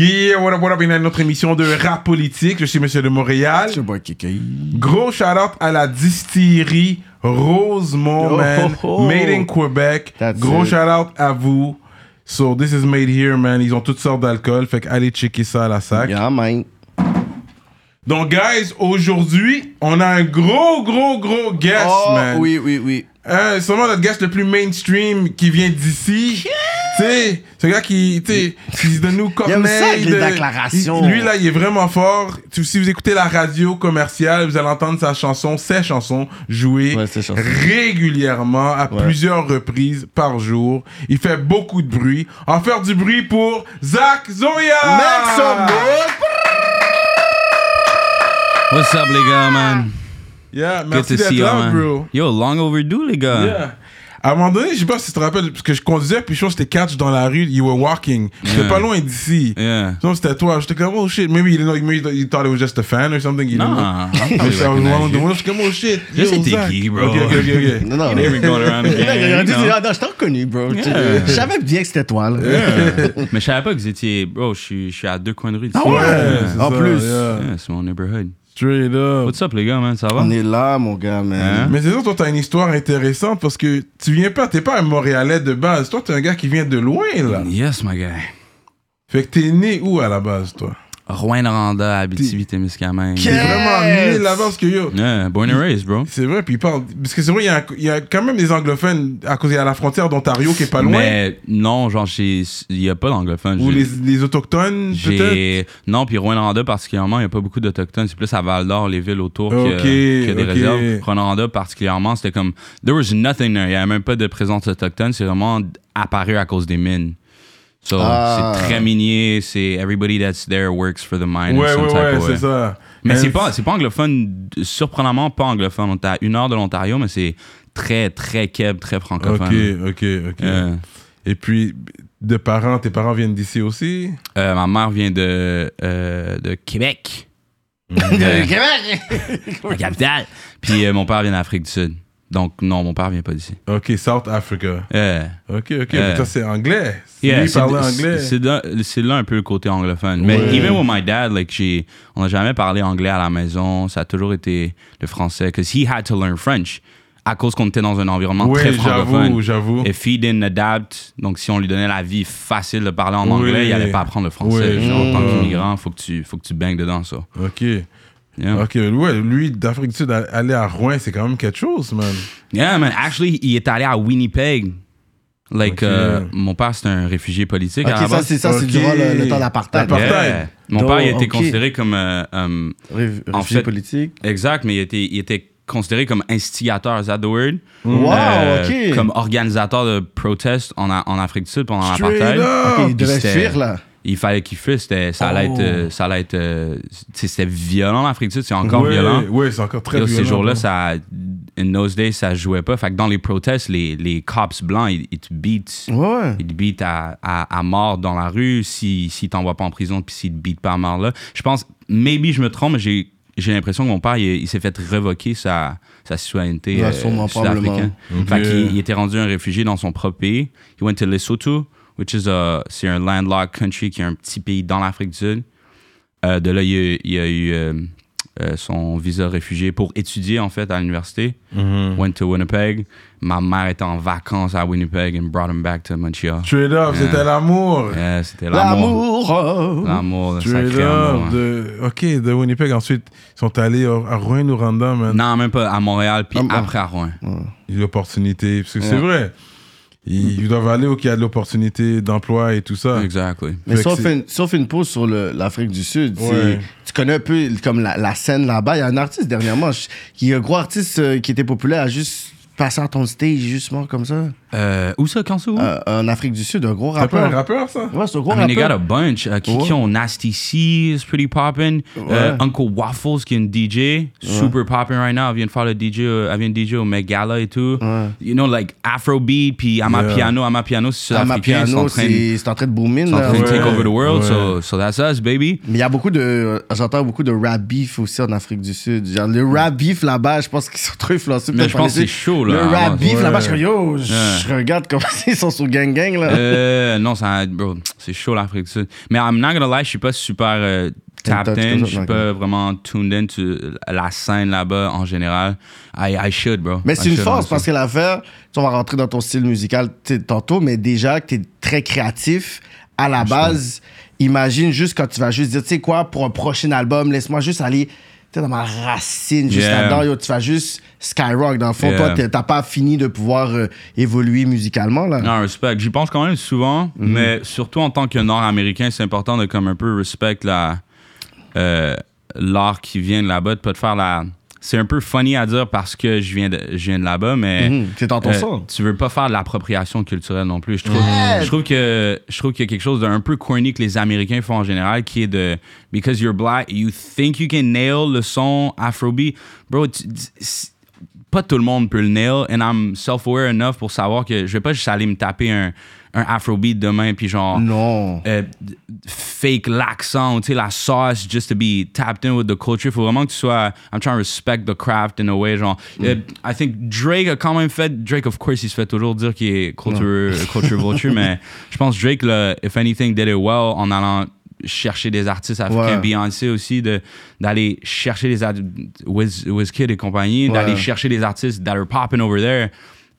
Yeah, what up, what up, une autre émission de rap politique. Je suis Monsieur de Montréal. Gros shout-out à la distillerie Rosemont, Oh, man. oh, oh. Made in Quebec. That's Gros shout-out à vous. So, this is made here, man. Ils ont toutes sortes d'alcool. Fait que allez checker ça à la sac. Yeah, man. Donc, guys, aujourd'hui, on a un gros, gros, gros guest, Oh, man. oui, oui, oui. Euh, sûrement notre guest le plus mainstream qui vient d'ici. Tu sais, ce gars qui, tu qui se donne nous Il aime ça, les de- déclarations. il- Lui, là, il est vraiment fort. Si vous écoutez la radio commerciale, vous allez entendre sa chanson, ses chansons jouer Ouais, chansons. régulièrement à plusieurs reprises par jour. Il fait beaucoup de bruit. Va faire du bruit pour Zach Zoya! Make some. What's up, les gars, man? Yeah, Good merci to see d'être you, là, man. bro. Yo, long overdue, les gars. Yeah. À un moment donné, je sais pas si tu te rappelles, parce que je conduisais, puis je pense que c'était catch dans la rue, you were walking. J'étais Yeah. pas loin d'ici. Yeah. Donc c'était toi. J'étais comme, oh shit, maybe you, didn't know, maybe you thought it was just a fan or something. You Nah, didn't know. I j'étais the window, j'étais comme, oh shit. Yo, Zach. qui, bro. Ok, ok, ok. Non, non. Ain't been going around the gang, you know? non, je t'ai reconnu, bro. Yeah. Je savais bien que c'était toi, là. Mais je savais pas que vous étiez. Bro, je suis, à deux coins de rue. Ah ouais? Ouais, En ça, plus. yeah. Yeah, c'est mon neighborhood. Straight up. What's up, les gars, man? Ça va? On est là, mon gars, man. Hein? Mais c'est sûr, toi, t'as une histoire intéressante parce que tu viens pas, t'es pas un Montréalais de base. Toi, t'es un gars qui vient de loin, là. Yes, my guy. Fait que t'es né où à la base, toi? Rouen-Noranda, Abitibi-Témiscamingue. T'es vraiment né là-bas parce que yo. Yeah, born and raised, bro. C'est vrai, puis il parle. Parce que c'est vrai, il y, a, il y a quand même des anglophones à cause il y a la frontière d'Ontario qui est pas loin. Mais non, genre, j'ai- il y a pas d'anglophone. Ou les, les autochtones, peut-être? Non, puis Rwanda particulièrement, il n'y a pas beaucoup d'Autochtones. C'est plus à Val d'Or, les villes autour, Ok, que, que des ok. réserves. Rwanda particulièrement, c'était comme. There was nothing there. Il n'y avait même pas de présence autochtone. C'est vraiment apparu à cause des mines. So, Ah. c'est très minier. C'est everybody that's there works for the mine. in Ouais, some ouais, type ouais, of way. c'est ça. Mais And- c'est pas, c'est pas anglophone, surprenamment pas anglophone. On est à une heure de l'Ontario, mais c'est très, très keb, très Ok, francophone. ok, ok. Euh, Et puis, de parents, tes parents viennent d'ici aussi? Euh, ma mère vient de, euh, de Québec. De Québec? la capitale. Puis euh, mon père vient d'Afrique du Sud. Donc, non, mon père vient pas d'ici. Ok, South Africa. Euh, Ok, ok. Euh. mais toi, c'est anglais. yeah, Lui, il c'est- parlait anglais. c'est là, un peu le côté anglophone. Mais Ouais. even with my dad, like, j'ai, on n'a jamais parlé anglais à la maison. Ça a toujours été le français. Because he had to learn French. À cause qu'on était dans un environnement très Oui, francophone. j'avoue, j'avoue. If he didn't adapt, donc si on lui donnait la vie facile de parler en Oui. anglais, il allait pas apprendre le français. Oui, Genre, en tant mm. qu'immigrant, faut que tu, faut que tu baignes dedans, ça. Ok. Yeah. Ok, ouais, lui, d'Afrique du Sud, aller à Rouen, c'est quand même quelque chose, man. Yeah, man. Actually, il est allé à Winnipeg. Like, euh, mon père, c'est un réfugié politique Ok, ça, c'est ça, c'est durant le, le temps d'apartheid. Apartheid. Yeah. Mon Donc, père, il était considéré comme. euh, euh, En réfugié fait- politique. exact, mais il était, il était considéré comme instigateur, is that the word? Wow, Euh, ok. Comme organisateur de protestes en, en Afrique du Sud pendant l'apartheid. il devait fuir, là. Il fallait qu'il fuisse. c'était- Ça allait Oh. être. euh, Ça allait être euh, c'était violent, l'Afrique du Sud. C'est encore Ouais, violent. Ouais, c'est encore très Yo, violent. ces jours-là, ça in those days, ça jouait pas. Fait que dans les protestes, les, les cops blancs, ils, ils te beat. Ouais. Ils te beat à, à, à mort dans la rue si, si t'envoies pas en prison puis s'ils te beat pas à mort là. Je pense, maybe je me trompe, mais j'ai, j'ai l'impression que mon père, il, il s'est fait révoquer sa, sa citoyenneté Ouais, euh, sud-africaine. probablement. Fait Ok. qu'il il était rendu un réfugié dans son propre pays. He went to Lesotho, which is a, c'est un landlocked country qui est un petit pays dans l'Afrique du Sud. Euh, de là, il a, il a eu euh, euh, son visa réfugié pour étudier, en fait, à l'université. Mhm. Went to Winnipeg. Ma mère était en vacances à Winnipeg and brought him back to Montreal. Straight up, Yeah. c'était l'amour. Yeah, c'était l'amour. L'amour. L'amour, le Straight sacré amour. up. De, ok, de Winnipeg. Ensuite, ils sont allés à Rouen-Noranda, man. Non, même pas à Montréal, puis Ah, après à Rouen. L'opportunité. Parce que c'est vrai. Ils, ils doivent aller où il y a de l'opportunité d'emploi et tout ça. Exactly. Mais Fait sauf une, sauf une pause sur l'Afrique du Sud. Ouais. Tu connais un peu comme la, la scène là-bas. Il y a un artiste dernièrement, qui est un gros artiste euh, qui était populaire, a juste passé à ton stage, justement comme ça. Euh, où ça, quand ça, où? Euh, en Afrique du Sud, un gros C'est pas un rappeur. rappeur, ça? Ouais, c'est un gros I mean, they got a rappeur. bunch. Uh, qui, qui Ouais. ont Nasty C is pretty poppin'. Uh, Ouais. Uncle Waffles qui est une DJ, super poppin' right now. Elle vient de faire le DJ, euh, elle vient de DJ au Met Gala et tout. You know, like Afrobeat, puis Amapiano, Amapiano, c'est À ma sud-africain. Ils sont en piano, train de- c'est c'est en train de boomer. ils sont en train de take over the world, Ouais. so, so that's us, baby. Mais il y a beaucoup de. J'entends beaucoup de rap beef aussi en Afrique du Sud. Genre, le rap beef là-bas, je pense qu'ils sont trop influencés. Mais je pense que c'est chaud, là. Le rap Ouais. beef là-bas, je suis yo, je regarde comment ils sont sur Gang Gang là. Euh, non, ça, bro, c'est chaud l'Afrique du Sud. Mais I'm not gonna lie, je suis pas super euh, tapped in, je suis pas vraiment tuned in to la scène là-bas en général. I, I should, bro. Mais c'est une force parce que l'affaire, on va rentrer dans ton style musical tantôt, mais déjà que tu es très créatif à la base, imagine juste quand tu vas juste dire, tu sais quoi, pour un prochain album, laisse-moi juste aller sais, dans ma racine, juste Yeah. là-dedans, yo, tu vas juste skyrock. Dans le fond, Yeah. toi, t'as pas fini de pouvoir euh, évoluer musicalement, là. Non, respect. J'y pense quand même souvent, Mhm. mais surtout en tant que Nord-Américain, c'est important de comme un peu respect la euh, l'art qui vient de là-bas, de pas de faire la. C'est un peu funny à dire parce que je viens de, je viens de là-bas, mais Mhm, c'est dans ton euh, tu veux pas faire de l'appropriation culturelle non plus. Je trouve, je trouve que je trouve qu'il y a quelque chose d'un peu corny que les Américains font en général, qui est de because you're black, you think you can nail le son Afrobeat, bro. pas tout le monde peut le nail, and I'm self-aware enough pour savoir que je vais pas juste aller me taper un, un Afrobeat demain puis genre Non. euh, fake l'accent, tu sais, la sauce, just to be tapped in with the culture. Faut vraiment que tu sois. I'm trying to respect the craft in a way. Genre, euh, I think Drake a quand même fait. Drake, of course, il se fait toujours dire qu'il est culture, culture vulture, mais je pense Drake, là, if anything, did it well en allant chercher des artistes africains. Ouais. Beyoncé aussi, de- d'aller chercher des artistes, Wiz, Wizkid et compagnie, d'aller chercher des artistes that are popping over there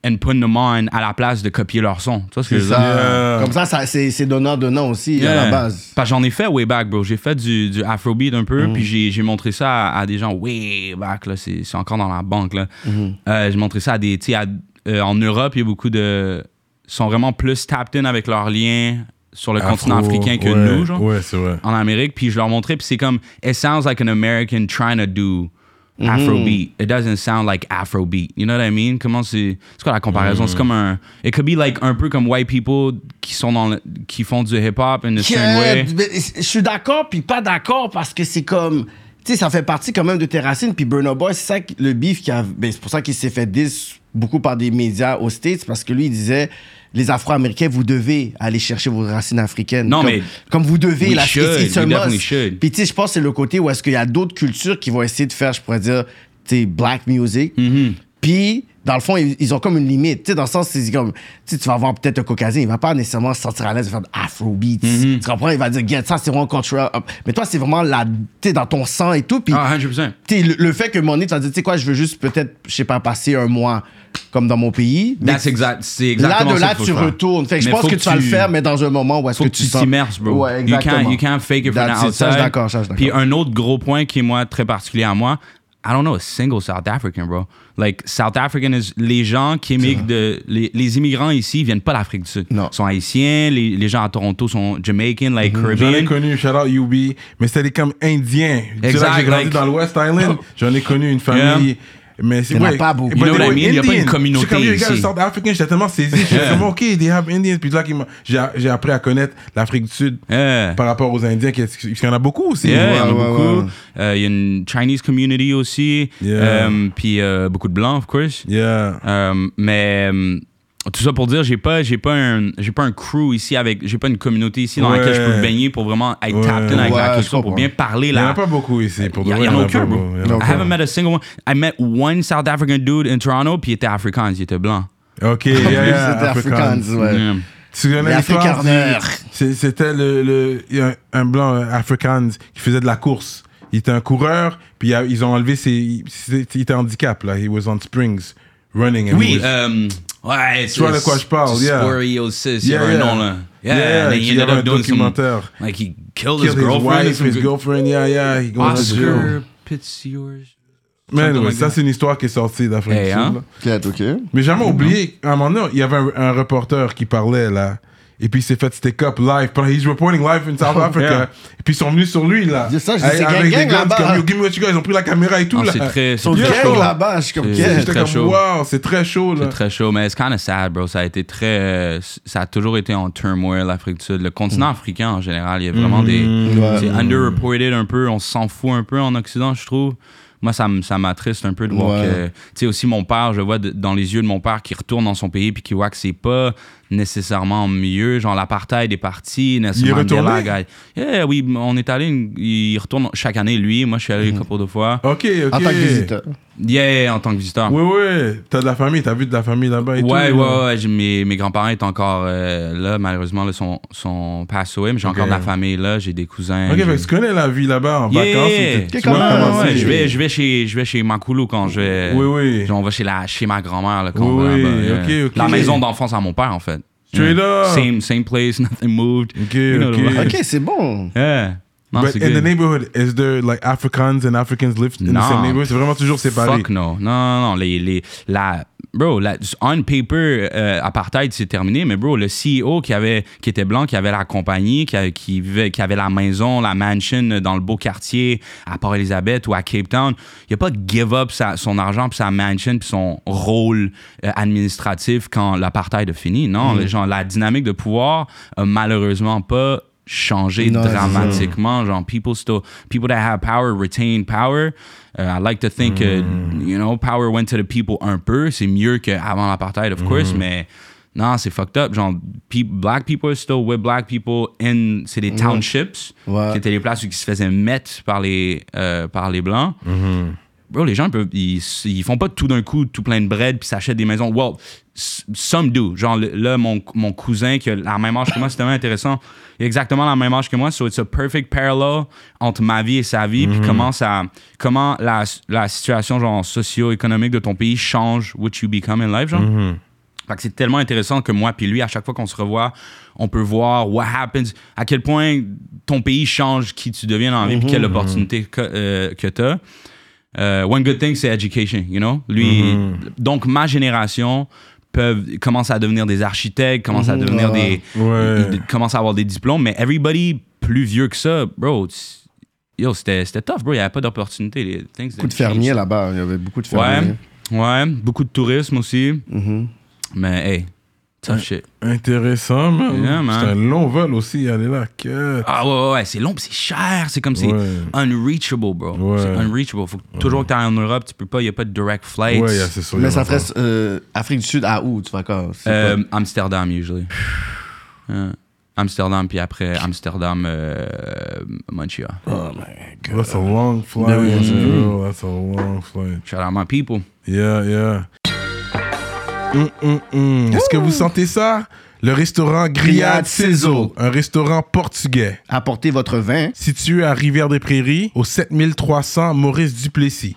and putting them on à la place de copier leur son. Tu vois ce que je veux dire? ça. Yeah. Comme ça, ça c'est c'est donnant-donnant aussi à la base. Parce que j'en ai fait way back, bro. J'ai fait du, du Afrobeat un Mm. peu, puis j'ai, j'ai montré ça à, à des gens way back, là. C'est, c'est encore dans la banque, là. Mm-hmm. Euh, j'ai montré ça à des. Tu sais, à- euh, en Europe, il y a beaucoup de. sont vraiment plus tapped in avec leurs liens sur le continent africain que ouais, nous, genre. Ouais, c'est vrai. En Amérique, puis je leur montrais, puis c'est comme. It sounds like an American trying to do. Mm-hmm. Afrobeat. It doesn't sound like Afrobeat. You know what I mean? Comment c'est. C'est quoi la comparaison? Mm. C'est comme un. It could be like un peu comme white people qui sont dans le- qui font du hip-hop in a certain way. Yeah, mais Je suis d'accord, puis pas d'accord, parce que c'est comme. Tu sais, ça fait partie quand même de tes racines. Puis Burna Boy, c'est ça, que- le beef qui a. Ben, c'est pour ça qu'il s'est fait diss beaucoup par des médias aux States, parce que lui, il disait. Les Afro-Américains, vous devez aller chercher vos racines africaines. Non, comme, mais Comme vous devez, là, should. Puis, tu sais, je pense que c'est le côté où est-ce qu'il y a d'autres cultures qui vont essayer de faire, je pourrais dire, tu black music. Mm-hmm. Puis, dans le fond, ils, ils ont comme une limite. Tu sais, dans le sens, c'est comme, tu vas avoir peut-être un caucasien, il va pas nécessairement se sentir à l'aise de faire de afrobeats. Mm-hmm. Tu comprends? Il va dire, get ça, c'est vraiment. Hop. Mais toi, c'est vraiment la, tu sais, dans ton sang et tout. Puis, Ah, 100%. tu sais, le, le fait que mon nez, tu vas dire, tu sais quoi, je veux juste peut-être, je sais pas, passer un mois comme dans mon pays. That's exact, c'est là, exactement de là, qu'il faut tu retournes. Fait que je pense faut que tu vas le faire, mais dans un moment où est-ce que, que tu sens- t'immerses, bro. Ouais, you, exactement. can't, you can't fake it from the it. Ça, outside. je suis d'accord, Puis un autre gros point qui est, moi, très particulier à moi, I don't know a single South African, bro. Like, South African is... Les gens qui émigrent de... Les, les immigrants ici, viennent pas d'Afrique du Sud. Non. Ils sont haïtiens, les, les gens à Toronto sont Jamaican, like J'en ai Caribbean. connu, shout out UB, mais c'était comme indiens. Exact, j'ai grandi like- dans le West Island, j'en ai connu une famille Mais c'est Il y en a ouais, pas beaucoup. but You know they what I were mean? Il y a pas une Indian. communauté Je suis comme, yo, les gars, ici. South African, j'étais tellement saisi. J'étais comme, OK, they have Indians. Puis là, qu'il m'a- j'ai j'ai appris à connaître l'Afrique du Sud Yeah. par rapport aux Indiens, qu'il y en a beaucoup aussi. Yeah, il y en a Ouais, beaucoup. ouais. Euh, Il y a une Chinese community aussi. Yeah. Euh, puis euh, beaucoup de blancs, of course. Yeah. Euh, mais euh, tout ça pour dire, j'ai pas, j'ai pas un, j'ai pas un crew ici avec, j'ai pas une communauté ici dans Ouais. laquelle je peux me baigner pour vraiment être Ouais. tapped in avec Ouais, la culture pour bien parler Il n'y en là. a pas beaucoup ici. Pour Il y, de vrai, il y en a pas aucun, bro. y I haven't met a single one. I met one South African dude in Toronto, puis il était africain, il était blanc. OK, yeah, yeah, C'était Afrikaans. Afrikaans, ouais. Yeah. Tu connais l'histoire C'était le, le- y un, un blanc euh, Afrikaans qui faisait de la course. Il était un coureur, puis ils ont enlevé ses. Il, était handicap, là. He was on springs, running. and he Oui, was- euh, ouais, Tu vois de quoi je parle, yeah. Scoliosis, il y Yeah, avait un yeah. nom là. Yeah, Yeah, il he y ended up doing some, documentaire. like he killed, Killed his his girlfriend. and wife, his girlfriend, yeah, yeah. He goes to jail. Oscar Pitsiors. Mais anyway, like ça, c'est une histoire qui est sortie d'Afrique Hey, du Sud. hein? Mais jamais oublié, à un moment donné, il y avait un, un reporter qui parlait là. Et puis il s'est fait stick up live. He's reporting live in South Africa. Yeah. Et puis ils sont venus sur lui là. C'est ça, Avec- c'est avec gang-gang des guns comme, Yo, give me what you got. Ils ont pris la caméra et tout Ah, là. c'est très, c'est Yeah. très gang chaud. là-bas, je suis comme, C'est- très comme, chaud. wow, c'est très chaud là. C'est très chaud, mais c'est kind of sad, bro. Ça a été très. euh, ça a toujours été en turmoil, l'Afrique du Sud. Le continent africain, en général, il y a vraiment des. Ouais. C'est underreported un peu. On s'en fout un peu en Occident, je trouve. Moi, ça, m'attriste un peu de voir Ouais. que. Tu sais, aussi, mon père, je vois de- dans les yeux de mon père qui retourne dans son pays puis qui voit que c'est pas nécessairement mieux. Genre, l'apartheid est parti. Nelson Il est Mandela, retourné? guy. Yeah, oui, on est allé. une- Il retourne chaque année, lui. Moi, je suis allé une couple de fois. Ok, ok. En tant que visiteur. Yeah, en tant que visiteur. Oui, oui. T'as de la famille, t'as vu de la famille là-bas et Ouais, tout. ouais, là. ouais. j'ai- Mes, mes grands-parents étaient encore euh, là. Malheureusement, là, sont, sont passés away, mais j'ai encore de la famille là. J'ai des cousins. Ok, j'ai- fait que tu connais la vie là-bas en Yeah! vacances. Yeah, tu- tu comment vois ouais, comment ouais, c'est. je vais, je vais chez, je vais chez Makulu quand je vais. Oui, oui. Genre, on va chez la, chez ma grand-mère là, quand Oui, on va oui, là-bas, ok, yeah. ok. La maison d'enfance à mon père en fait. Straight Yeah. up. Same, same place, nothing moved. Ok, You know ok. the vibe. Ok, c'est bon. Yeah. Non, But in the good. neighborhood, is there like Africans and Africans live in the Non. same neighborhood? C'est vraiment toujours séparé. Fuck no. Non, non, non. Les, les, la, bro, la, on paper, euh, apartheid, c'est terminé, mais bro, le CEO qui, avait, qui était blanc, qui avait la compagnie, qui, avait- qui, vivait, qui avait la maison, la mansion dans le beau quartier à Port-Elizabeth ou à Cape Town, il a pas give up sa- son argent, puis sa mansion, puis son rôle euh, administratif quand l'apartheid a fini. Non, les gens, la dynamique de pouvoir a malheureusement pas changé Non, dramatiquement. Genre, people still, people that have power retain power. Uh, I like to think, uh, you know, power went to the people un peu. C'est mieux qu'avant l'apartheid, of course, mais non, c'est fucked up. Genre, pe- black people are still with black people in, c'est des townships, Ouais. qui étaient les places où ils se faisaient mettre par les, euh, par les blancs. Bro, les gens, ils, peuvent, ils, ils font pas tout d'un coup tout plein de bread puis s'achètent des maisons. Well, some do. Genre, là, mon, mon cousin qui a la même âge que moi, c'est tellement intéressant. Il a exactement la même âge que moi. So, it's a perfect parallel entre ma vie et sa vie. Puis comment, ça, comment la, la situation genre socio-économique de ton pays change what you become in life, genre. Fait que c'est tellement intéressant que moi puis lui, à chaque fois qu'on se revoit, on peut voir what happens, à quel point ton pays change qui tu deviens dans la vie, puis quelle opportunité que, euh, que tu as. One good thing, c'est education, you know? Lui, donc ma génération peuvent commence à devenir des architectes, commence à devenir ouais. des, Ouais. ils- ils commencent à avoir des diplômes, mais everybody plus vieux que ça, bro, yo, c'était tough, bro, il n'y avait pas d'opportunité. Beaucoup de fermiers là-bas. Il y avait beaucoup de fermiers. Ouais, ouais, beaucoup de tourisme aussi, Mhm. mais hey, tough shit. Intéressant, man. Yeah, man. C'est un long vol aussi, aller là. Que... Ah ouais, ouais, ouais, c'est long, pis c'est cher. C'est comme, c'est Ouais. unreachable, bro. Ouais. C'est unreachable. Faut que toujours que t'ailles en Europe, tu peux pas, il a pas de direct flights. Ouais, yeah, c'est sûr. Mais ça ferait euh, Afrique du Sud à où, tu vas quand? C'est Euh, quoi? Amsterdam, usually. Yeah. Amsterdam, puis après Amsterdam, euh, Montreal. Oh my god. That's a long flight, oui, girl. That's a long flight. Shout out my people. Yeah, yeah. Est-ce que vous sentez ça? Le restaurant Grillade Cézo. un restaurant portugais. Apportez votre vin. Situé à Rivière-des-Prairies, au 7300 Maurice Duplessis.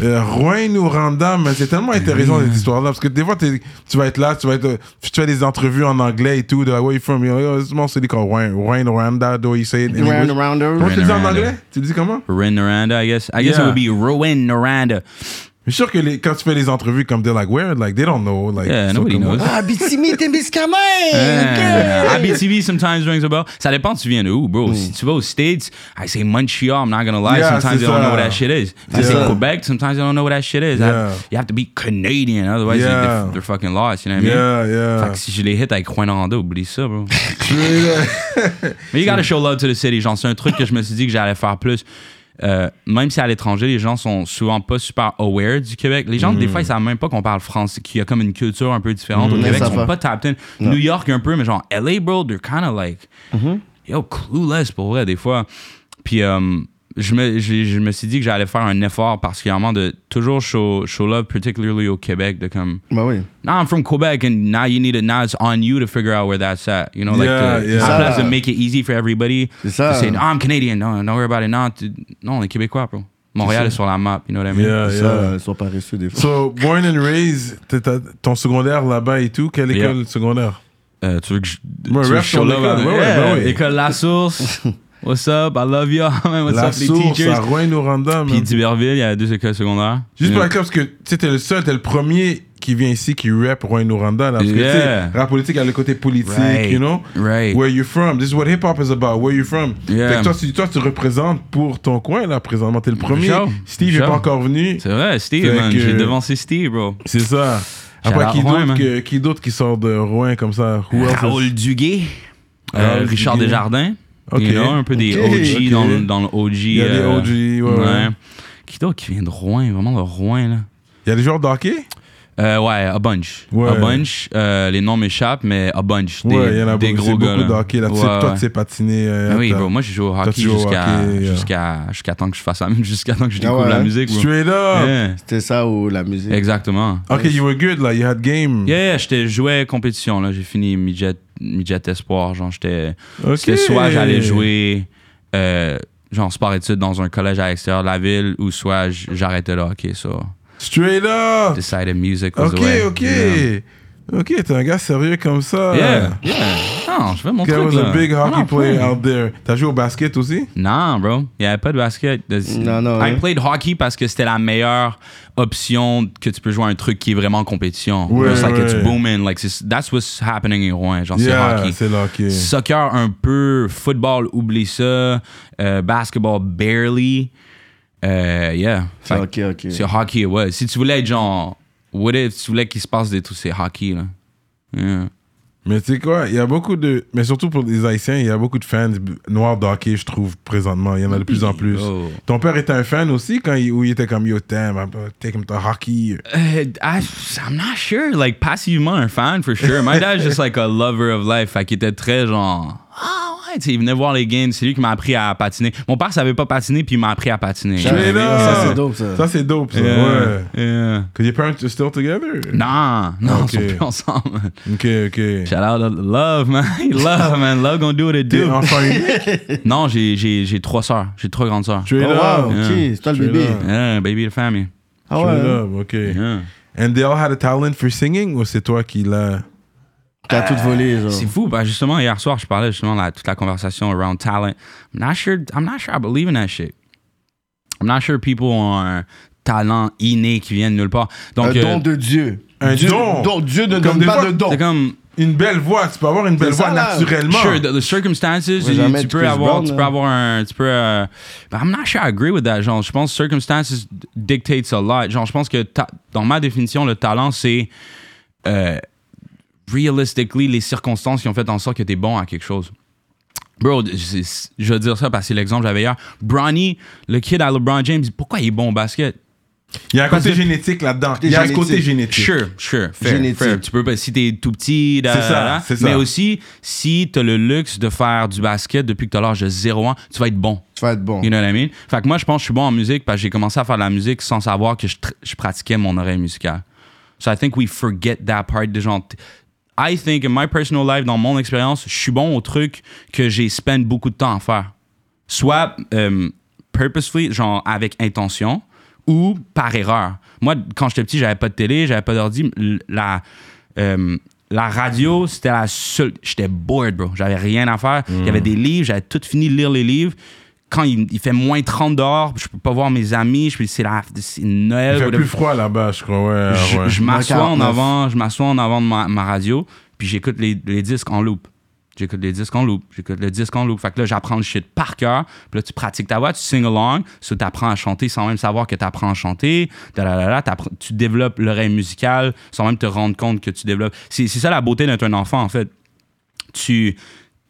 Euh, Rouen ou Randa, mais c'est tellement intéressant cette histoire-là parce que des fois tu vas être là, tu vas être, tu fais des entrevues en anglais et tout, de like, where you from? Like, oh, it's mostly called Rouen, Rouen ou Randa, do you say it English? Rounder. Comment tu le dis en Rwanda. anglais? Tu le dis comment? Rin Naranda, I guess. I guess Yeah. it would be Ruin Naranda. Je suis sûr que les, quand tu fais les entrevues comme they're like, where? Like, they don't know. Like, Yeah, nobody knows. Ah, Bitsimi, Témiscamingue. Yeah. ok. Abitibi sometimes rings a bell. Ça dépend tu viens de où, bro? Si tu vas aux States, I say Montreal, I'm not gonna lie. Yeah, sometimes they don't ça. know what that shit is. I Yeah. say Quebec, sometimes they don't know what that shit is. I- Yeah. you have to be Canadian, otherwise Yeah. they're, they're fucking lost, you know what I mean? Yeah, Fait yeah. que si je les hit avec Juan Aranda, oublie ça, bro. Mais you gotta show love to the city. Genre, c'est un truc que je me suis dit que j'allais faire plus. Euh, même si à l'étranger, les gens sont souvent pas super aware du Québec. Les gens, des fois, ils savent même pas qu'on parle français, qu'il y a comme une culture un peu différente. Au Mm. Québec, ils sont pas tapped in. New York, un peu, mais genre, LA, bro, they're kind of like, Mm-hmm. yo, clueless pour vrai, des fois. Puis, euh, je, me, je, je me suis dit que j'allais faire un effort particulièrement de toujours show, show love, particularly au Québec, de comme, Bah oui. now I'm from Quebec and now you need it, now it's on you to figure out where that's at. You know, like, Yeah, yeah. la place Ça. de make it easy for everybody. C'est ça. To say, no, I'm Canadian, no, don't worry about it. Non, tu- non on est Québécois, bro. Montréal est sur la map, you know what I mean? Yeah, Ça, yeah. ils sont paresseux des fois. So, born and raised, ton secondaire là-bas et tout, quelle Yeah. école secondaire? Euh, tu veux que je. Ouais, tu veux que rap je show love ouais, ouais, Yeah. École La Source. What's up? I love you. man. What's La up, les source teachers? à Rouen ou Randa, Puis d'Iberville, il y a deux écoles secondaires. Juste pour la classe, parce que tu sais, t'es le seul, t'es le premier qui vient ici qui rap Rouen ou Randa, là. Parce que tu Yeah. sais, rap politique a le côté politique, Right. you know? Right. Where you from? This is what hip hop is about. Where you from? Yeah. Fait que toi, tu, toi, tu représentes pour ton coin, là, présentement. T'es le premier. sure. Steve n'est pas encore venu. C'est vrai, Steve, Fait man. que- J'ai devancé Steve, bro. C'est ça. Après, qui d'autre que- qui qui sort de Rouen comme ça? Who else is- Raoul Duguay. euh, Richard Duguay. Desjardins. Ok. You know, un peu des Ok. OG Ok. Dans, le- dans le OG. Il y a des euh, OG, ouais, ouais. Qui d'autre qui vient de Rouen? Vraiment de Rouen, là. Il y a des joueurs de hockey? Euh, ouais, a bunch. Ouais. A bunch. Euh, les noms m'échappent, mais a bunch. Des, ouais, il y en a des beaucoup. gros gars. beaucoup de hockey là. Tu sais, Ouais, toi, tu sais patiner. euh, Ah oui, bro, moi j'ai joué au hockey jusqu'à hockey, yeah. jusqu'à jusqu'à temps que je fasse la jusqu'à temps que je découvre ouais, la musique, bro. Straight up. Yeah, C'était ça ou la musique? exactement. Ok, you were good, là. You had game. Yeah, yeah, j'étais joué compétition là, j'ai fini midget midget espoir, genre j'étais Ok. c'était soit j'allais jouer euh, genre sport études dans un collège à l'extérieur de la ville ou soit j- j'arrêtais le hockey, so Straight up. decided music was Ok, the way. ok. Yeah. Ok, t'es un gars sérieux comme ça. Yeah, yeah. Non, je fais mon truc was là. a big hockey player out there. T'as joué au basket aussi? Non, bro. Il n'y avait pas de basket. Non, non, I hein. played hockey parce que c'était la meilleure option que tu peux jouer à un truc qui est vraiment en compétition. Ouais, It's like it's booming. Like c'est- that's what's happening in Rouen. Genre, c'est Yeah, hockey. c'est le hockey. Soccer un peu, football, oublie ça. Euh, basketball, barely. Euh, yeah. Fait Ok, ok. C'est hockey, ouais. Si tu voulais être genre, what if tu voulais qu'il se passe des trucs, c'est hockey, là. Yeah. Mais tu sais quoi, il y a beaucoup de. Mais surtout pour les Haïtiens, il y a beaucoup de fans noirs de hockey, je trouve, présentement. Il y en a de plus en plus. Oh. Ton père était un fan aussi quand il, où il était comme Yo, damn, I'm gonna take him to hockey. Uh, I, I'm not sure. Like, passivement un fan, for sure. My dad's just like a lover of life. Fait qu'il était très genre. Ah ouais, tu il venait voir les games. C'est lui qui m'a appris à patiner. Mon père savait pas patiner, puis il m'a appris à patiner. Ça, c'est dope, ça. Ça, c'est dope, ça. Yeah, Ouais. yeah. Cause your parents are still together? Non, non, Ok. ils sont plus ensemble. Ok, ok. Shout out to Love, man. Love, man. Love gonna do what it T'es do. enfant unique? Non, j'ai, j'ai, j'ai trois sœurs. J'ai trois grandes sœurs. Oh, up. wow, ok. Yeah. C'est toi le bébé. Yeah, baby the family. Ah ouais. up, ok. Yeah. And they all had a talent for singing ou c'est toi qui l'as. T'as tout volé, genre. C'est fou. Bah, justement, hier soir, je parlais justement de la- toute la conversation around talent. I'm not sure, I'm not sure I believe in that shit. I'm not sure people ont un talent inné qui vient de nulle part. Donc, Un euh, don de Dieu. Un Dieu, don. Dieu ne Comme donne pas fois- de don. c'est comme, Une belle voix, tu peux avoir une belle voix ça, là. naturellement. Sure, the, the circumstances, tu tu peux avoir, tu là. peux avoir un, tu peux. euh, but I'm not sure I agree with that. Genre, je pense circumstances dictates a lot. Genre, je pense que ta- dans ma définition, le talent c'est euh, realistically les circonstances qui ont fait en sorte que t'es bon à quelque chose. Bro, je veux dire ça parce que c'est l'exemple que j'avais hier. Bronny, le kid à LeBron James, pourquoi il est bon au basket? Il y a un côté que- génétique là-dedans. Il y a un côté génétique. Sure, sure, fair, Génétique. fair. Tu peux pas, si t'es tout petit, da, C'est ça, da, da. c'est ça. mais aussi, si t'as le luxe de faire du basket depuis que t'as l'âge de 0 ans, tu vas être bon. Tu vas être bon. You know what I mean? Fait que moi, je pense que je suis bon en musique parce que j'ai commencé à faire de la musique sans savoir que je pratiquais mon oreille musicale. So I think we forget that part de genre. I think in my personal life, dans mon expérience, je suis bon au truc que j'ai spend beaucoup de temps à faire. Soit euh, purposefully, genre avec intention, ou par erreur. Moi, quand j'étais petit, j'avais pas de télé, j'avais pas d'ordi. La, euh, la radio, c'était la seule. J'étais bored, bro. J'avais rien à faire. Il y avait des livres, j'avais tout fini de lire les livres. Quand il, il fait moins 30 dehors, je peux pas voir mes amis, je peux- c'est la- c'est Noël. Il fait plus froid là-bas, je crois. Ouais, Je, ouais. je m'assois en 49. avant, je m'assois en avant de ma, ma radio, puis j'écoute les, les disques en loop. J'écoute les disques en loop, j'écoute le disque en loop. Fait que là, j'apprends le shit par cœur. Puis là, tu pratiques ta voix, tu sing along, so tu apprends à chanter sans même savoir que tu apprends à chanter. Tu développes l'oreille musicale sans même te rendre compte que tu développes. C'est c'est ça la beauté d'être un enfant, en fait. Tu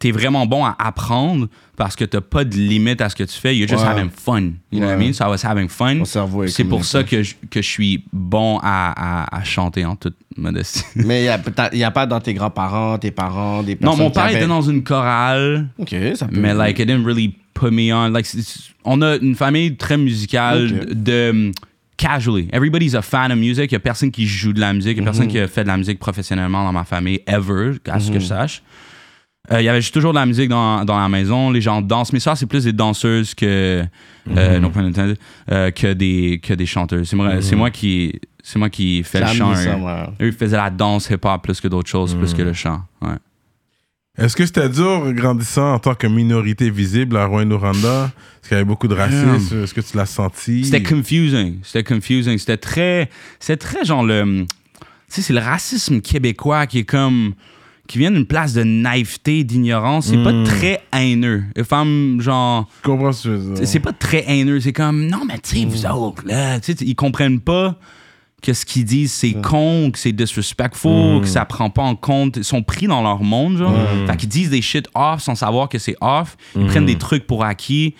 es vraiment bon à apprendre parce que t'as pas de limite à ce que tu fais. You're just Ouais. having fun. You know what I mean? So I was having fun. C'est pour ça que je, que je suis bon à, à, à chanter en toute modestie. Mais il n'y a, pas dans tes grands-parents, tes parents, des personnes non, mon père était dans une chorale, Ok, ça peut. mais like, it didn't really put me on. Like, on a une famille très musicale de um, casually. Everybody's a fan of music. Il y a personne qui joue de la musique. Il y a personne qui a fait de la musique professionnellement dans ma famille, ever, à ce que je sache. Euh, Il y avait juste toujours de la musique dans, dans la maison. Les gens dansent. Mes soeurs, c'est plus des danseuses que, euh, intended, euh, que, des, que des chanteuses. C'est moi, c'est moi qui, c'est moi qui fais le chant. ça, eux. moi. Eux, ils faisaient la danse hip-hop plus que d'autres choses, plus que le chant. Ouais. Est-ce que c'était dur grandissant en tant que minorité visible à Rouen-Noranda Est-ce qu'il y avait beaucoup de racisme? Est-ce que tu l'as senti? C'était confusing. C'était confusing. C'était très. C'était très genre le. Tu sais, c'est le racisme québécois qui est comme. Qui vient d'une place de naïveté, d'ignorance. C'est pas très haineux. Les femmes, genre. Je comprends ce que tu veux dire. C'est pas très haineux. C'est comme. Non, mais tu sais, vous autres, là. Tu sais, ils comprennent pas que ce qu'ils disent, c'est con, que c'est disrespectful, que ça prend pas en compte. Ils sont pris dans leur monde, genre. Fait qu'ils disent des shit off sans savoir que c'est off. Ils prennent des trucs pour acquis.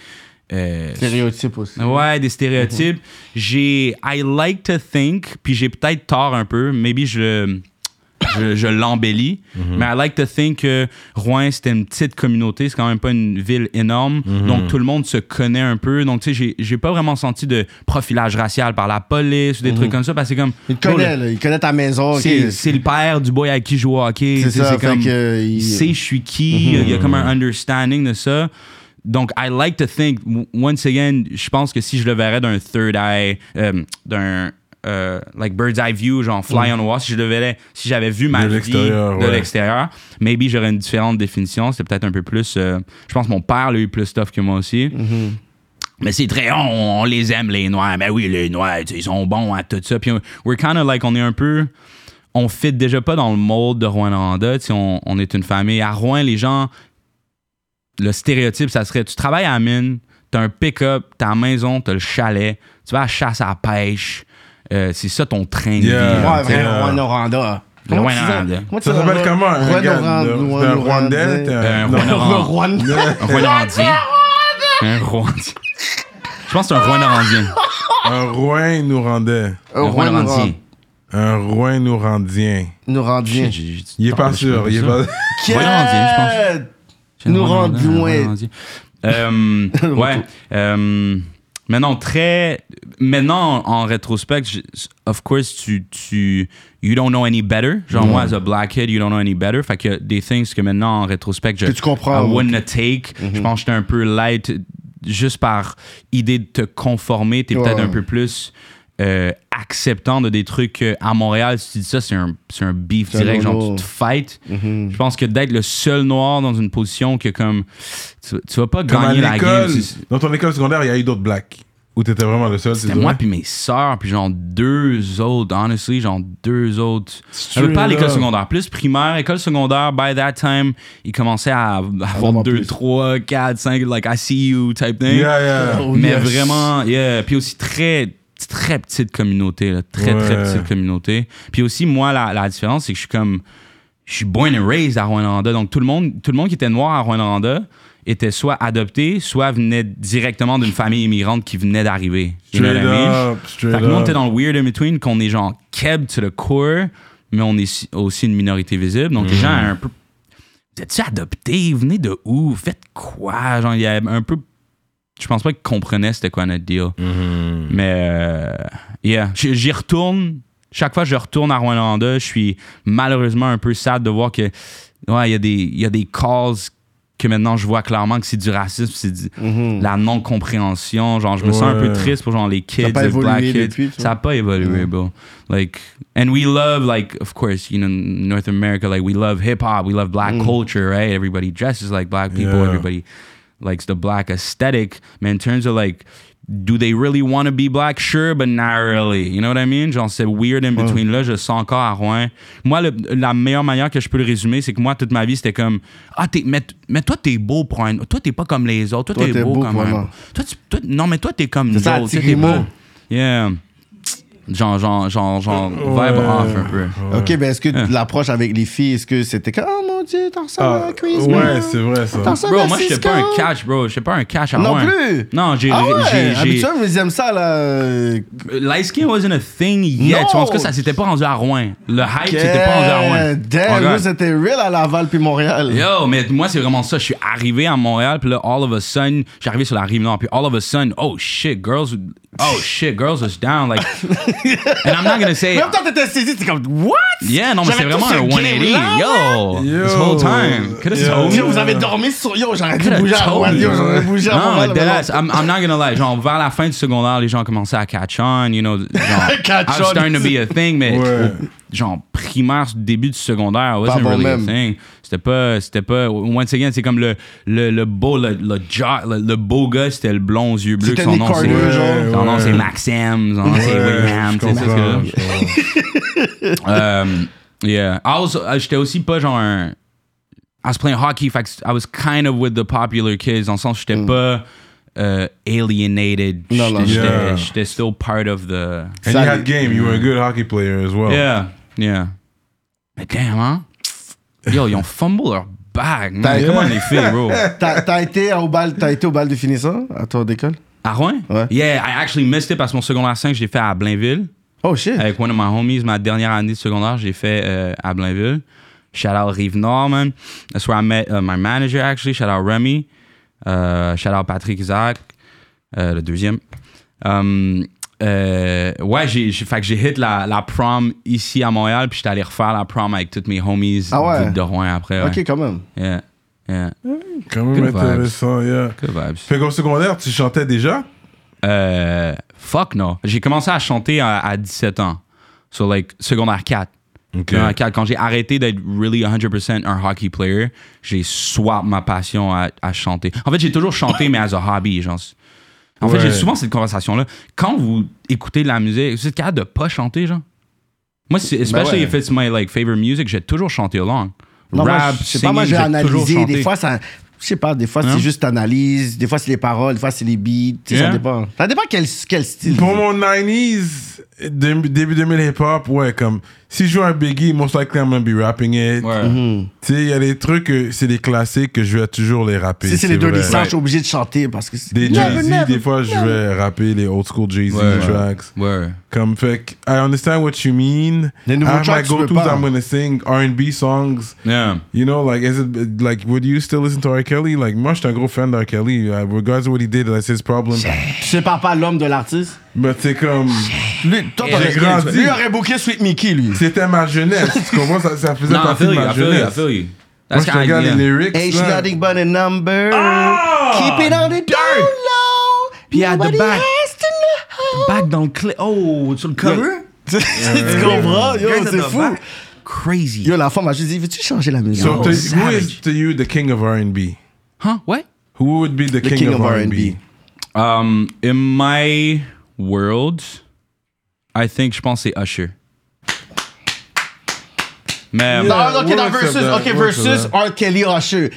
Euh, Stéréotype aussi. Ouais, des stéréotypes. J'ai. I like to think, puis j'ai peut-être tort un peu, maybe je. Je, je l'embellis, mais I like to think que Rouen, c'était une petite communauté, c'est quand même pas une ville énorme, donc tout le monde se connaît un peu. Donc, tu sais, j'ai- pas vraiment senti de profilage racial par la police ou des trucs comme ça, parce que c'est comme. Il te connaît, là. Il connaît ta maison. C'est le père du boy avec qui je joue au hockey. C'est comme, que il- il sait je suis qui. Il y a comme un understanding de ça. Donc, I like to think, once again, je pense que si je le verrais d'un third eye, euh, d'un euh, like bird's eye view, genre fly on the wall, si je le verrais, si j'avais vu ma De vie de ouais. l'extérieur, maybe j'aurais une différente définition. C'était peut-être un peu plus. euh, je pense que mon père a eu plus tough que moi aussi. Mais c'est très, on, on les aime, les Noirs. Ben oui, les Noirs, ils sont bons à tout ça. Puis, on- we're kind of like, on est un peu. On fit déjà pas dans le mode de sais, on, on est une famille. À Rouen, les gens. Le stéréotype, ça serait tu travailles à la mine, t'as un pick-up, t'as la maison, t'as le chalet, tu vas à la chasse à la pêche. Euh, c'est ça ton train de Yeah. vie. Ouais, tu sais. vrai, Rouen Noranda. Comment tu Rouen-Noranda. dis- comment tu Ça dis- s'appelle comment un Rouen Rouen un. Rwandais t'es Un. Rouen- Un Rouen-Norandien. Un Rouen-Norandien. Je pense que c'est un Rouen-Norandien. Un Rouen-Nourandais. Un Un Rouen Rouen-Norandien. Un Rouen-Nourandien. Norandien. J'ai- j'ai- Il est pas sûr. Il est pas... Je pense. Nous Nous Euh, ouais. euh, maintenant, très. Maintenant, en rétrospect, je- of course, tu, tu. You don't know any better. Genre, moi, as a black kid, you don't know any better. Fait que des things que maintenant, en rétrospect, je. Que tu comprends, I wouldn't take. Je pense que j'étais un peu light juste par idée de te conformer. T'es peut-être Ouais. un peu plus. Euh, acceptant de des trucs que, à Montréal, si tu dis ça, c'est un, c'est un beef C'est un direct, genre tu te fight. Je pense que d'être le seul noir dans une position que comme tu, tu vas pas Comme gagner la game. dans ton école secondaire, il y a eu d'autres blacks. Où t'étais vraiment le seul, c'est C'était moi puis mes sœurs puis genre deux autres, honestly, genre deux autres. Straight Euh, pas à l'école secondaire, plus primaire, école secondaire. By that time, ils commençaient à avoir deux, plus. trois, quatre, cinq, like I see you type thing. Yeah, yeah. Oh, Mais yes. vraiment, yeah. Puis aussi très, très petite communauté, là. Très, très petite communauté. Puis aussi, moi, la, la différence, c'est que je suis comme. Je suis born and raised à Rwanda. Donc, tout le monde, tout le monde qui était noir à Rwanda était soit adopté, soit venait directement d'une famille immigrante qui venait d'arriver. Fait que nous, on était dans le weird in between, qu'on est genre keb to the core, mais on est si- aussi une minorité visible. Donc, les gens, Mm. un peu. Vous êtes-tu adoptés? Vous venez de où? Faites quoi? Genre, il y a un peu. Je pense pas qu'ils comprenaient c'était quoi notre deal. Mm-hmm. Mais, euh, yeah. J'y retourne. Chaque fois que je retourne à Rwanda, je suis malheureusement un peu sad de voir que, ouais, il y, a des- y a des calls que maintenant je vois clairement que c'est du racisme, c'est du- la non-compréhension. Genre, je me sens un peu triste pour genre les kids, a pas les black kids. depuis, ça a pas évolué, bro. Like, and we love, like, of course, you know, North America, like, we love hip hop, we love black culture, right? Everybody dresses like black people, Yeah. everybody likes the black aesthetic. Mais in terms of like, do they really want to be black? Sure, but not really. You know what I mean? Genre, c'est weird in between. Là, je sens encore à Rouen. Moi, le- la meilleure manière que je peux le résumer, c'est que moi, toute ma vie, c'était comme Ah, t'es, mais, mais toi, t'es beau pour un. Toi, t'es pas comme les autres. Toi, Toi, t'es t'es beau, beau un. un- Toi, tu- toi- non, mais toi, t'es comme C'est ça, autres. tu sais, petit T'es beau. Yeah. Genre, genre, genre, genre, vibe off un peu. Ok, ben est-ce que l'approche avec les filles, est-ce que c'était comme, oh mon dieu, t'en Ah, à Chris ouais, c'est vrai ça. Bro, moi, j'étais pas un catch, bro. J'étais pas un catch à Non plus. Non, j'ai. Ah ouais, j'ai- j'ai- habituellement, ils aiment ça, là. euh, Light skin wasn't a thing yet. Non. Tu vois, en tout cas, ça s'était pas rendu à Rouen? Le hype, c'était pas rendu à Rouen. Damn, nous, c'était real à Laval puis Montréal. Yo, mais moi, c'est vraiment ça. Je suis arrivé à Montréal, puis là, all of a sudden, j'ai arrivé sur la rive nord, puis all of a sudden, oh shit, girls, oh shit, girls was down. Like, and I'm not gonna say. Même quand t'étais saisi, t'es comme, what? Yeah, non, mais c'est vraiment un ce 180. game-là, Yo, Yo. this whole time. Could've Yeah. told me. Yo, vous avez dormi sur. Yo, j'aurais dû bouger à Montréal. Yo, j'aurais bougé à Non, Montréal. mais maintenant. deadass, I'm, I'm not gonna lie. Genre, vers la fin du secondaire, les gens commençaient à catch on, you know. Genre, Catch I was on. starting to be a thing, mais Ouais. genre, primaire, début du secondaire, it wasn't really a thing. C'était pas, c'était pas, once again, c'est comme le, le, le beau, le, le, le, le beau gars, c'était le blond aux yeux bleus. Son nom, c'est, genre? son nom, Ouais. c'est Maxime, son nom, c'est Ouais, William, c'est ça je comprends. um, yeah. I was, uh, j'étais aussi pas genre un. I was playing hockey, que I was kind of with the popular kids, dans le sens j'étais pas uh, alienated. Mm. Non, J'étais- yeah. J'étais still part of the. And you had game. You were a good hockey player as well. Yeah, yeah. Mais damn, hein? Yo, ils ont fumble leur bag. man. Comment les filles, bro? T'as t'as été au bal, t'as été au bal de finissant à toi d'école? À Rouen? Ouais. Yeah, I actually missed it parce que mon secondaire 5, je l'ai fait à Blainville. Oh shit. avec one of my homies, ma dernière année de secondaire, j'ai fait euh, à Blainville. Shout out Rive-Nord, man. That's where I met uh, my manager, actually. Shout out Remy. Uh, shout out Patrick Isaac, euh, le deuxième. Um, euh, ouais, j'ai, j'ai- fait que j'ai hit la, la prom ici à Montréal, puis j'étais allé refaire la prom avec toutes mes homies Ah ouais? de, de Rouen après. ouais. Ok, quand même. Yeah, yeah. Quand même Good vibes. intéressant, yeah. Good vibes. Fait qu'au secondaire, tu chantais déjà? Euh, fuck no. J'ai commencé à chanter à, à 17 ans. So, like, secondaire 4. Ok. Secondaire 4. Quand j'ai arrêté d'être really 100% un hockey player, j'ai swap ma passion à, à chanter. En fait, j'ai toujours chanté, mais as a hobby, genre. En fait, Ouais. j'ai souvent cette conversation-là. Quand vous écoutez de la musique, vous êtes capable de pas chanter, genre? Moi, especially Ben ouais. if it's my like favorite music, j'ai toujours chanté along. Non, moi, Rap, sais pas, moi, j'ai toujours analysé. chanté. Des fois, ça. Je sais pas, des fois, Hein? c'est juste analyse. Des fois, c'est les paroles. Des fois, c'est les beats. Ça dépend. Ça dépend quel, quel style. Pour mon 90s, dé- début 2000 hip-hop, ouais, comme si je joue un Biggie, most likely I'm gonna be rapping it. Ouais. Mhm. Tu sais, il y a des trucs, c'est des classiques que je vais toujours les rapper. Si c'est les Dirty. South, je suis obligé de chanter parce que c'est. Des Jay-Z, des fois, je vais rapper les old school Jay-Z Ouais. tracks. Ouais. Comme fait que, I understand what you mean. Les nouveaux I my tracks, peux go-tos. I'm gonna sing R&B songs. Yeah. You know, like, is it, like, would you still listen to R. Kelly? Like, moi, je suis un gros fan de R. Kelly. Uh, regardless of what he did, that's his problem. Tu sépares pas l'homme de l'artiste? Mais c'est comme, Lui, toi, t'aurais grandi. Lui, aurait booké Sweet Mickey, lui. C'était ma jeunesse. tu comprends? Ça, ça faisait partie de ma jeunesse. Moi, je regarde les lyrics. H là. nothing but a number? Ah! Keep it on the down low. Puis at the back. Back dans le clip. Oh, sur le cover? tu comprends? Yo, c'est fou. Crazy. Yo, la femme m'a juste dit, veux-tu changer la musique? So, to, who is to you the king of R&B? Huh? What? Who would be the, The king, of, R&B? Um, in my world, I think je pense que c'est Usher. Mais Non, Yeah, dans accept versus, that, ok, we'll versus R. Kelly Usher.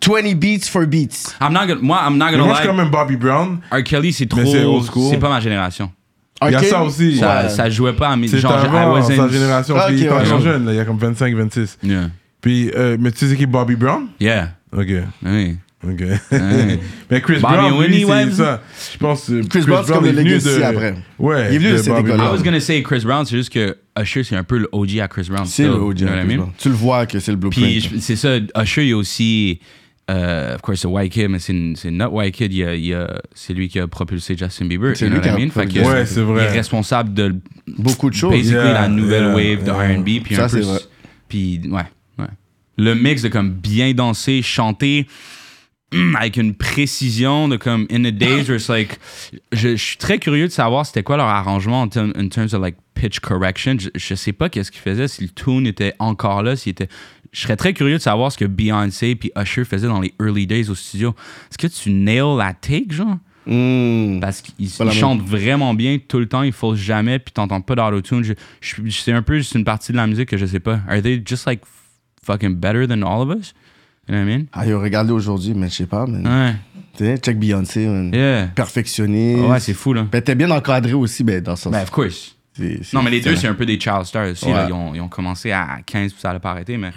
20 beats for beats. I'm not gonna, moi, I'm not gonna moi, je suis lie. comme un Bobby Brown. R. Kelly, c'est trop. C'est old school. C'est pas ma génération. Il y a ça aussi. Ça, Ouais. ça jouait pas à mes. C'est Genre, I avant wasn't. sa génération. Ah, parce qu'il ok, est ouais. jeune. là, il y a comme 25, 26. Yeah. Puis, euh, mais tu sais qui Bobby Brown? Yeah. Ok. Oui. Ok. Ouais. mais Chris Bobby Brown, lui, Winnie, c'est ouais. ça. Je pense que Chris Brown, c'est comme est le venu de... après. Ouais. Il est venu de cette Bobby école-là. I was gonna say Chris Brown, c'est juste que Usher, c'est un peu le OG à Chris Brown. C'est still, le OG. I Chris? Brown. Tu le vois que c'est le Puis blueprint. je- c'est ça, Usher, il y a aussi, euh, of course, c'est White Kid, mais c'est une- c'est not White Kid, il il c'est lui qui a propulsé Justin Bieber. C'est lui qui a mean? Fait que, propulsé- Ouais, c'est vrai. Il est responsable de Beaucoup de choses. basically Yeah, la nouvelle yeah, wave de yeah. R&B. Puis Ça, c'est vrai. Puis, ouais, ouais. Le mix de comme bien danser, chanter. avec une précision de comme in the days where it's like je, je suis très curieux de savoir c'était quoi leur arrangement en term- in terms of like pitch correction je, je sais pas qu'est-ce qu'ils faisaient si le tune était encore là s'il était je serais très curieux de savoir ce que Beyoncé puis Usher faisaient dans les early days au studio est-ce que tu nail la take genre? Hmm. parce qu'ils chantent vraiment bien tout le temps, ils faussent jamais, puis t'entends pas d'autotune. Je, je, c'est un peu juste une partie de la musique que je sais pas. Are they just like fucking better than all of us? You know what I Ah, yo, regardez aujourd'hui, mais je sais pas, man. mean? Tu sais, check Beyoncé, man. Ouais. Yeah. Perfectionniste. Ouais, c'est fou, là. Ben, t'es bien encadré aussi, ben, dans ça. Ben, of course. C'est- c'est- Non, mais les deux, c'est- un peu des child stars aussi. là. Ouais. Ils, ont, ils ont commencé à 15 puis ça n'a pas arrêté, mais.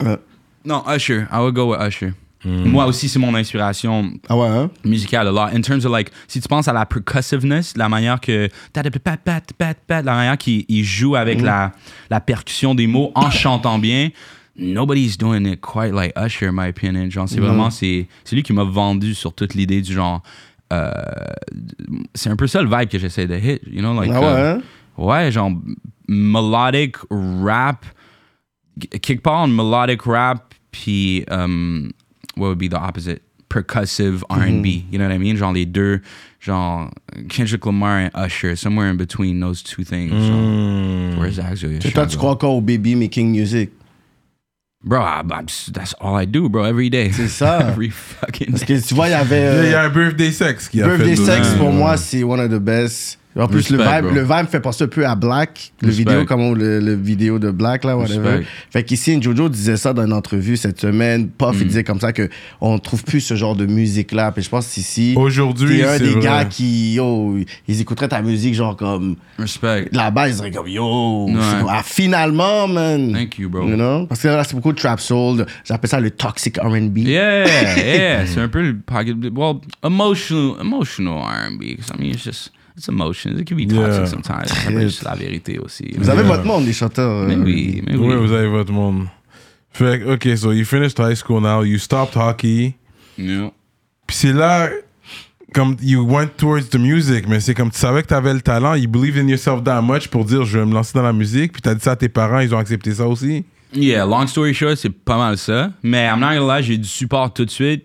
Ouais. Non, Usher. I would go with Usher. Moi aussi, c'est mon inspiration Ah ouais, hein? musicale a lot. In terms of like, si tu penses à la percussiveness, la manière que. La manière qu'il il joue avec la, la percussion des mots en chantant bien. Nobody's doing it quite like Usher, in my opinion. Genre, c'est vraiment, c'est c'est lui qui m'a vendu sur toute l'idée du genre. euh, c'est un peu ça le vibe que j'essaie de hit, you know, like. Ah ouais, euh, hein? Ouais, genre melodic rap, part en melodic rap, puis um, what would be the opposite? Percussive R&B, you know what I mean? Genre les deux, genre Kendrick Lamar et Usher, somewhere in between those two things. Genre, where's? Et toi, tu crois encore au baby making music? Bro, I, I'm that's all I do, bro, every day. C'est ça. every fucking Parce day. que tu vois, il y avait. Il y euh, a un birthday sex qui a Birthday fait. Sex, deux- pour moi, c'est one of the best. En plus, le vibe, bro. le vibe fait penser un peu à Black, le Respect. vidéo, comme on- le, le vidéo de Black, là, whatever. Respect. Fait qu'ici, Jojo disait ça dans une entrevue cette semaine. Puff, Mm. il disait comme ça que on trouve plus ce genre de musique-là. Puis je pense qu'ici, Aujourd'hui, t'es un des vrai. gars qui, yo, ils écouteraient ta musique, genre comme, Respect. là-bas, ils seraient comme, yo, Ouais. ah, finalement, man. Thank you, bro. You know? Parce que là, c'est beaucoup de trap soul. J'appelle ça le toxic R&B. Yeah, yeah. c'est un peu le pocket. Well, emotional, emotional R&B. I mean, it's just it's emotions. It can be toxic Yeah. sometimes. C'est un peu juste la vérité aussi. Vous avez Yeah. votre monde, les chanteurs. euh, Mais oui, mais oui. Oui, vous avez votre monde. Fait que, ok, so you finished high school now, you stopped hockey. Yeah. Puis c'est là, comme you went towards the music, mais c'est comme tu savais que t'avais le talent, you believed in yourself that much pour dire je vais me lancer dans la musique, puis t'as dit ça à tes parents, ils ont accepté ça aussi. Yeah, long story short, c'est pas mal ça. Mais I'm not gonna lie, j'ai eu du support tout de suite.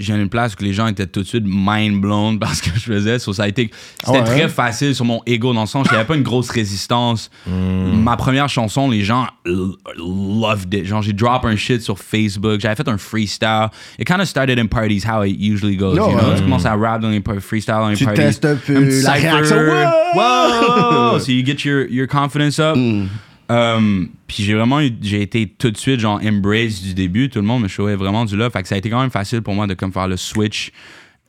J'ai une place où les gens étaient tout de suite mind blown par ce que je faisais. So, ça a été, c'était ouais, très hein? facile sur mon ego dans le sens avait pas une grosse résistance. Ma première chanson, les gens loved it. Genre, j'ai drop un shit sur Facebook. J'avais fait un freestyle. It kind of started in parties how it usually goes. No, you know? ouais. Tu commences à rap dans les freestyle dans les Tu parties. testes un peu petit la réaction. Wow! Wow! So you get your, your confidence up. Um, puis j'ai vraiment eu- j'ai été tout de suite genre embrace du début. Tout le monde me showait vraiment du love. Fait que ça a été quand même facile pour moi de comme faire le switch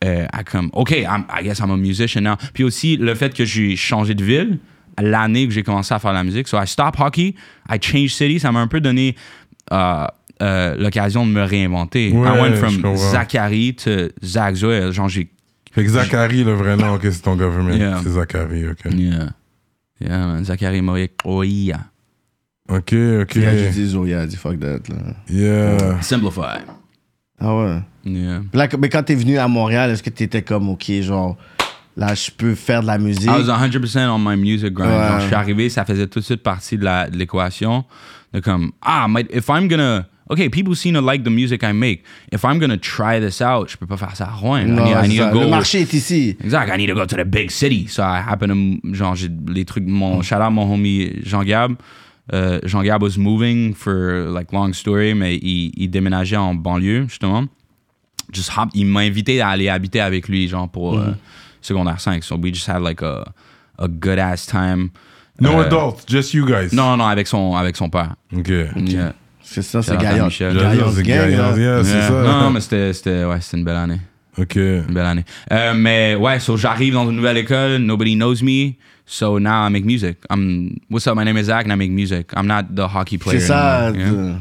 euh, à comme ok I'm- I guess I'm a musician now. Puis aussi le fait que j'ai changé de ville l'année que j'ai commencé à faire la musique. So I stopped hockey I changed city. Ça m'a un peu donné euh, euh, l'occasion de me réinventer. Ouais, I went from. Zachary to Zach Zoe genre j'ai Fait que Zachary, le vrai nom, ok, c'est ton government. Yeah. C'est Zachary, ok. yeah. Yeah man. Zachary Moïse. Oh yeah Ok, ok. Là, j'ai dit Zoya, dit fuck that. Là. Yeah. simplify Ah ouais. yeah Là, mais quand t'es venu à Montréal, est-ce que t'étais comme, ok, genre, là, je peux faire de la musique? I was 100% on my music grind. Ouais. Genre, je suis arrivé, ça faisait tout de suite partie de la- de l'équation. De comme, ah, my- if I'm gonna. Okay, people seem to like the music I make. If I'm gonna try this out, je peux pas faire ça à Rouen. I Non, need, I need ça. to go. Le marché est ici. Exact, I need to go to the big city. So I happen to. Genre, j'ai les trucs. Mon shout out mon homie Jean-Gab. Euh, Jean-Gab was moving for like long story, mais il, il déménageait en banlieue, justement. Just hop, il m'a invité à aller habiter avec lui, genre pour euh, secondaire 5. So we just had like a, a good ass time. No Euh, adults, just you guys. Non, non, avec son, avec son père. Ok. Yeah. C'est ça, c'est gaillard. Gaillard c'est gang, gaillard, là. yeah, c'est Yeah. ça. Non, non, mais c'était, c'était, ouais, c'était une belle année. Ok. Une belle année. Euh, mais ouais, so j'arrive dans une nouvelle école, nobody knows me, so now I make music. I'm, what's up, my name is Zach and I make music. I'm not the hockey player C'est ça. anymore, you know?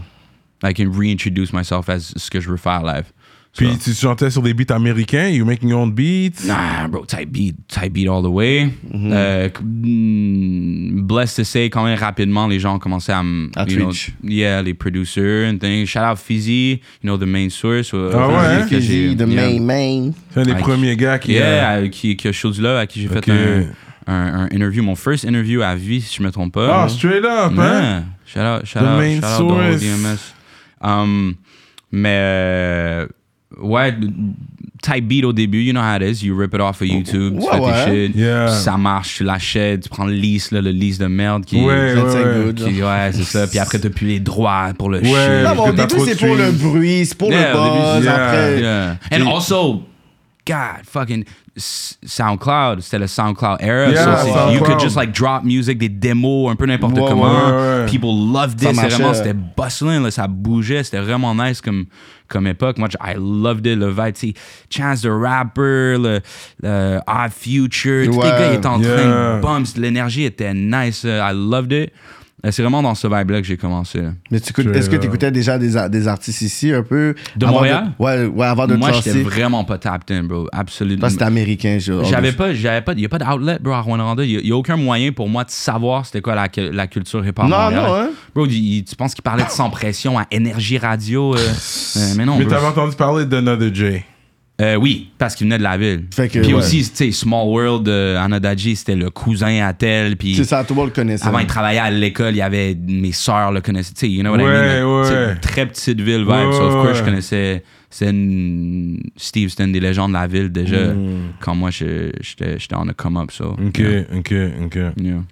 I can reintroduce myself as ce que je veux faire live. Puis tu chantais sur des beats américains, you making your own beats. Nah, bro, type beat, type beat all the way. Euh, mm, blessed to say, quand même rapidement, les gens ont commencé à me. À you know, Twitch. yeah, les producers and things. Shout out Fizzy, you know, the main source. euh, Ah ouais, hein? Fizzy, the yeah. main, main. C'est un des premiers gars qui. Yeah, euh, euh, qui, qui a chose là, à qui j'ai Ok. fait un, un, un interview, mon first interview à vie, si je me trompe pas. Ah, straight up, hein? Yeah. Shout out, shout The out, main shout out source. DMS. Um, mais euh, ouais, type beat au début, you know how it is. You rip it off of YouTube, tu Ouais, fais ouais. tes shit. Yeah. ça marche, tu l'achètes, tu prends le lease, là, le lease de merde qui. Ouais, 25 ouais. c'est ça. Puis après, t'as plus les droits pour le Ouais. shit. Non, mais que au début, c'est pour le bruit, c'est pour Yeah, le buzz. yeah. Après, Yeah. And also, God, fucking SoundCloud, c'était le SoundCloud era. Yeah, so c'est- you SoundCloud. could just like drop music, des démos, un peu n'importe Ouais, comment. ouais, ouais. People loved it. Vraiment, c'était bustling, là, ça bougeait. C'était vraiment nice comme, comme époque. Moi, I loved it, le vibe. tu Chance the Rapper, le, le Odd Future. Tous les gars étaient en train Yeah. de bump. L'énergie était nice. uh, I loved it. Euh, C'est vraiment dans ce vibe-là que j'ai commencé. là. Mais tu écoutes- Je- est-ce que tu écoutais déjà des, des artistes ici un peu? De Montréal? ouais, ouais, avant de Moi, j'étais vraiment pas tapped in, bro. Absolument. Toi, c'était américain. J'avais pas, j'avais pas, il y a pas d'outlet, bro, à Rwanda. Il y, a- y a aucun moyen pour moi de savoir c'était quoi la, la culture hip-hop. Non, Montréal. non, hein? Bro, tu penses qu'il parlait de sans pression à Énergie Radio? euh, euh, mais non, Mais t'avais entendu parler d'Another J. Euh, oui, parce qu'il venait de la ville. Fait que, puis ouais. aussi, tu sais, Small World, euh, Anadaji, c'était le cousin à tel. Puis C'est ça, tout le monde le connaissait. avant, il travaillait à l'école, il y avait mes sœurs le connaissaient. Tu sais, you know what I mean? Like, ouais. c'est une très petite ville vibe. Ouais, so, of ouais, course, je connaissais. C'est une- Steve, c'était une des légendes de la ville déjà. Quand moi, j'étais on a come up. So, Ok, yeah. ok, ok. Yeah.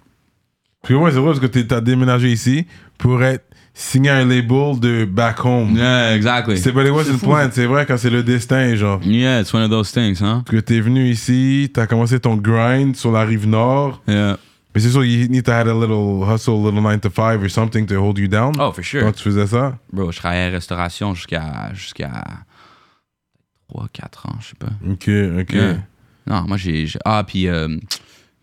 Parce que ouais, c'est vrai parce que t'as déménagé ici pour être signé à un label de back home. Yeah, exactly. C'est but it wasn't planned, c'est vrai quand c'est le destin, genre. Yeah, it's one of those things, huh? Que t'es venu ici, t'as commencé ton grind sur la rive nord. Yeah. Mais c'est sûr, you need to have a little hustle, a little 9 to 5 or something to hold you down. Oh, for sure. Quand tu faisais ça. Bro, je travaillais à restauration jusqu'à jusqu'à 3-4 ans, je sais pas. Ok, ok. Yeah. Non, moi j'ai. Ah, puis, um,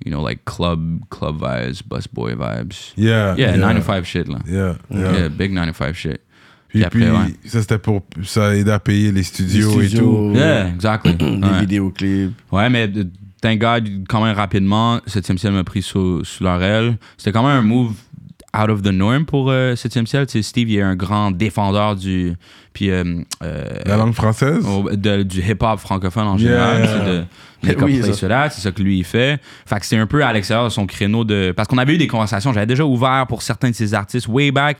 you know, like club, club vibes, busboy vibes. Yeah. Yeah, 9 to 5 shit, là. Yeah, Yeah, yeah. big 9 to 5 shit. Puis, Puis après, puis, ouais. ça c'était pour. Ça aidait à payer les Des studios, et tout. studios, Yeah, exactly. Des ouais. vidéoclips. Ouais, mais euh, thank God, quand même rapidement, 7e ciel m'a pris sous, sous leur aile. C'était quand même un move out of the norm pour euh, 7e ciel. Tu sais, Steve, il est un grand défendeur du. Puis. euh, euh, La langue française? au- de- du hip-hop francophone en général. Yeah. c'est de Oui, ça. c'est ça que lui il fait. Fait que c'est un peu à l'extérieur de son créneau de. Parce qu'on avait eu des conversations, j'avais déjà ouvert pour certains de ces artistes way back.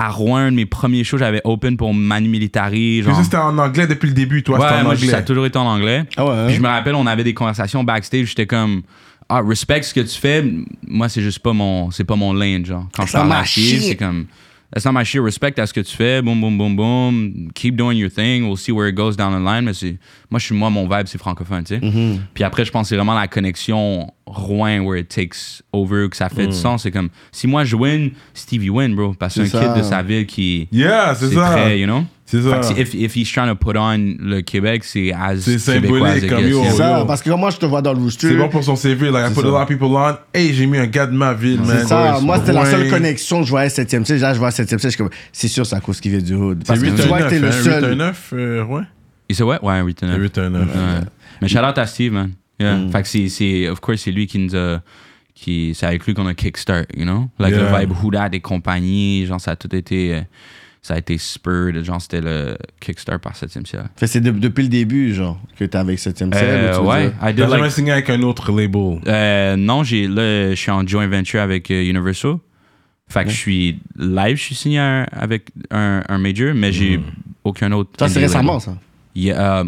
À Rouen, un de mes premiers shows, j'avais open pour Manu Militari. Genre... c'était en anglais depuis le début, toi, c'était Ouais, en moi, anglais. ça a toujours été en anglais. Ah ouais, hein? Puis je me rappelle, on avait des conversations backstage, j'étais comme. Ah, respect ce que tu fais. Moi, c'est juste pas mon, c'est pas mon lane, genre. Quand je That's parle not à c'est comme. That's not my shit. Respect à ce que tu fais. Boom, boom, boom, boom. Keep doing your thing. We'll see where it goes down the line. Mais c'est, moi, je suis, moi, mon vibe, c'est francophone, tu sais. Mm-hmm. Puis après, je pense que c'est vraiment la connexion Rouen where it takes over, que ça fait du sens. C'est comme, si moi je win, Stevie win, bro. Parce que c'est un ça. kid de sa ville qui. Yeah, c'est ça. prêt, you know? C'est ça. si- if, if he's trying to put on le Québec, c'est as C'est symbolique, comme yo. C'est ça, parce que moi, je te vois dans le rooster. C'est bon pour son CV. Like, I put a ça. lot of people on. Hey, j'ai mis un gars de ma ville, man. C'est ça, moi c'était la seule connexion que je voyais 7ème ciel. Là, je vois 7ème ciel, je suis comme, c'est sûr, c'est à cause qu'il vient du hood. C'est Parce que 8 tu vois que t'es le 8 seul. 9 euh, ouais. Il sait, ouais, ouais, written up. 8 9 Ouais. Mais shout out à Steve, man. Yeah. Fait que c'est, c'est, of course, c'est lui qui nous a. Qui, c'est avec lui qu'on a kickstart, you know? Like Yeah. le vibe Huda et compagnie, genre, ça a tout été. Ça a été spurred, genre, c'était le kickstart par 7e ciel. Fait que c'est de- depuis le début, genre, que t'es avec 7ème ciel. Euh, ou tu ouais, T'as jamais like. signé avec un autre label? Euh, non, j'ai, là, je suis en joint venture avec euh, Universal. Fait que je suis live, je suis signé un- avec un, un major, mais j'ai aucun autre. Ça, c'est récemment, label. ça. Il y a euh,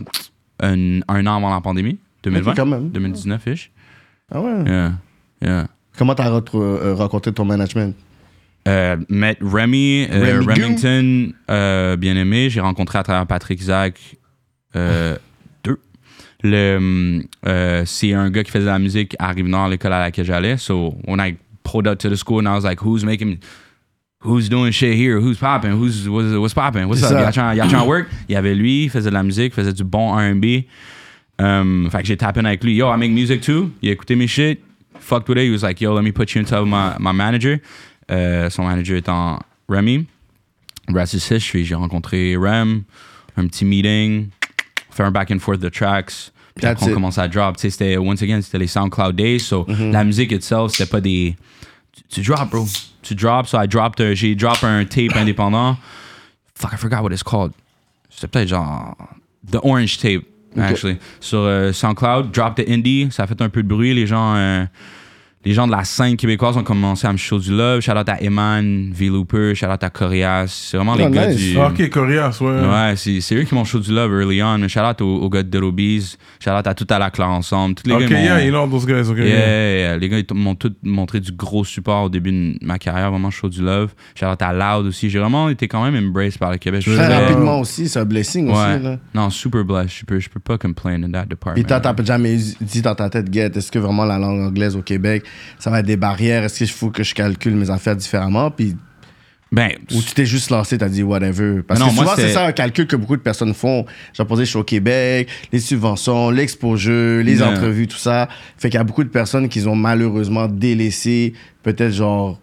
un, un an avant la pandémie, 2020. Ok, quand même. 2019-ish. Ah ouais. Yeah. Yeah. Comment t'as euh, rencontré ton management? Euh, met Remy, euh, Remington, euh, bien aimé. J'ai rencontré à travers Patrick Zach euh, deux. Le, euh, c'est un gars qui faisait de la musique à Rive-Nord, l'école à laquelle j'allais. So, when I pulled up to the school and I was like, who's making, who's doing shit here? Who's popping? Who's, what's, what's popping? What's up? Y'all trying, y'all trying to work? Il y avait lui, il faisait de la musique, faisait du bon R&B. Um, fait que j'ai tapé avec lui. Yo, I make music too. Il a écouté mes shit. Fucked with it. He was like, yo, let me put you into my, my manager. Euh, son manager étant Remy. Rest is history. J'ai rencontré Rem. Un petit meeting. Fait un back and forth de tracks. Puis That's après, on commence à drop. Tu sais, c'était, once again, c'était les SoundCloud Days. So, Mm-hmm. la musique itself, c'était pas des. Tu, tu drop, bro. Tu drop. So, I dropped, un- j'ai drop un tape indépendant. Fuck, I forgot what it's called. C'était peut-être genre. The Orange Tape, actually. Sur euh, SoundCloud, drop the indie. Ça a fait un peu de bruit. Les gens. euh, les gens de la scène québécoise ont commencé à me show du love. Shout out à Eman, V-Looper, shout out à Corias. C'est vraiment les Oh, gars nice. du. Ah, Ok, Corias, ouais. Ouais, c'est c'est eux qui m'ont show du love early on. Shout out aux, aux gars de Bees. Shout out à tout à la classe ensemble. Tous les Ok, gars yeah, you know those guys, ok. Yeah, yeah, yeah. Les gars, ils m'ont tous montré du gros support au début de ma carrière, vraiment chaud du love. Shout out à Loud aussi. J'ai vraiment été quand même embraced par le Québec. Je Très rapidement aussi, c'est un blessing Ouais. aussi. Là. Non, super blessed. Je peux, je peux pas complain in that department. Puis toi, t'as jamais dit dans ta tête, Get, est-ce que vraiment la langue anglaise au Québec, ça va être des barrières? Est-ce qu'il faut que je calcule mes affaires différemment? Puis, Ben, ou tu t'es juste lancé, t'as dit whatever? Parce Non, que souvent, c'est ça un calcul que beaucoup de personnes font. J'ai posé, je suis au Québec, les subventions, l'exposure, les entrevues, tout ça. Fait qu'il y a beaucoup de personnes qui ont malheureusement délaissé, peut-être genre,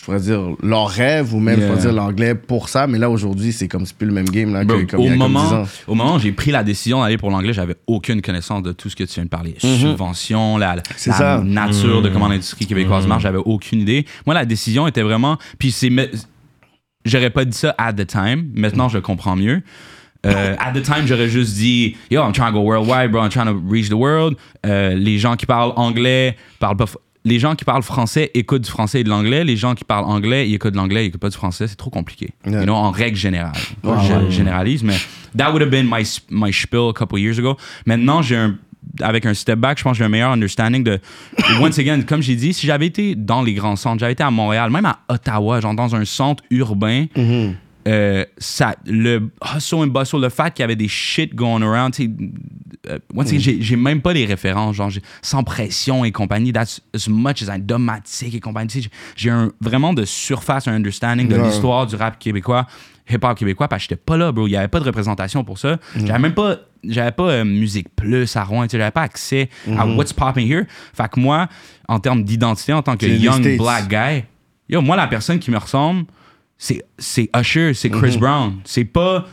je pourrais dire, leur rêve ou même, je Yeah. pourrais dire, l'anglais pour ça. Mais là, aujourd'hui, c'est comme, c'est plus le même game là, que, Bro, comme il y au, a comme 10 moment, ans. au moment où j'ai pris la décision d'aller pour l'anglais, j'avais aucune connaissance de tout ce que tu viens de parler. Subvention, la, la- ça. nature de comment l'industrie québécoise marche, j'avais aucune idée. Moi, la décision était vraiment. Puis c'est. J'aurais pas dit ça at the time. Maintenant, je comprends mieux. Euh, at the time, j'aurais juste dit Yo, I'm trying to go worldwide, bro. I'm trying to reach the world. Euh, les gens qui parlent anglais parlent pas. Les gens qui parlent français écoutent du français et de l'anglais. Les gens qui parlent anglais, ils écoutent de l'anglais, ils écoutent pas du français. C'est trop compliqué. Yeah. You know, en règle générale. Que je généralise, mais that would have been my, my spiel a couple years ago. Maintenant, j'ai un avec un step back, je pense que j'ai un meilleur understanding de. Once again, comme j'ai dit, si j'avais été dans les grands centres, j'avais été à Montréal, même à Ottawa, genre dans un centre urbain, euh, ça, le hustle and bustle, le fait qu'il y avait des shit going around, tu sais, euh, again, j'ai- j'ai même pas les références, genre sans pression et compagnie, that's as much as I domatique et compagnie. tu sais, J'ai vraiment de surface, un understanding de l'histoire du rap québécois, hip-hop québécois, parce que j'étais pas là, bro. Il y avait pas de représentation pour ça. J'avais même pas, j'avais pas euh, Musique Plus à Rouen, tu sais, j'avais pas accès à what's popping here. Fait que moi, en termes d'identité, en tant que young black guy, yo, moi, la personne qui me ressemble, c'est c'est Usher, c'est Chris Brown. C'est pas.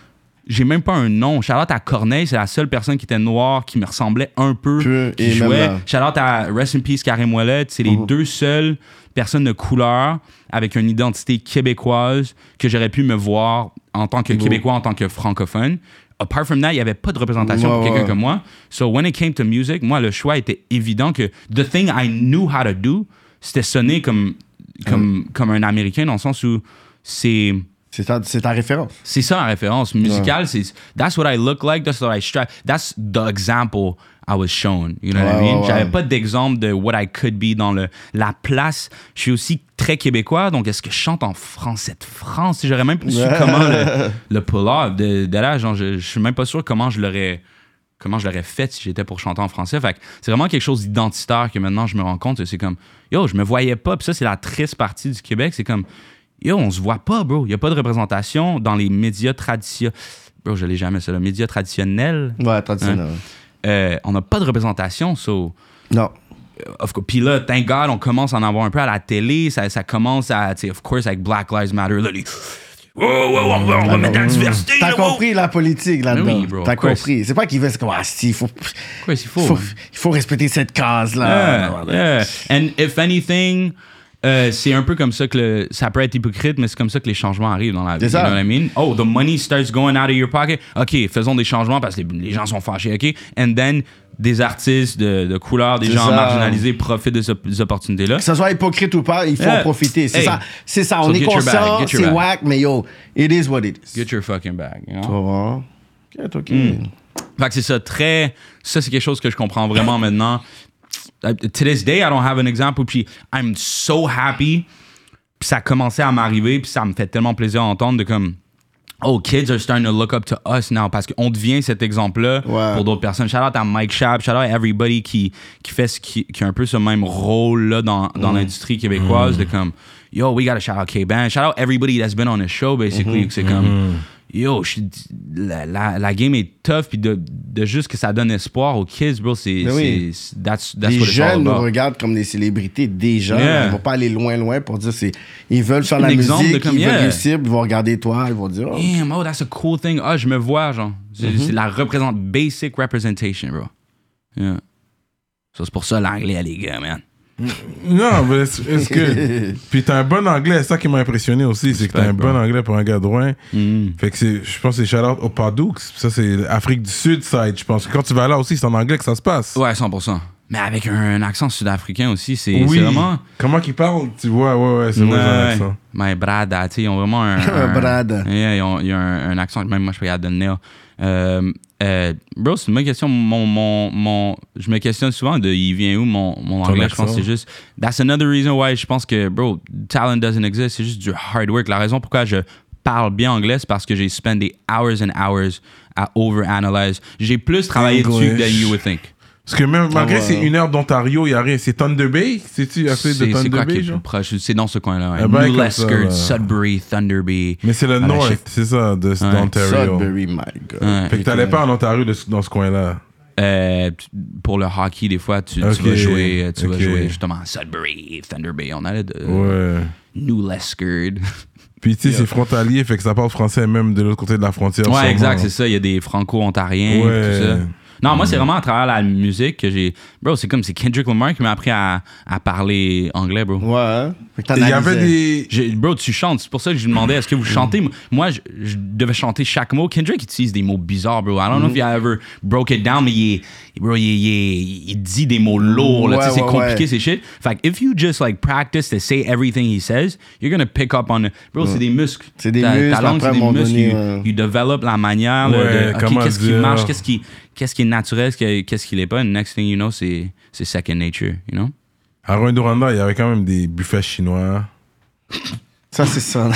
J'ai même pas un nom. Charlotte à Corneille, c'est la seule personne qui était noire qui me ressemblait un peu. Qui et jouait. Charlotte à Rest in Peace, Karim Ouellet. C'est les deux seules personnes de couleur avec une identité québécoise que j'aurais pu me voir en tant que Québécois, en tant que francophone. Apart from that, il n'y avait pas de représentation Ouais, pour quelqu'un ouais. comme moi. So when it came to music, moi, le choix était évident que the thing I knew how to do, c'était sonner comme, comme, comme un Américain dans le sens où c'est C'est ta, c'est ta référence. c'est ça la référence musicale c'est that's what I look like that's what I strive that's the example I was shown you know what I Ouais, mean? ouais, j'avais ouais. pas d'exemple de what I could be dans le la place je suis aussi très québécois donc est-ce que je chante en français de France? J'aurais même pas su comment le, le pull off de, de là genre je, je suis même pas sûr comment je l'aurais comment je l'aurais fait si j'étais pour chanter en français. Fait que c'est vraiment quelque chose d'identitaire que maintenant je me rends compte. C'est comme, yo, je me voyais pas. Puis ça, c'est la triste partie du Québec. C'est comme, yo, on se voit pas, bro. Il y a pas de représentation dans les médias traditionnels. Bro, je l'ai jamais, ça. Les médias traditionnels, Ouais, traditionnel. euh, on n'a pas de représentation. So, Non. of course, puis là, thank God, on commence à en avoir un peu à la télé. Ça, ça commence à, tu sais, of course, avec Black Lives Matter. Là, les, oh, oh, on va, on va mettre la diversité. T'as compris la politique là-dedans. Oui, T'as compris. C'est pas qu'ils veulent, c'est comme, ah, si, il faut, il faut. faut, hein. faut respecter cette case-là. Yeah, yeah. And if anything, euh, c'est un peu comme ça que le- ça peut être hypocrite, mais c'est comme ça que les changements arrivent dans la vie. You know what I mean? Oh, the money starts going out of your pocket. OK, faisons des changements parce que les, les gens sont fâchés. OK? And then, des artistes de, de couleur, des gens ça. marginalisés profitent de ce- ces opportunités-là. Que ce soit hypocrite ou pas, il faut Yeah. en profiter. C'est Hey. ça. C'est ça. So On est get your bag, conscient, get c'est whack, mais yo, it is what it is. Get your fucking bag. You know? Tu vas voir. Ok, ok. Hmm. Fait que c'est ça, très. Ça, c'est quelque chose que je comprends vraiment maintenant. Uh, To this day, I don't have an example. Puis I'm so happy. Puis ça a commencé à m'arriver. Puis ça me fait tellement plaisir à entendre de comme. Oh, kids are starting to look up to us now. Parce qu'on devient cet exemple-là Ouais. pour d'autres personnes. Shout out à Mike Schaap. Shout out à everybody qui, qui fait ce qui, qui a un peu ce même rôle-là dans, dans l'industrie québécoise. De comme, yo, we gotta shout out K-Ban. Shout out everybody that's been on the show, basically. que C'est comme, yo, je la, la, la game est tough. Puis de, de juste que ça donne espoir aux kids, bro, c'est. Ben oui. c'est- that's, that's Les jeunes nous regardent comme des célébrités déjà. Yeah. Ils vont pas aller loin, loin pour dire c'est. Ils veulent faire la musique, de comme, ils veulent yeah. réussir, ils vont regarder toi, ils vont dire. oh, Damn, oh, that's a cool thing. Ah, je me vois, genre. C'est Mm-hmm. la représente, basic representation, bro. Yeah. Ça, c'est pour ça l'anglais, les gars, man. Non, mais est-ce que. Puis t'as un bon anglais, c'est ça qui m'a impressionné aussi, c'est que t'as un bon anglais pour un gars de Rouen. Mm. Fait que c'est, je pense que c'est shout-out au Padoux. Ça, c'est Afrique du Sud side. Je pense que quand tu vas là aussi, c'est en anglais que ça se passe. Ouais, 100%. Mais avec un, un accent sud-africain aussi, c'est Oui. vraiment. Comment qu'ils parlent Tu vois, ouais, ouais, c'est vrai, ouais. accent. My brada, tu sais, ils ont vraiment un. Un brada. Yeah, ils ont, ils ont un, un accent, même moi, je peux regarder le nez. Euh, euh, bro, c'est une bonne question. Mon, mon, mon, je me questionne souvent de il vient où mon, mon anglais. Je pense que c'est juste. That's another reason why je pense que, bro, talent doesn't exist. C'est juste du hard work. La raison pourquoi je parle bien anglais, c'est parce que j'ai spent des hours and hours à overanalyze. J'ai plus travaillé dessus English. than you would think. Parce que même malgré ouais. c'est une heure d'Ontario, il y a rien. C'est Thunder Bay? C'est-tu assez de Thunder quoi qui Bay? C'est dans ce coin-là. ouais. Ah ben, New ça, Lescard. Sudbury, Thunder Bay. Mais c'est le North, chef- c'est ça, d'Ontario. Sudbury, my God. Fait que t'allais pas en Ontario dans ce coin-là. Euh, tu- pour le hockey, des fois, tu, tu Ok, vas jouer, euh, tu vas jouer justement à Sudbury, Thunder Bay. On allait de Ouais. New Lescard. Puis tu sais, c'est frontalier, fait que ça parle français même de l'autre côté de la frontière. ouais, sûrement. exact, c'est ça. Il y a des franco-ontariens, Ouais. tout ça. Non, moi, c'est vraiment à travers la musique que j'ai. Bro, c'est comme c'est Kendrick Lamar qui m'a appris à, à parler anglais, bro. Ouais. hein? Il y avait des. J'ai- bro, tu chantes. C'est pour ça que je lui demandais est-ce que vous chantez? Moi, je, je devais chanter chaque mot. Kendrick utilise des mots bizarres, bro. I don't know if you ever broke it down, mais il, est- bro, il, il, il- il dit des mots lourds. là, tu sais, Ouais, c'est ouais, compliqué, ouais. ces shit. Fait que if you just like practice to say everything he says, you're gonna pick up on it. Bro, c'est des muscles. C'est des Ta- muscles, Ta langue, après, c'est à un des moment muscles. donné, you, ouais. you develop la manière là, Ouais, de ok, comment qu'est-ce qui dire? marche, qu'est-ce qui, qu'est-ce qui est naturel, qu'est-ce qui- l'est pas? And next thing you know, c'est second nature, you know? À Rwanda, il y avait quand même des buffets chinois. Ça, c'est ça.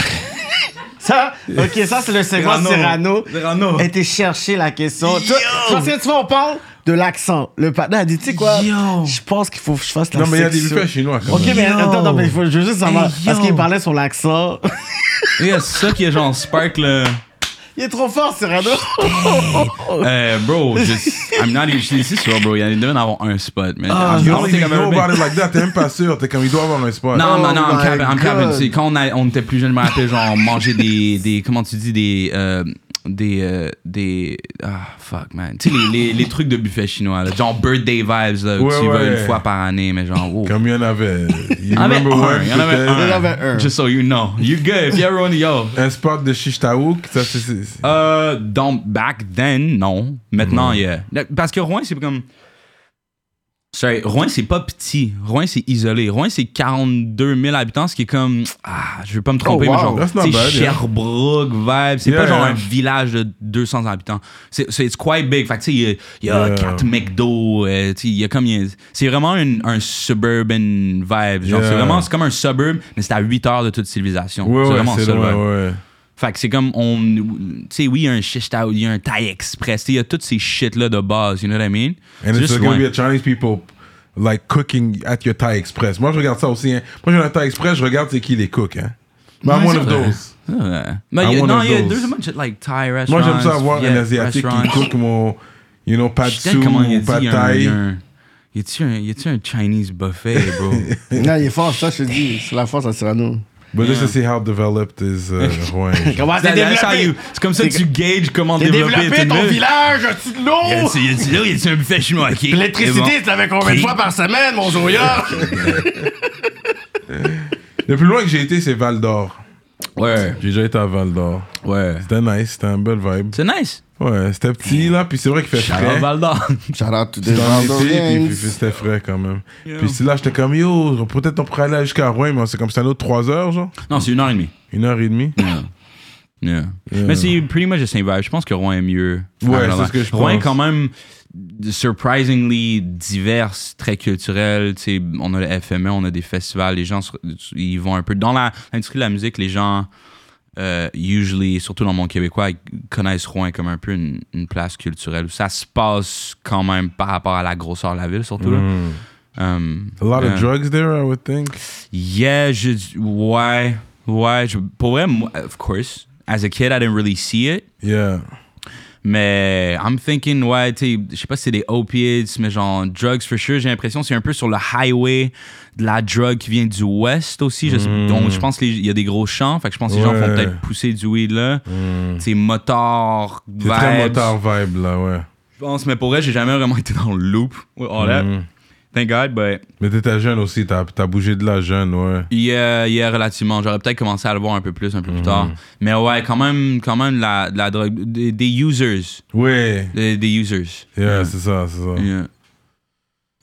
ça, ok, ça, c'est le segment Serrano. Serrano. A été chercher la question. Tu vois, Parce que tu vois, on parle de l'accent. Le partenaire a dit, tu sais quoi? Yo. Je pense qu'il faut que je fasse la Non, mais il y a des buffets chinois quand Ok, même. mais Yo. attends, non, mais il faut, je veux juste savoir. Hey, parce qu'il parlait sur l'accent. Yeah, c'est ça qui est genre spark le. Il est trop fort, Serrano. Euh, bro, just, I'm not even, sûr, bro. Il devait en avoir un spot, man. Ah, I You don't even know about it like that. T'es même pas sûr. T'es comme, il doit avoir un spot. Non, Oh non, non, I'm capping, I'm capping. C'est quand on, était plus jeune, je me rappelle, genre, on mangeait des, des, comment tu dis, des, euh, des, euh, des, ah, fuck, man. Tu sais, les, les, les trucs de buffet chinois, là, genre birthday vibes, là, où Ouais, tu y vas ouais. une fois par année, mais genre, wow. Comme il y en avait. Il y en avait un, one, il y en avait un. Il y en avait un. Just so you know. You good, if you ever want to, yo. Un spot de Chichtaouk. Ça, c'est. Euh, dans, back then, non. Maintenant, yeah. Parce que Rouen, c'est comme. Sorry, Rouen, c'est pas petit. Rouen, c'est isolé. Rouen, c'est 42 000 habitants, ce qui est comme. Ah, je vais pas me tromper, Oh, wow. mais genre. C'est. Sherbrooke vibe. C'est Yeah, pas genre yeah. un village de 200 habitants. C'est c'est it's quite big. Fait que, tu sais, il y a- il y a, Yeah. 4 McDo. euh, tu sais, il y a comme. C'est vraiment une- un suburban vibe. Genre, Yeah. c'est vraiment. C'est comme un suburb, mais c'est à 8 heures de toute civilisation. Ouais, c'est ouais, vraiment ça, vibe. ouais. Fait que c'est comme on. Tu sais, oui, il y a un shish tao, il y a un Thai Express, il y a toutes ces shit-là de base, you know what I mean? And C'est it's juste gonna be a Chinese people like cooking at your Thai Express. Moi, je regarde ça aussi. Hein. Moi, j'ai un Thai Express, je regarde c'est qui les cook. Hein. But I'm one of those. Mais I'm il y a- one non, y a those. there's a bunch of like Thai restaurants. Moi, j'aime ça avoir yeah, un Asiatique qui restaurants. cook mon, you know, pad sou ou pad il y a un- il thai. y un- a-tu un, un Chinese buffet, bro? non, il est fort, ça, je te dis. C'est la force à Serrano. But this is see how developed is uh, Rouen. Comment t'es développé? C'est comme ça que tu gages comment T'es développer développé une ton village, as-tu de l'eau? y a-tu- là, y a-tu un buffet chinois? ok. C'est bon. L'électricité, tu l'avais combien de fois par semaine, mon Zoya? Le plus loin que j'ai été, c'est Val d'Or. Ouais, J'ai déjà été à Val d'Or. ouais. C'était nice, c'était un bel vibe. C'est nice. Ouais, c'était petit là, puis c'est vrai qu'il fait Shout out frais. Val d'Or. Shout out to the Dans l'été, puis, puis c'était frais quand même. Puis c'est là, j'étais comme yo, peut-être on pourrait aller jusqu'à Rouen, mais c'est comme c'est un autre 3 heures, genre. Non, c'est une heure et demie. Une heure et demie. Yeah. Yeah. Yeah. Mais c'est pretty much the same vibe. Je pense que Rouen est mieux. Ouais, c'est ce que je Rouen est pense. quand même surprisingly divers, très culturel. Tu sais, on a le FME, on a des festivals. Les gens, ils vont un peu. Dans la- l'industrie de la musique, les gens, euh, usually, surtout dans le monde québécois, connaissent Rouen comme un peu une, une place culturelle où ça se passe quand même par rapport à la grosseur de la ville, surtout. là. Mm. Um, A lot yeah. of drugs there, I would think. Yeah, je, ouais, ouais. Je, pour vrai, moi, of course. As a kid, I didn't really see it. Yeah. Mais I'm thinking, ouais, tu sais, je sais pas si c'est des opiates, mais genre drugs for sure. J'ai l'impression c'est un peu sur le highway de la drug qui vient du ouest aussi. Je, sais- donc, je pense qu'il y a des gros champs. Fait que je pense que les gens Mm. Ouais. font peut-être pousser du weed là. Mm. C'est motard, C'est très motard vibe là, ouais. Je pense, mais pour vrai, j'ai jamais vraiment été dans le loop. with all that. Mm. Thank God, but Mais t'étais jeune aussi, t'as as bougé de là jeune, ouais. Yeah, yeah, relativement. J'aurais peut-être commencé à le voir un peu plus, un peu plus Mhm. tard. Mais ouais, quand même, quand même la, de la drogue. Des, des users. Ouais. Des, des users. Yeah, Yeah. c'est ça, c'est ça. Yeah.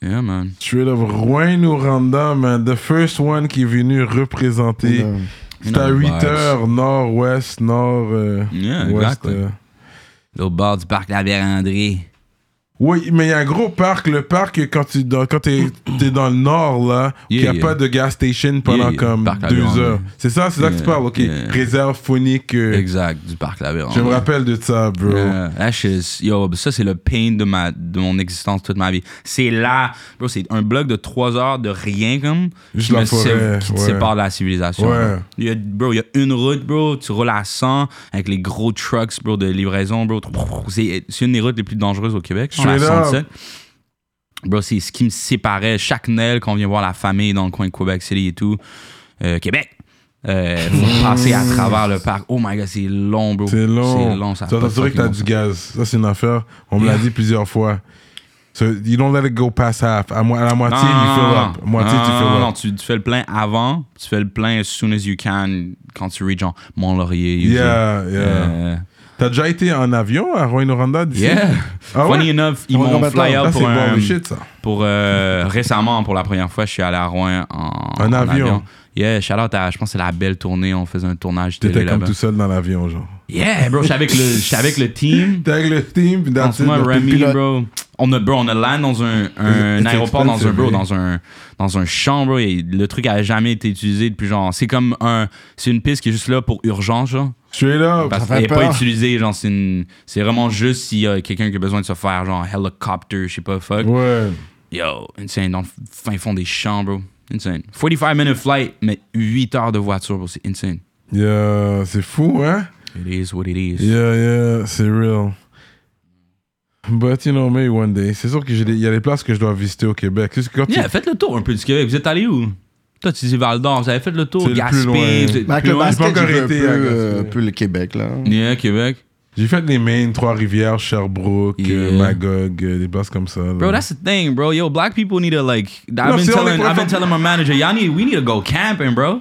Yeah, man. Straight up, Rouen Oranda, man. The first one qui est venu représenter. Ouais. C'est à You know, 8 vibes. heures, nord-ouest, nord. euh, Yeah, ouest, exactly. euh. Au bord du parc La Vérandrie. Oui, mais il y a un gros parc. Le parc, quand tu dans, quand t'es, t'es dans le nord, là, il n'y a Yeah, pas de gas station pendant Yeah, comme deux heures. C'est ça, c'est ça que tu parles, ok. Réserve phonique. euh, Exact, du parc La Vérandrie. Je me rappelle de ça, bro. Is- yo, ça c'est le pain de ma de mon existence toute ma vie. C'est là, bro, c'est un bloc de 3 heures de rien comme Juste la forêt, qui te ouais. sépare de la civilisation. Ouais. bro. Il y a, bro, il y a une route, bro, tu roules à 100 avec les gros trucks, bro, de livraison, bro. C'est une des routes les plus dangereuses au Québec, genre la Straight up. 117. Bro, c'est ce qui me séparait chaque Noël quand on vient voir la famille dans le coin de Québec City et tout. Euh, Québec. Euh, faut passer à travers le parc. Oh my god, c'est long, bro. C'est long. C'est long, ça. Tu a vas pas de t'assurer que t'as du gaz. Ça, c'est une affaire. On me l'a dit plusieurs fois. So, you don't let it go past half. À, mo- à la moitié, Non, you non, fill non, up. Moitié, non, tu non, fill non, up. tu, tu fais le plein avant, tu fais le plein as soon as you can quand tu reach genre Mont-Laurier. Yeah, yeah. Euh, T'as déjà été en avion à Rouen-Noranda d'ici? yeah. Ah ouais? Funny enough, ils Ouais, m'ont fly out c'est pour, un, bon shit, ça. pour euh, récemment, pour la première fois, je suis allé à Rouen en, En avion? Yeah, shout out à, je pense que c'est la belle tournée, on faisait un tournage T'étais comme tout seul dans l'avion, genre. Yeah, bro, j'étais avec le, avec le team. T'es avec le team, puis moment, là, Remy, bro. On a, bro, on a land dans un, un aéroport, dans un, bro, dans un, dans un champ, bro, et le truc a jamais été utilisé depuis genre, c'est comme un, c'est une piste qui est juste là pour urgence, genre. Straight up. Parce qu'elle est pas utilisée, genre, c'est une, c'est vraiment juste s'il y a quelqu'un qui a besoin de se faire, genre, helicopter, je sais pas, fuck. Ouais. Yo, insane, dans le fin fond des champs, bro. Insane. 45 minute flight, mais 8 heures de voiture, bro, c'est insane. Yeah, c'est fou, hein? It is what it is. Yeah, yeah, c'est real. But you know, maybe one day. C'est sûr qu'il y a des places que je dois visiter au Québec. Quand tu- Yeah, faites le tour un peu du Québec. Vous êtes allé où? Toi, tu dis Val d'Or, vous avez fait le tour, C'est le plus Gaspé, loin. vous êtes Mais avec plus le loin? J'ai pas basket, encore vu un été peu, euh, Gaspé. un peu le Québec, là. Yeah, Québec. J'ai fait les Maines, Trois-Rivières, Sherbrooke, euh, Yeah. Magog, euh, des places comme ça. là. Bro, that's the thing, bro. Yo, black people need to like. I've Non, been c'est on est telling, pas I've been fait- telling my manager, y'all need, we need to go camping, bro.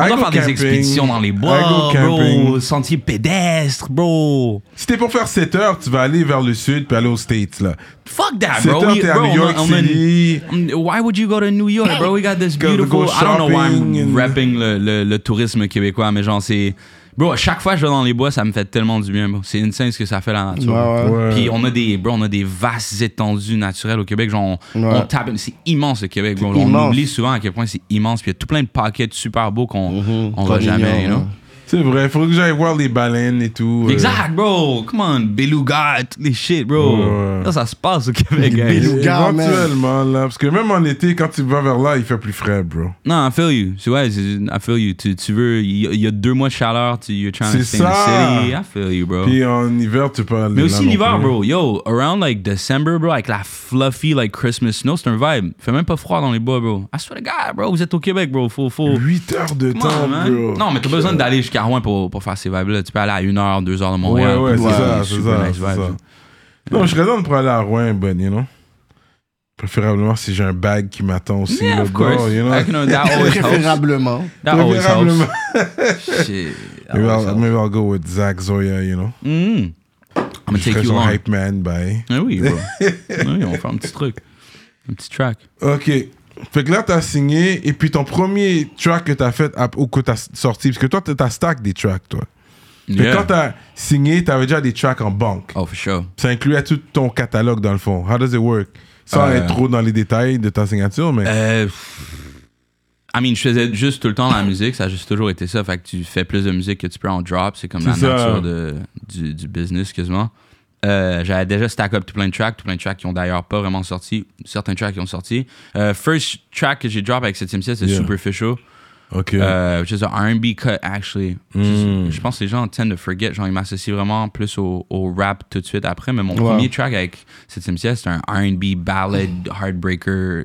On I doit go faire des expéditions dans les bois, bro. Sentiers pédestres, bro. Si t'es pour faire 7 heures, tu vas aller vers le sud puis aller aux States, là. Fuck that, 7 bro. heures, We- t'es à New York on City. Mm, Why would you go to New York, bro? We got this go beautiful. I don't know why I'm rapping le, le, le tourisme québécois, mais genre, c'est. Bro, à chaque fois que je vais dans les bois, ça me fait tellement du bien. C'est insane ce que ça fait la nature. Ouais, ouais. Ouais. Puis on a des, bro, on a des vastes étendues naturelles au Québec. Genre, on, Ouais. on tape, c'est immense le Québec. bro. C'est On immense. oublie souvent à quel point c'est immense. Puis il y a tout plein de pockets super beaux qu'on Mhm. on Qu'on va jamais, you know. C'est vrai, il faudrait que j'aille voir les baleines et tout. euh. Exact, bro. Come on, beluga, toutes les shit, bro. Ouais. Ça, ça se passe au Québec, Les guys. belugas. Éventuellement, là. Parce que même en été, quand tu vas vers là, il fait plus frais, bro. Non, I feel you. C'est ouais, c'est- I feel you. Tu, tu veux, il y, a- il y a deux mois de chaleur, tu, you're trying to C'est stay in the ça. city. I feel you, bro. Puis en hiver, tu peux aller Mais là aussi non l'hiver, plus. bro. Yo, around like December, bro, avec la fluffy like Christmas snow, c'est un vibe. Fait même pas froid dans les bois, bro. I swear to God, bro, vous êtes au Québec, bro. Faut, faut. 8 heures de Come temps, on, man. bro. Non, mais t'as besoin d'aller jusqu'à Rouen pour, pour faire ces vibes-là. Tu peux aller à 1h, 2h de Ouais, Montréal. ouais, c'est ça, c'est ça, nice ça. Non, je serais down pour aller à Rouen, but, you know. Préférablement si j'ai un bag qui m'attend aussi. Yeah, of course. bord, you know? I can know that always helps. Préférablement. That always Préférablement. helps. Shit. Maybe always I'll, helps. maybe I'll go with Zach Zoya, you know? Mm. I'm gonna Je take you son along. hype man, bye. Ah oui, bro. ah oui, on va faire un petit truc. Un petit track. Ok. Fait que là, t'as signé, et puis ton premier track que t'as fait, ou que t'as sorti, parce que toi, t'as stack des tracks, toi. Que Yeah. quand t'as signé, t'avais déjà des tracks en banque. Oh, for sure. Ça incluait tout ton catalogue, dans le fond. How does it work? Sans Euh, être trop dans les détails de ta signature, mais... Euh, I mean, je faisais juste tout le temps la musique, ça a juste toujours été ça. Fait que tu fais plus de musique que tu peux en drop, c'est comme la ça. nature de, du, du business quasiment. Euh, J'avais déjà stack up tout plein de tracks, tout plein de tracks qui ont d'ailleurs pas vraiment sorti, certains tracks qui ont sorti. Euh, first track que j'ai drop avec 7 ciel, c'est Yeah. Superficial, Ok. euh, which is a R&B cut actually. Mm. Je, pense que les gens tendent to forget, genre ils m'associent vraiment plus au, au rap tout de suite après, mais mon premier track avec 7 ciel, c'était un R&B ballad, heartbreaker,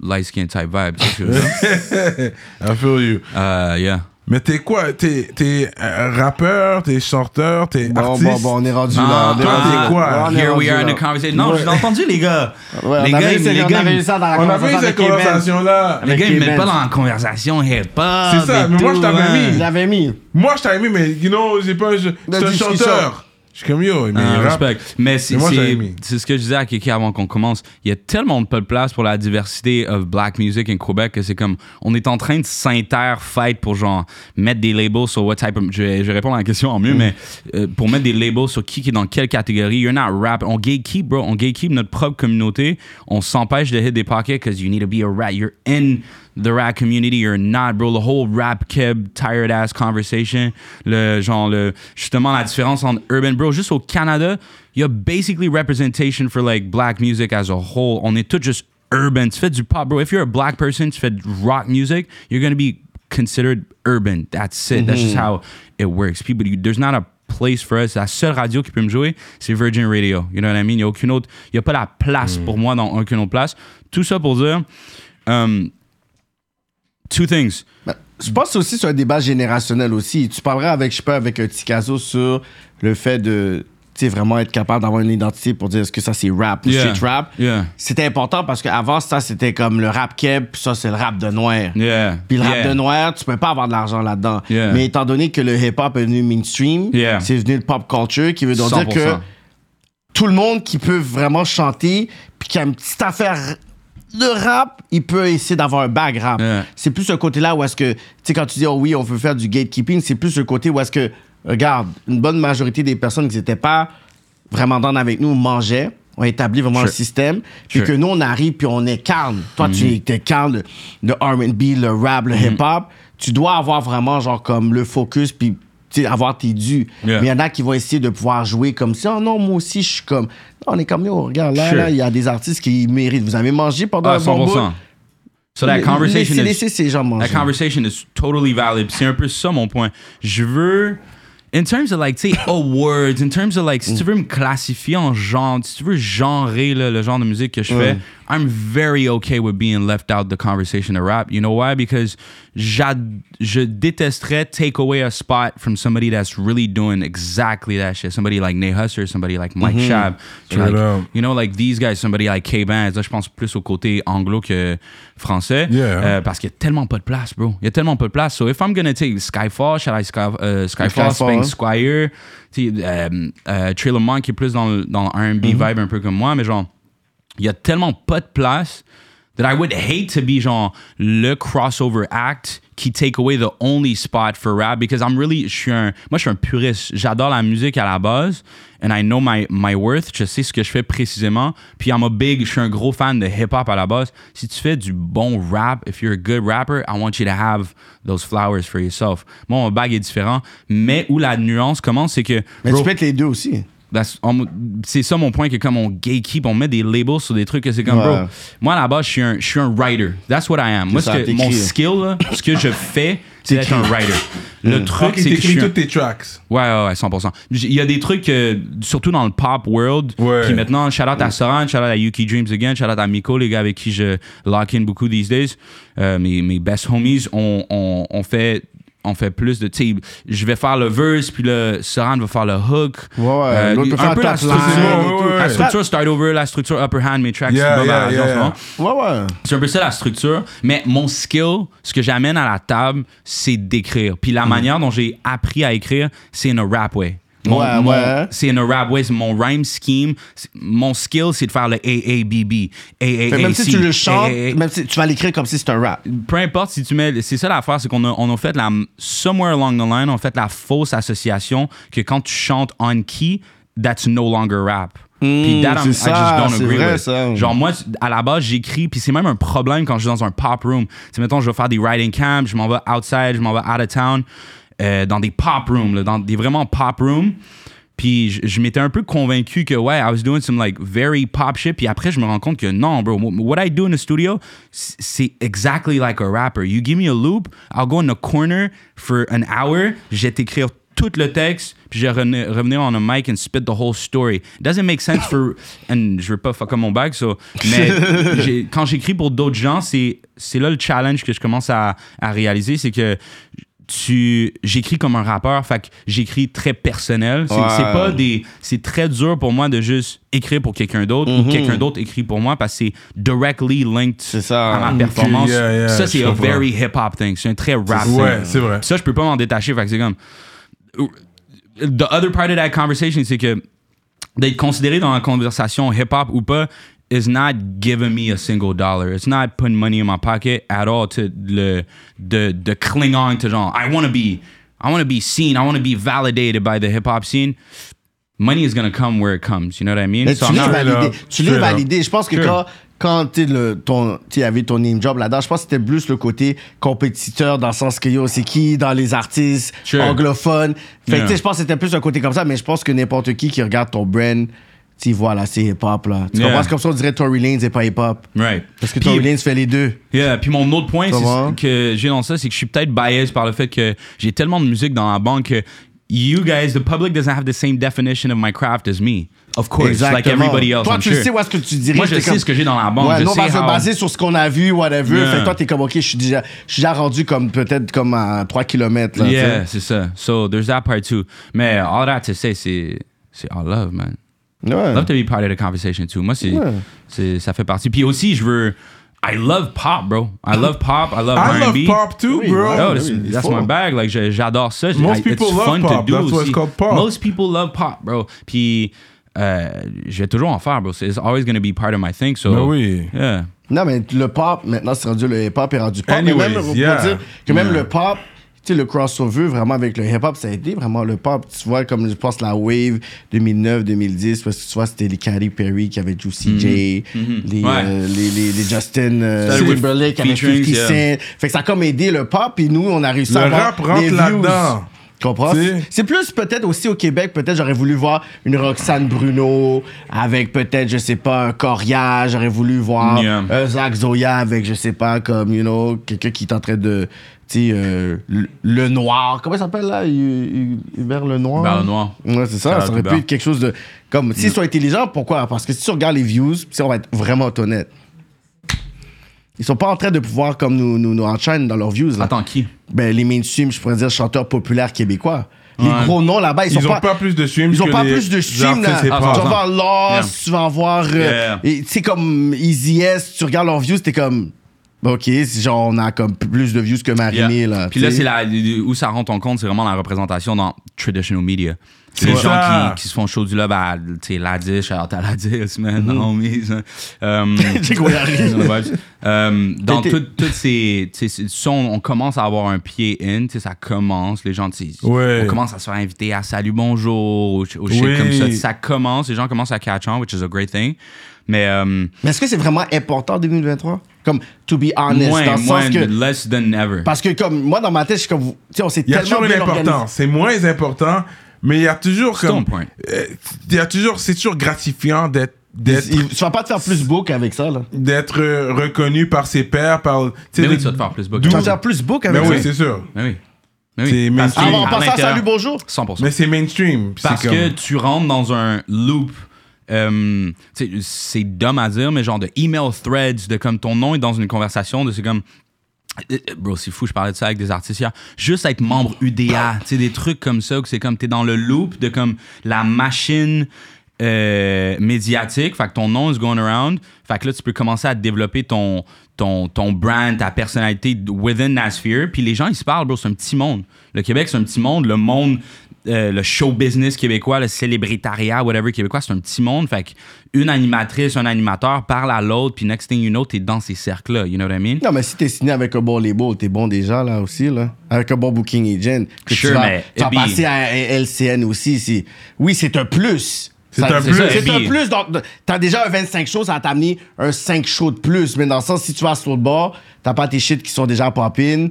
light skin type vibe. I feel you. Euh, yeah. Mais t'es quoi? T'es t'es, euh, rappeur, t'es chanteur, t'es Bon, artiste? bon, bon, on est rendu Ah, là. On est toi, rendu t'es là. quoi? Ouais, on est Here we are in là. the conversation. Non, Ouais. je l'ai entendu, les gars. Ouais, les on gars, avait ils- essayé- les on gars, avait ils- eu ça dans la On avait eu conversation cette avec conversation-là. Les gars, ils mettent pas dans la conversation hip-hop. C'est ça, et mais moi, tout, je t'avais hein. mis. Mis. Moi, je t'avais mis, mais you know, j'ai pas. je- un discussion. chanteur. Je suis comme yo, mais Ah. Mais c'est ce que je disais à Kiki avant qu'on commence. Il y a tellement pas de place pour la diversité of black music in Québec que c'est comme on est en train de s'inter-fight pour genre mettre des labels sur what type of. Je vais, je vais répondre à la question en Mm. mieux, mais euh, pour mettre des labels sur qui qui est dans quelle catégorie. You're not rap. On gatekeep, bro. On gatekeep notre propre communauté. On s'empêche de hit des pockets because you need to be a rat. You're in the rap community, you're not, bro. The whole rap keb, tired ass conversation. Le genre, le, justement, la différence entre urban, bro. Juste au Canada, il y a basically representation for like black music as a whole. On est tous juste urban. Tu fais du pop, bro. If you're a black person, tu fais rock music, you're gonna be considered urban. That's it. That's just how it works. People, you, there's not a place for us. La seule radio qui peut me jouer, c'est Virgin Radio. You know what I mean? Il n'y a aucune autre, il n'y a pas la place pour moi dans aucune autre place. Tout ça pour dire, um, two things. Ben, je pense aussi sur un débat générationnel aussi. Tu parlerais avec, je sais pas, avec un Ticazo sur le fait de, tu sais, vraiment être capable d'avoir une identité pour dire est-ce que ça c'est rap ou Yeah. street rap. Yeah. C'était important parce qu'avant, ça, c'était comme le rap keb, puis ça, c'est le rap de noir. Yeah. Puis le rap de noir, tu peux pas avoir de l'argent là-dedans. Yeah. Mais étant donné que le hip-hop est devenu mainstream, Yeah. c'est devenu le pop culture, qui veut donc dire 100%. que tout le monde qui peut vraiment chanter, puis qui a une petite affaire de rap, il peut essayer d'avoir un bag rap. Yeah. C'est plus ce côté-là où est-ce que, tu sais, quand tu dis, oh oui, on veut faire du gatekeeping, c'est plus ce côté où est-ce que, regarde, une bonne majorité des personnes qui n'étaient pas vraiment dans avec nous mangeaient, ont établi vraiment Sure. le système, puis Sure. que nous, on arrive, puis on est calme. Toi, tu Mm-hmm. étais calme, le, le R&B, le rap, le hip-hop. Tu dois avoir vraiment, genre, comme le focus, puis avoir tes dus. Yeah. Mais il y en a qui vont essayer de pouvoir jouer comme ça. Oh non, moi aussi, je suis comme. Non, on est comme, yo, regarde, là, Sure. là, il y a des artistes qui méritent. Vous avez mangé pendant Ah, un bon bout. 100%. So that conversation Laissez, is laissez ces gens manger. That conversation is totally valid. C'est un peu ça mon point. Je veux, in terms of like, tu sais, awards, in terms of like, si tu veux me classifier en genre, si tu veux genrer là, le genre de musique que je fais, I'm very okay with being left out the conversation of rap. You know why? Because j'ad- je détesterais take away a spot from somebody that's really doing exactly that shit. Somebody like Nate Husser, somebody like Mike Shab. Straight Like, you know, like these guys, somebody like K-Bands. Là, je pense plus au côté anglo que français. Yeah. Euh, parce qu'il y a tellement pas de place, bro. Il y a tellement pas de place. So if I'm gonna take Skyfall, should I Sky, euh, Skyfall, Skyfall. Squire, sais, euh, euh, Trailer Monk qui est plus dans le, dans le R&B Mm-hmm. vibe un peu comme moi, mais genre, il y a tellement pas de place that I would hate to be genre le crossover act qui take away the only spot for rap because I'm really je suis un moi je suis un puriste. J'adore la musique à la base and I know my my worth. Je sais ce que je fais précisément. Puis I'm a big je suis un gros fan de hip hop à la base. Si tu fais du bon rap if you're a good rapper I want you to have those flowers for yourself. Moi mon bag est différent mais où la nuance commence c'est que Mais bro, tu peux être les deux aussi. That's- on- c'est ça mon point que comme on gatekeep on met des labels sur des trucs que c'est comme Ouais. bro moi à la base je suis un je suis un writer that's what I am moi ce que, mon skill là, ce que je fais c'est d'être un writer le truc c'est que je suis un- toutes tes tracks. Ouais, ouais, ouais, 100%. J- Il y a des trucs, euh, surtout dans le pop world, Ouais. qui maintenant, shout out à Soran, shout out à Yuki Dreams Again, shout out à Miko, les gars avec qui je lock in beaucoup these days. Euh, mes, mes best homies, on, on, on fait on fait plus de tu sais je vais faire le verse puis le Soran va faire le hook Ouais, ouais. L'autre peut un faire peu la structure, la structure start over la structure upper hand mes tracks Yeah, yeah, yeah. Ouais, ouais. C'est un peu ça la structure. Mais mon skill, ce que j'amène à la table, c'est d'écrire. Puis Mm. la manière dont j'ai appris à écrire, c'est in a rap way. Mon- Ouais, mon- ouais. C'est a rap c'est Mon rhyme scheme, mon skill, c'est de faire le AABB. Que même si tu le chantes, même si tu vas l'écrire comme si c'était un rap. peu importe si tu mets. C'est ça l'affaire, c'est qu'on a, on a fait la. Somewhere along the line, on a fait la fausse association que quand tu chantes on key, that's no longer rap. Puis that, I ça, just don't c'est agree vrai, with. ça. Genre, moi, à la base, j'écris, puis c'est même un problème quand je suis dans un pop room. Tu mettons, je vais faire des writing camps, je m'en vais outside, je m'en vais out of town, euh, dans des pop rooms, là, dans des vraiment pop rooms. Puis je, je m'étais un peu convaincu que, ouais, I was doing some like very pop shit. Puis après, je me rends compte que non, bro. What I do in the studio, c'est exactly like a rapper. You give me a loop, I'll go in the corner for an hour, je vais t'écrire tout le texte, puis je vais revenir, on a mic and spit the whole story. It doesn't make sense for. And je veux pas fuck up mon bag, so. Mais quand j'écris pour d'autres gens, c'est c'est là le challenge que je commence à, à réaliser, c'est que tu j'écris comme un rappeur fait que j'écris très personnel c'est Ouais. pas des c'est très dur pour moi de juste écrire pour quelqu'un d'autre ou quelqu'un d'autre écrit pour moi parce que c'est directly linked C'est ça. à ma performance yeah, yeah, ça c'est comprends. very hip hop thing c'est un très rap Ouais, c'est vrai. ça je peux pas m'en détacher fait que c'est comme the other part of that conversation, c'est que d'être considéré dans la conversation hip-hop ou pas is not giving me a single dollar. It's not putting money in my pocket at all to le, de, de cling on to genre, I want to be, I want to be seen, I want to be validated by the hip-hop scene. Money is to come where it comes, you know what I mean? Mais So tu not- validé. Tu up. validé. Je pense que Sure. quand, quand tu tu avais ton name job là-dedans, je pense que c'était plus le côté compétiteur dans le sens que yo, c'est qui dans les artistes Sure. anglophones? Fait que Yeah. tu sais, je pense que c'était plus un côté comme ça, mais je pense que n'importe qui qui regarde ton brand, tu vois là, c'est hip-hop là. Tu Yeah. comprends? Comme ça on dirait Tory Lanez et pas hip-hop. Right. Parce que Puis- Tory Lanez fait les deux. Yeah, puis mon autre point que j'ai dans ça, c'est que je suis peut-être biased par le fait que j'ai tellement de musique dans la banque que you guys, the public doesn't have the same definition of my craft as me. Of course, like everybody else. Toi, I'm tu sure. sais où est-ce que tu dirais. Moi, je sais comme- ce que j'ai dans la banque. Ouais, je nous, on sais va se how- baser sur ce qu'on a vu, whatever. Yeah. Fait que toi, t'es comme, OK, je suis déjà, je suis déjà rendu comme peut-être comme à 3 km. Là, Yeah, c'est ça. So there's that part too. Mais all that to say, c'est c'est all love, man. Ouais. Love to be part of the conversation too. Moi, c'est Ouais. c'est ça fait partie. Puis aussi, je veux. I love pop, bro. I love pop. I love I love pop too, Oui, bro. Oh, that's, that's my bag. Like, j'adore ça. Most I- people it's love fun pop. to do That's why it's called pop. Most people love pop, bro. Puis, euh, je vais toujours en faire, bro. It's always going to be part of my thing. So, Ben oui. Yeah. Non, mais le pop, maintenant, c'est rendu le hip-hop est rendu pop. Anyways, mais même, yeah. dire que même Yeah. le pop, sais, le crossover vraiment avec le hip-hop, ça a aidé vraiment le pop. Tu vois, comme je pense la wave 2009-2010, parce que tu vois, c'était les Katy Perry qui avaient Juicy J, les, Mm-hmm. Ouais. euh, les, les, les Justin euh, Timberlake avec featurings, 50 yeah. Cent. Fait que ça a comme aidé le pop, et nous, on a réussi Le à avoir rap rentre là-dedans. Tu comprends? C'est plus peut-être aussi au Québec, peut-être j'aurais voulu voir une Roxane Bruno avec peut-être, je sais pas, un Coria. J'aurais voulu voir Yeah. un Zach Zoya avec, je sais pas, comme, you know, quelqu'un qui est en train de, tu sais, euh, le, le Noir. Comment il s'appelle là? Hu- Hu- Hubert Le Noir? Hubert Lenoir. Ouais, c'est ça. Ça out aurait pu être quelque chose de. Comme, s'ils sont intelligents, pourquoi? Parce que si tu regardes les views, si on va être vraiment honnête, ils sont pas en train de pouvoir, comme nous, nous, nous dans leurs views. Là. Attends, qui? Ben, les mainstream, je pourrais dire chanteurs populaires québécois. Les Ouais. gros noms là-bas, ils, Ils sont ont pas plus de streams Ils ont pas plus de streams là. artistes Tu. Ah, vas voir Lost, Yeah. tu vas voir. euh, Yeah. et Tu sais, comme Easy S, tu regardes leurs views, t'es comme. Ben, Ok, c'est genre, on a comme plus de views que Marimé Yeah. là. Puis là, c'est la, où ça rentre en compte, c'est vraiment la représentation dans traditional media. C'est les C'est gens ça. qui, qui se font show du love à, tu sais, Ladis, shout out à Ladis, man, Mm-hmm. homies. hein. Um, dans. Um, T'étais- tout- toutes ces, tu sais, c'est- ça, on, on commence à avoir un pied in, tu sais, ça commence, les gens, tu sais, Ouais. on commence à se faire inviter à Salut Bonjour, au, au shit Oui. comme ça. Ça commence, les gens commencent à catch on, which is a great thing. Mais um, Mais est-ce que c'est vraiment important en 2023? Comme, to be honest, moins, dans le moins, sens que. less than ever. Parce que, comme, moi, dans ma tête, je suis comme. Tu sais, on s'est Il y a tellement toujours une bien. C'est moins important, mais il y a toujours comme. euh, Il y a toujours, c'est toujours gratifiant d'être Tu vas pas te faire plus book avec ça, là. d'être euh, reconnu par ses pairs, par. Mais oui, tu vas te faire plus book. Tu vas te faire plus book avec ça. oui, c'est sûr. Mais oui. Mais C'est oui. Que Ah, on passe à Salut Bonjour. 100%. Mais c'est mainstream. C'est Parce comme- que tu rentres dans un loop. Euh, c'est dumb à dire, mais genre de email threads, de comme ton nom est dans une conversation, de c'est comme. Euh, euh, Bro, c'est fou, je parlais de ça avec des artistes hier. Juste être membre UDA, tu sais, des trucs comme ça, que c'est comme t'es dans le loop de comme la machine médiatique, fait que ton nom is going around, fait que là, tu peux commencer à développer ton, ton, ton brand, ta personnalité within that sphere, puis les gens, ils se parlent, bro, c'est un petit monde. Le Québec, c'est un petit monde, le monde, euh, le show business québécois, le célébritariat, whatever québécois, c'est un petit monde, fait que une animatrice, un animateur parle à l'autre, puis next thing you know, t'es dans ces cercles-là, you know what I mean? Non, mais si t'es signé avec un bon label, t'es bon déjà, là, aussi, là. Avec un bon booking agent. Que Sure, tu vas, mais tu vas passer à LCN aussi. c'est- Oui, c'est un plus. C'est un plus. C'est un plus. Donc, t'as déjà un 25 shows, ça va t'amener un 5 shows de plus. Mais dans le sens, si tu vas sur le bord, t'as pas tes shit qui sont déjà pop-in.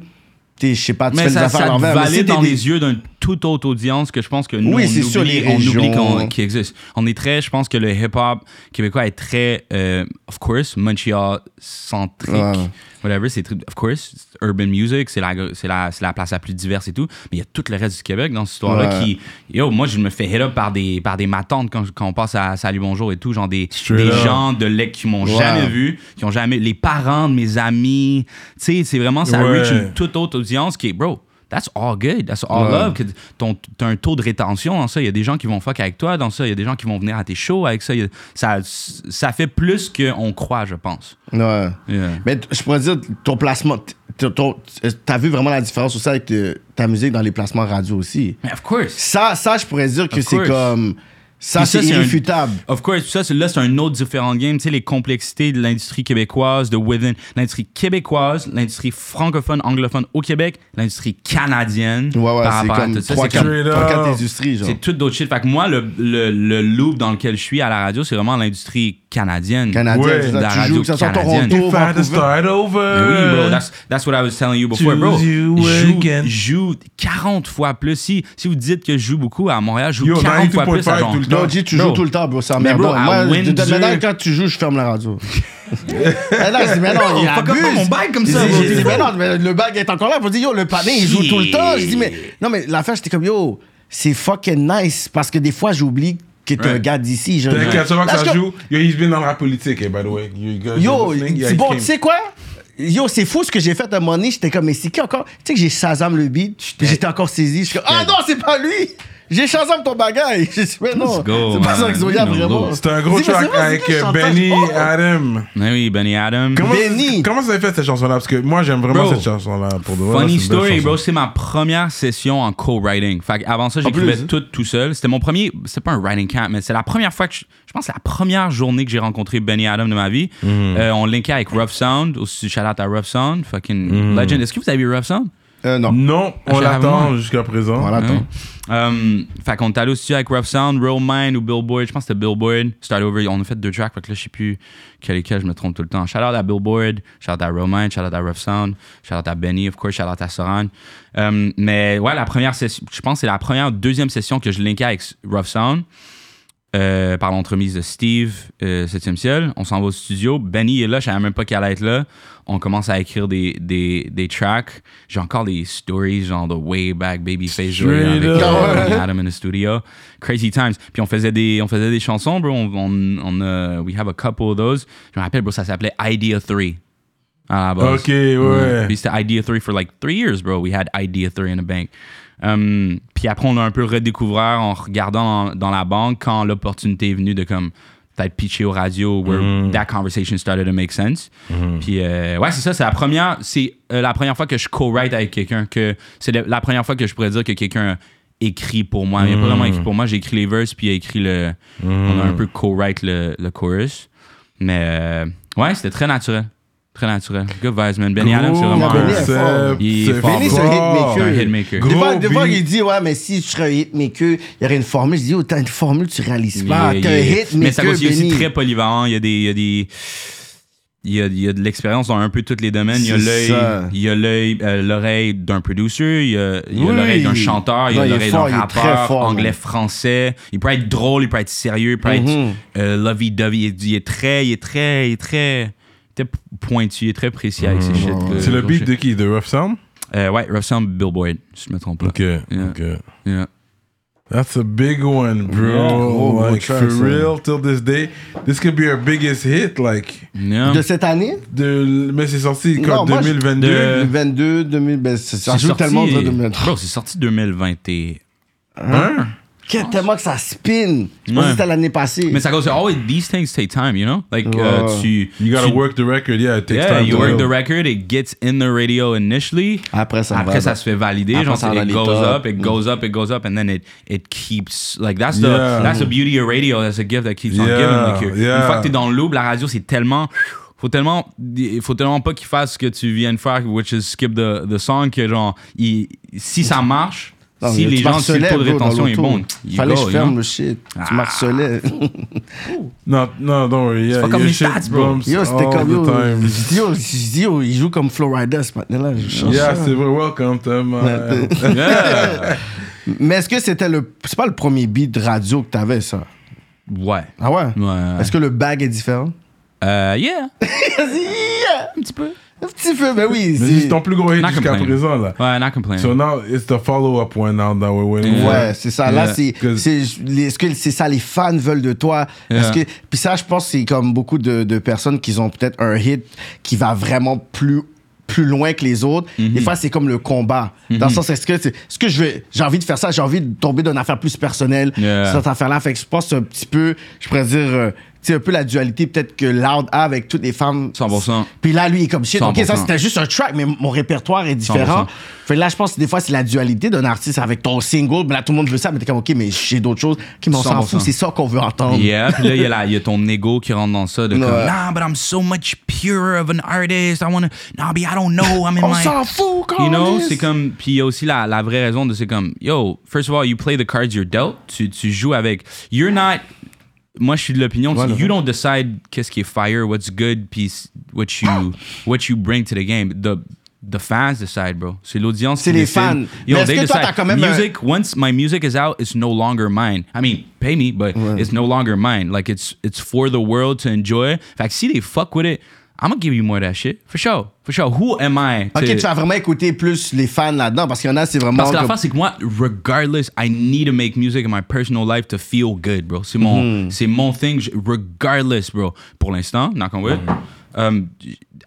Je sais pas, tu Mais fais des ça, affaires ça te valide dans des- les yeux d'une toute autre audience que je pense que nous, Oui, on, oublie, sûr, les on oublie qu'on- qu'il existe. On est très, je pense que le hip-hop québécois est très, euh, of course, Montreal-centrique. Whatever, c'est of course, urban music, c'est la, c'est la, c'est la place la plus diverse et tout. Mais il y a tout le reste du Québec dans cette histoire-là Ouais. qui, yo, moi, je me fais hit up par des, par des matantes quand, quand on passe à Salut Bonjour et tout, genre des, des gens de lec qui m'ont jamais vu, qui ont jamais, les parents de mes amis, tu sais, c'est vraiment, ça Ouais. reach une toute autre audience qui est, bro, that's all good, that's all Ouais. love. T'as un taux de rétention dans ça. Il y a des gens qui vont fuck avec toi dans ça. Il y a des gens qui vont venir à tes shows avec ça. A- ça, ça fait plus qu'on croit, je pense. Ouais. Yeah. Mais je pourrais dire, ton placement, t'as- vu vraiment la différence aussi avec euh, ta musique dans les placements radio aussi? Mais of course. Ça, ça je pourrais dire que c'est comme. Ça, c'est un- irréfutable. of course, ça, c'est- là, c'est un autre différent game. Tu sais, les complexités de l'industrie québécoise, de within, l'industrie québécoise, l'industrie francophone, anglophone au Québec, l'industrie canadienne. Ouais, ouais, par c'est rapport à tout ça. trois, C'est quatre, trois, up. quatre industries, genre. c'est tout d'autres shit. Fait que moi, le, le, le loop dans lequel je suis à la radio, c'est vraiment l'industrie canadienne. Canadien, Ouais, c'est ça, la tu radio joues, que ça soit canadienne. Toronto, If I had to Vancouver. start over. Mais oui, bro, that's, that's what I was telling you before, bro. You Je joue, joue 40 fois plus. Si, si vous dites que je joue beaucoup à Montréal, je joue Yo, 40 fois plus. 92.5 à genre- tout le temps. Non, G, tu Bro. joues tout le temps, bro. C'est Mais bro, emmerdant. à Moi, de- de- Windsor- maintenant, quand tu joues, je ferme la radio. Eh non, je dis, mais non, il abuse. pas mon bail comme Je ça, dis- je dis, mais non, mais le bague est encore là. Pour dire, yo, le pané, il joue tout le temps. Je dis, mais non, mais l'affaire, j'étais comme, yo, c'est fucking nice. Parce que des fois, j'oublie t'es un gars d'ici. T'inquiète, tu vois que ça joue? Yo, he's been dans rap politique, eh, by the way. You guys Yo, bon, tu sais quoi? Yo, c'est fou ce que j'ai fait à un moment donné. J'étais comme, mais c'est qui encore? Tu sais que j'ai Shazam le beat, j'étais encore saisi. Je suis comme, ah non, c'est pas lui! J'ai Shazam ton bagaille! Je dis, mais non, c'est pas ça ah, You know, vraiment. C'était un gros track c'est avec c'est euh, Benny? Oh! Adam. Mais oui, Benny Adam. Comment, Benny. comment ça a fait cette chanson-là? Parce que moi, j'aime vraiment cette chanson-là. Pour de vrai, Funny c'est story, bro, c'est ma première session en co-writing. Fait avant ça, j'écrivais tout tout seul. C'était mon premier, c'était pas un writing camp, mais c'est la première fois que je, je pense que c'est la première journée que j'ai rencontré Benny Adam de ma vie. Mhm. Euh, on linkait avec Rough Sound, aussi shout out à Rough Sound, fucking Mhm. legend. Est-ce que vous avez vu Rough Sound? Euh, non. Non, on l'attend jusqu'à présent. On l'attend. Um, fait qu'on est allé au studio avec Rough Sound, Real Mind ou Billboard. Je pense que c'était Billboard. Start Over. On a fait deux tracks. Fait que là, je sais plus quel est quel. Je me trompe tout le temps. Shout out à Billboard. Shout out à Real Mind. Shout out à Rough Sound. Shout out à Benny, of course. Shout out à Soran. Um, mais ouais, la première session, je pense que c'est la première, deuxième session que je linkais avec Rough Sound. Euh, par l'entremise de Steve, euh, 7e ciel. On s'en va au studio. Benny est là, je savais même pas qu'elle allait être là. On commence à écrire des, des, des tracks. J'ai encore des stories, genre de way back Babyface Joy avec euh, Benny Adam in the studio. Crazy times. Puis on faisait des, on faisait des chansons, bro. On, on, on a- we have a couple of those. Je me rappelle, bro, ça s'appelait Idea 3. À la base. Ok, ouais. Puis c'était Idea 3 for like three years, bro. We had Idea 3 in the bank. Um, puis après, on a un peu redécouvert en regardant dans, dans la banque quand l'opportunité est venue de comme peut-être pitcher aux radios where Mm. that conversation started to make sense. Mm-hmm. Puis euh, ouais, c'est ça, c'est la première c'est euh, la première fois que je co-write avec quelqu'un que c'est la première fois que je pourrais dire que quelqu'un a écrit pour moi. Il n'a pas vraiment Mm. écrit pour moi, j'ai écrit les verses puis il a écrit le on a un peu co-write le, le chorus. Mais euh, ouais, c'était très naturel. Très naturel. Good vibes, man. Benny Adams, c'est vraiment Benny un- est fort. Il est fort, Benny, c'est un hitmaker. Des fois, des fois, il dit, ouais, mais si je serais un hitmaker, il y aurait une formule. Je dis, oh, t'as une formule, tu réalises pas. Yeah, T'es un yeah. hitmaker, Mais c'est aussi, très polyvalent. Il y a des. Il y a des il y, a, il y a de l'expérience dans un peu tous les domaines. Il y a l'œil, ça. il y a l'œil, euh, l'oreille d'un producer, il y a, il y a Oui. l'oreille d'un chanteur, il y a l'oreille d'un rappeur, fort, anglais, français. Il peut être drôle, il peut être sérieux, il peut être euh, lovey-dovey. Il est très, il est très, il est très, très pointu, il est très précis avec ses shit. euh, C'est le beat shit. de qui? De Rough Sound? Euh, ouais, Rough Sound Billboard, si je me trompe pas. Ok, ok. Yeah. That's a big one, bro. Yeah, gros like, for ça. real, till this day, this could be our biggest hit, like. Yeah. De cette année? De, mais c'est sorti Non, quand moi, je- 2022. de- 22, 2000, ben, C'est joue sorti- tellement de 2023. Bro, c'est sorti 2021. Hein? Tellement que ça spin. Je pense Ouais. que c'était l'année passée. Mais ça goes, always, these things take time, you know? Like, euh, tu. You gotta tu- work the record, yeah, it takes Yeah, time. you work the record, it gets in the radio initially. Après, ça Après, ça se fait valider. Après, genre, ça it goes tops. up, it goes up, it goes up, and then it, it keeps. Like, that's the, Yeah. that's the beauty of radio. That's a gift that keeps on Yeah, giving. Like, you- yeah. Une fois que t'es dans le loop, la radio, c'est tellement. Faut tellement, il faut tellement pas qu'il fasse ce que tu viens de faire, which is skip the, the song, que genre, il- si ça marche, Non, si les gens, si le taux de rétention est bon, you Fallait go, que je ferme le shit. Tu Ah. marcelais. Non, non, don't worry. Yeah, pas comme les shit stats, bro. Yo, c'était comme yo. time. Je dis, yo, yo, il joue comme Florida ce matin-là. Yeah, c'est vrai. Welcome to my... Yeah. Mais est-ce que c'était le. C'est pas le premier beat radio que t'avais, ça? ouais. Ah ouais? Ouais. Est-ce que le bag est différent? Euh, yeah. Yeah! Un petit peu. Un petit peu, mais oui. Mais c'est- ton plus gros hit Not jusqu'à complaining. présent, là. Ouais, not complaining. So now, it's the follow-up one now that we're waiting for. Ouais, c'est ça. Là, Yeah. c'est. C'est- les- Est-ce que c'est ça, les fans veulent de toi? Est-ce Yeah. que. Puis ça, je pense que c'est comme beaucoup de, de personnes qui ont peut-être un hit qui va vraiment plus plus loin que les autres. Mm-hmm. Des fois, c'est comme le combat. Dans le sens, est-ce que, est-ce que je vais, j'ai envie de faire ça, j'ai envie de tomber dans une affaire plus personnelle, Yeah. cette affaire-là. Fait que je pense que c'est un petit peu, je pourrais dire, euh, c'est un peu la dualité peut-être que Loud a avec toutes les femmes. 100%. Puis là, lui, il est comme shit. Ok, ça 100%. c'était juste un track, mais mon répertoire est différent. 100%. Fait que là, je pense que des fois, c'est la dualité d'un artiste avec ton single. Mais là, tout le monde veut ça, mais t'es comme, ok, mais j'ai d'autres choses. Mais on s'en 100%. fout, c'est ça qu'on veut entendre. Yeah, puis là, il y, a y ton ego qui rentre dans ça. De comme, Ouais. nah, but I'm so much pure of an artist. I wanna, nah, but I don't know. I'm in On my. s'en fout, quand You know, c'est comme. Puis il y a aussi la, la vraie raison de c'est comme, yo, first of all, you play the cards you're dealt. Tu, tu joues avec. You're not. Moi, je suis de l'opinion you don't decide qu'est-ce qui est fire, what's good, puis what you, what you bring to the game. The, the fans decide, bro. C'est l'audience C'est les fans. Yo, Mais est-ce toi, decide. t'as quand même un- music, once my music is out, it's no longer mine. I mean, pay me, but it's no longer mine. Like, it's, it's for the world to enjoy. Fait que si they fuck with it, I'm gonna give you more of that shit. For sure. For sure. Who am I? Ok, to- tu vas vraiment écouter plus les fans là-dedans parce qu'il y en a, c'est vraiment. parce que l'affaire, c'est que moi, regardless, I need to make music in my personal life to feel good, bro. C'est mon, Mm-hmm. c'est mon thing, regardless, bro. Pour l'instant, knock on wood, um,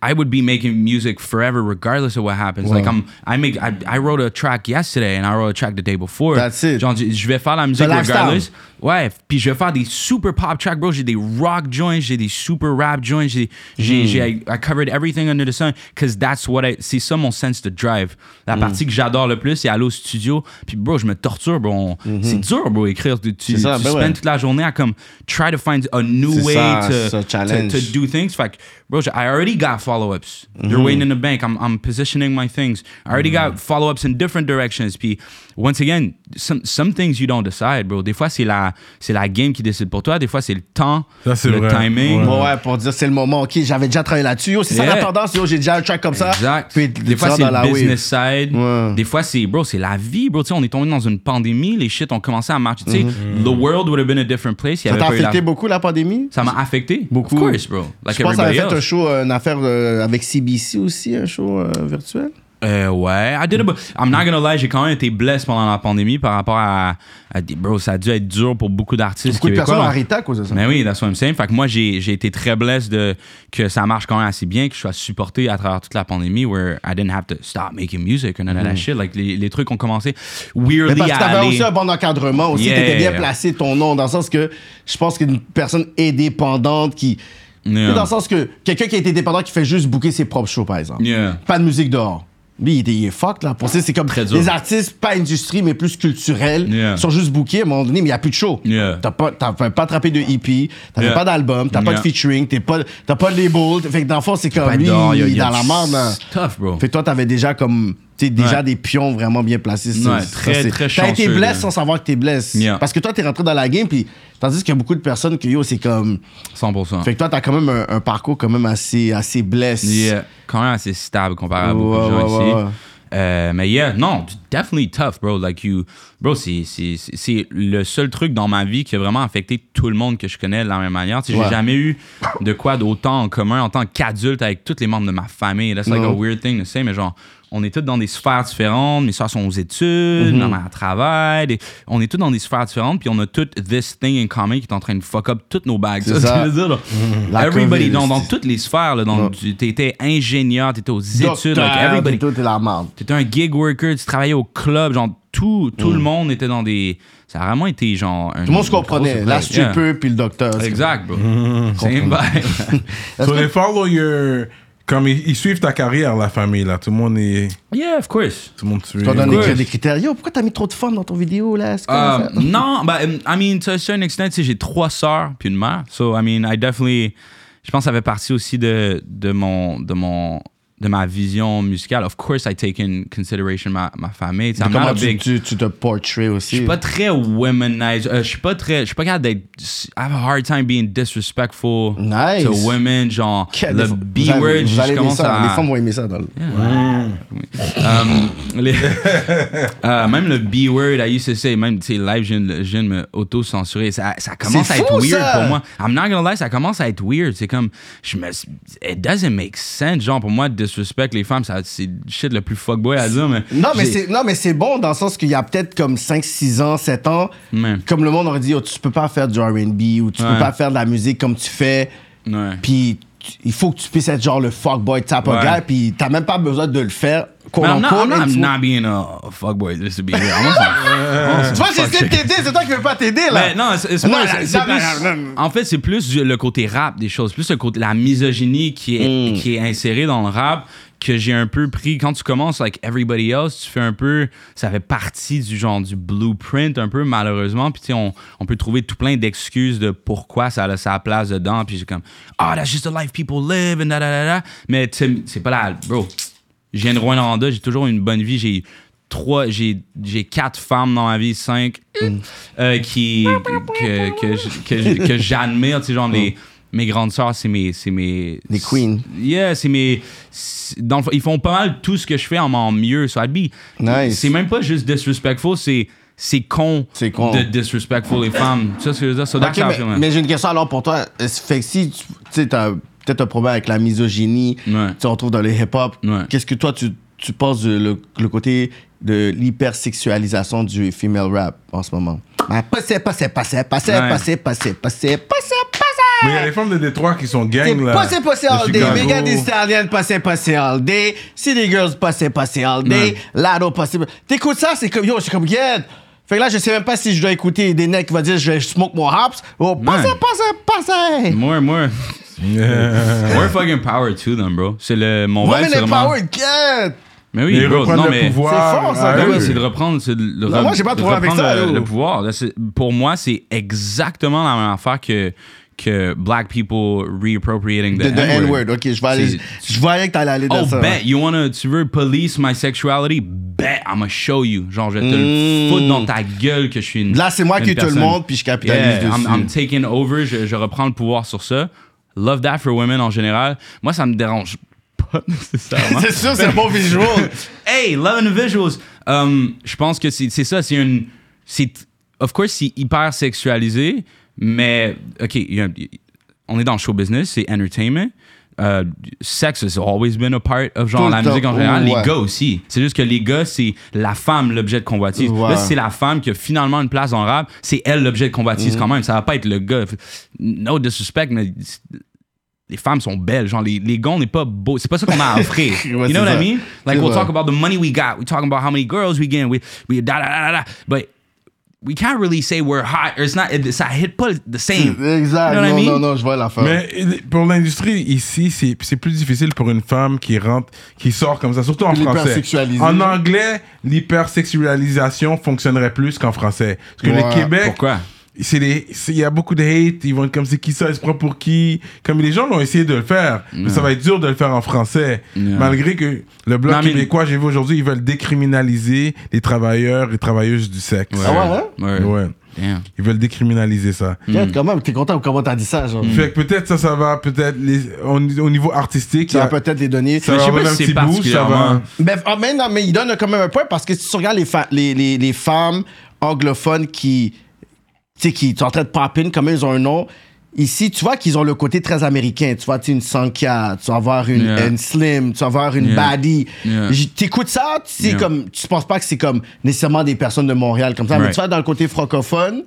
I would be making music forever, regardless of what happens. Like I'm, I make, I, I wrote a track yesterday and I wrote a track the day before. That's it. Genre, je vais faire la musique regardless. Ouais, puis je vais faire des super pop tracks, bro. J'ai des rock joints, j'ai des super rap joints, j'ai, j'ai, hmm. j'ai, I, I covered everything under the sun, cause that's what I, c'est ça mon sense de drive. La hmm. partie que j'adore le plus, c'est aller au studio, puis bro, je me torture, bro. On- hmm. C'est dur, bro, écrire. Tu, tu, ça, tu ben spends ouais. toute la journée à comme try to find a new way ça, to, to, challenge. to do things. Fait que, bro, I already got follow-ups. Mm-hmm. They're waiting in the bank. I'm, I'm positioning my things. I already got follow-ups in different directions. Puis, once again, some, some things you don't decide, bro. Des fois, c'est la, c'est la game qui décide pour toi. Des fois, c'est le temps, Ça, c'est le vrai. timing. Ouais. Ouais, pour dire c'est le moment, ok, j'avais déjà travaillé là-dessus. Yo, c'est ça la tendance, yo, j'ai déjà un track comme ça. Exact. Puis des fois, c'est le wave. business side. Ouais. Des fois, c'est, bro, c'est la vie, bro. Tu sais, on est tombé dans une pandémie. Les shit ont commencé à marcher. Tu sais, the world would have been a different place. Ça t'a la- affecté beaucoup la pandémie? Ça m'a affecté. Beaucoup. Of course, bro. Like je pense que ça avait fait un show, euh, une affaire euh, avec CBC aussi, un show euh, virtuel. Euh, ouais, I did but I'm not gonna lie, j'ai quand même été blessé pendant la pandémie par rapport à, à des bro, ça a dû être dur pour beaucoup d'artistes Beaucoup de personnes arrêté à cause de ça. Mais oui, that's what I'm saying. Fait que moi, j'ai j'ai été très blessé de que ça marche quand même assez bien, que je sois supporté à travers toute la pandémie, where I didn't have to stop making music and of that shit. Like, les, les trucs ont commencé Mm-hmm. Mais weirdly parce que t'avais aussi un bon encadrement aussi, Yeah, t'étais bien placé ton nom, dans le sens que je pense qu'une personne indépendante qui. Yeah. Dans le sens que quelqu'un qui a été dépendant qui fait juste booker ses propres shows, par exemple. Yeah. Pas de musique dehors. Lui, il, était- il est fucked, là. Pour ça, c'est comme Très dur. les artistes, pas industrie, mais plus culturels, Yeah. sont juste bookés à un moment donné, mais il n'y a plus de show. Yeah. T'as pas, t'as pas pas attrapé de EP, t'as Yeah. pas d'album, t'as pas de Yeah. featuring, t'es pas, t'as pas de label. Fait que dans le fond, c'est comme lui, il est dans la merde, là. Tough, bro. Fait que toi, t'avais déjà comme. Sais, déjà Ouais. des pions vraiment bien placés. Ouais, ça, très, c'est- très T'as été blessé sans savoir que t'es blessé. Yeah. Parce que toi, t'es rentré dans la game, puis tandis qu'il y a beaucoup de personnes que yo, c'est comme. 100%. Fait que toi, t'as quand même un, un parcours quand même assez, assez blessé. Yeah, quand même assez stable comparé à beaucoup de gens ici. Euh, mais yeah, non, definitely tough, bro. Like you, bro, c'est, le seul truc dans ma vie qui a vraiment affecté tout le monde que je connais de la même manière. Tu sais, Ouais. J'ai jamais eu de quoi d'autant en commun en tant qu'adulte avec tous les membres de ma famille. That's like Non. a weird thing to say, mais genre, on est tous dans des sphères différentes. Mes soeurs sont aux études, Mhm. ma mère travaille. des- on est tous dans des sphères différentes, puis on a tout this thing in common qui est en train de fuck up toutes nos bagues. C'est Ça, ça. tu veux dire, là? La Everybody, COVID, dans, toutes les sphères, là, dans, tu étais ingénieur, t'étais aux études, like everybody. Tout est la merde. T'étais un gig worker, tu travaillais au club, genre tout, tout Mm. le monde était dans des. Ça a vraiment été genre. Un, Tout le monde se comprenait. La stripper puis le docteur. Exact, bro. Same vibe. So they follow your. Comme ils, ils suivent ta carrière, la famille, là. Tout le monde est. yeah, of course. Tu Tout le monde suit. donnes course. des, des critères. Yo, pourquoi t'as mis trop de fun dans ton vidéo, là? Ça? non, bah, I mean, to a certain extent, j'ai trois sœurs puis une mère. So, I mean, I definitely. Je pense que ça fait partie aussi de, de mon. De mon de ma vision musicale. Of course, I take in consideration ma, ma famille. Tu sais, I'm not Comment a tu, big- tu, tu te portrais Je aussi? suis pas très womanizer. Euh, je suis pas très. Je suis pas capable d'être. I have a hard time being disrespectful Nice. to women. Genre, Quel- le vous B allez- word, vous je commence ça. à. Les femmes vont aimer ça. Dans le... Um, les- euh, même le B word, I used to say, même, tu sais, live, je viens de- je de me auto-censurer. Ça, ça commence à être fou, weird ça! pour moi. I'm not gonna lie, ça commence à être weird. C'est comme, je me. It doesn't make sense. Genre, pour moi, disrespect les femmes, c'est le shit le plus fuckboy à dire, mais. Non, mais c'est non mais c'est bon dans le sens qu'il y a peut-être comme 5 6 ans, 7 ans, comme le monde aurait dit oh, tu peux pas faire du R&B ou tu Ouais. peux pas faire de la musique comme tu fais. Puis il faut que tu puisses être genre le fuckboy type of guy puis t'as même pas besoin de le faire quote I'm not, unquote, I'm not, I'm influ- not being a fuckboy just to be Tu vois, j'essaie de t'aider, c'est toi qui veux pas t'aider, là. Mais non, c'est pas- plus-. En fait, c'est plus le côté rap des choses, plus le côté, la misogynie qui est, Mm. qui est insérée dans le rap que j'ai un peu pris. Quand tu commences, like everybody else, tu fais un peu. Ça fait partie du genre du blueprint, un peu, malheureusement. Puis, tu sais, on, on peut trouver tout plein d'excuses de pourquoi ça a sa place dedans. Puis, j'ai comme, ah, that's just the life people live, and da da da da. Mais, tu sais, c'est pas la. Bro, je viens de Rwanda, j'ai toujours une bonne vie. J'ai trois, j'ai, j'ai quatre femmes dans ma vie, cinq, euh, qui, que, que, que, que j'admire, tu sais, genre les, mes grandes sœurs, c'est mes, c'est mes... Les queens. Yeah, c'est mes... c'est- Dans le ils font pas mal tout ce que je fais en mon mieux. So I'd be- Nice. C'est même pas juste disrespectful, c'est... C'est con, con. de disrespectful les femmes. Tu sais ce que je veux dire? So that's Ok, how I mais, mais j'ai une question alors pour toi. Fait que si tu tu sais, t'as peut-être un problème avec la misogynie, Ouais. tu retrouves dans le hip-hop, Ouais. qu'est-ce que toi tu, tu penses de le, le côté de l'hypersexualisation du female rap en ce moment? Ah, passez, passez, passez, passez, passez, passez, passez, passez, Mais il y a passez! les femmes de Détroit qui sont gang, là. passez, passez de all day. Megan Thee Stallion, passez, passez all day. City Girls, passez, passez all day. Lado, passez. T'écoutes ça, c'est comme, yo, je suis comme, yeah. Fait que là, je sais même pas si je dois écouter des necks qui vont dire, je vais smoke more hops. Oh, passez, passez, passez. More, more. Yeah. More fucking power to them, bro. C'est le... Mon vibe, Women c'est vraiment... empowered, get! Mais oui, bro. Non, le mais... pouvoir. C'est fort, ça, à Ben oui, c'est de reprendre, c'est de, re- moi, j'ai pas de problème avec ça, le, le pouvoir. Là, Pour moi, c'est exactement la même affaire que, que black people reappropriating the, The, the N-word. Ok, je vais aller. Je voyais que t'allais aller dans Oh, ça. bet, you wanna, tu veux police my sexuality? Bet, I'ma show you. Genre, je vais te Mm. le foutre dans ta gueule que je suis une. Là, c'est moi une qui te le personne. montre, puis je capitalise Yeah, I'm, dessus. I'm taking over, je, je reprends le pouvoir sur ça. Love that for women en général. Moi, ça me dérange pas nécessairement. c'est sûr, c'est un bon visual. hey, love and visuals. Um, je pense que c'est ça, c'est une. c'est Of course, c'est hyper sexualisé, mais, OK, il y a- on est dans le show business, c'est entertainment. Uh, sex has always been a part of genre Tout la musique en général. Ouais. Les gars aussi. C'est juste que les gars, c'est la femme l'objet de convoitise. Ouais. Là, c'est la femme qui a finalement une place dans le rap. C'est elle l'objet de Mm. convoitise quand même. Ça va pas être le gars. No disrespect, mais les femmes sont belles. Genre, les, les gars, on n'est pas beaux. C'est pas ça qu'on a à offrir. Ouais, you know what. I mean? Like, we'll vrai. talk about the money we got. We talking about how many girls we get. We, we da da da da. But we can't really say we're hot. Or it's not, it, ça hit pas the same. Exact. You know what I non, mean? non, non, je vois l'affaire. Mais pour l'industrie ici, c'est plus difficile pour une femme qui rentre, qui sort comme ça, surtout en français. En anglais, l'hypersexualisation fonctionnerait plus qu'en français. Parce que Ouais. le Québec, Pourquoi? Il y a beaucoup de hate, ils vont être comme c'est qui ça, ils se prend pour qui? Comme les gens l'ont essayé de le faire, mais ça va être dur de le faire en français. Yeah. Malgré que le bloc Non, mais- québécois, j'ai vu aujourd'hui, ils veulent décriminaliser les travailleurs et travailleuses du sexe. Ah ouais, hein? Ouais. Ouais. Damn. Ils veulent décriminaliser ça. Yeah, Quand même, t'es content comment t'as dit ça, genre. Fait que peut-être ça, ça va, peut-être au, au niveau artistique, il y Ça a- va peut-être les donner. ça Mais va je sais pas un si petit c'est boost, ça va. particulièrement- Ben, ah, mais non, mais il donne quand même un point parce que si tu regardes les, les, les femmes anglophones qui, tu sais, qui sont en train de pop in, comme ils ont un nom, ici, tu vois qu'ils ont le côté très américain. Tu vois, tu une Sankia, tu vas avoir une, Yeah. une Slim, tu vas avoir une Yeah. Baddie. Yeah. T'écoutes ça, c'est comme, tu penses pas que c'est comme nécessairement des personnes de Montréal comme ça, mais tu vois, dans le côté francophone,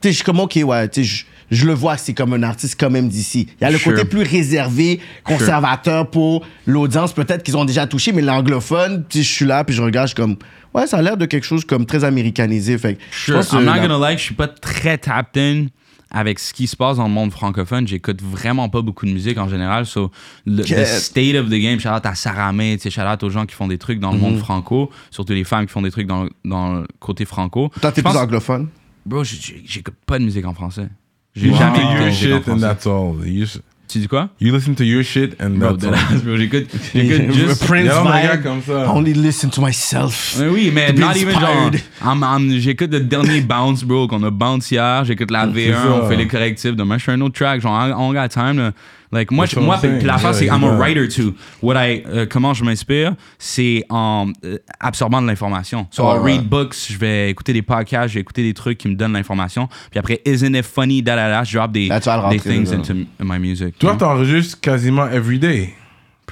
tu sais, je suis comme, ok, ouais, tu sais, je, je le vois que c'est comme un artiste quand même d'ici. Il y a le Sure. côté plus réservé, conservateur pour l'audience, peut-être qu'ils ont déjà touché, mais l'anglophone, je suis là, puis je regarde, je suis comme, ouais, ça a l'air de quelque chose comme très américanisé. Fait je Sure. que I'm not gonna lie, je suis pas très tapped in avec ce qui se passe dans le monde francophone. J'écoute vraiment pas beaucoup de musique en général. So, le the state of the game, shout out à tu sais, shout out aux gens qui font des trucs dans le monde franco, surtout les femmes qui font des trucs dans, dans le côté franco. Toi, t'es Je plus anglophone? Bro, j'écoute pas de musique en français. J'ai You jamais musique en shit and that's all. You, Tu dis quoi? you listen to your shit and Bro, that's all. bro, j'écoute j'écoute juste... Prince un vibe. comme ça. Only listen to myself. Oui, oui, mais not even genre. inspired. I'm- I'm- J'écoute le dernier bounce, bro, qu'on a bounce hier. J'écoute la V1, ça. on fait les correctifs. Demain, je fais un autre track. Genre, on on got time. Là. Like, moi, je- moi saying. l'affaire, c'est Yeah, I'm a writer too. What I, euh, comment je m'inspire, c'est en euh, absorbant de l'information. So, Oh, I ouais. read books, je vais écouter des podcasts, je vais écouter des trucs qui me donnent l'information. Puis après, isn't it funny, da da da, je drop des, des things into my music. Toi, t'enregistres quasiment every day.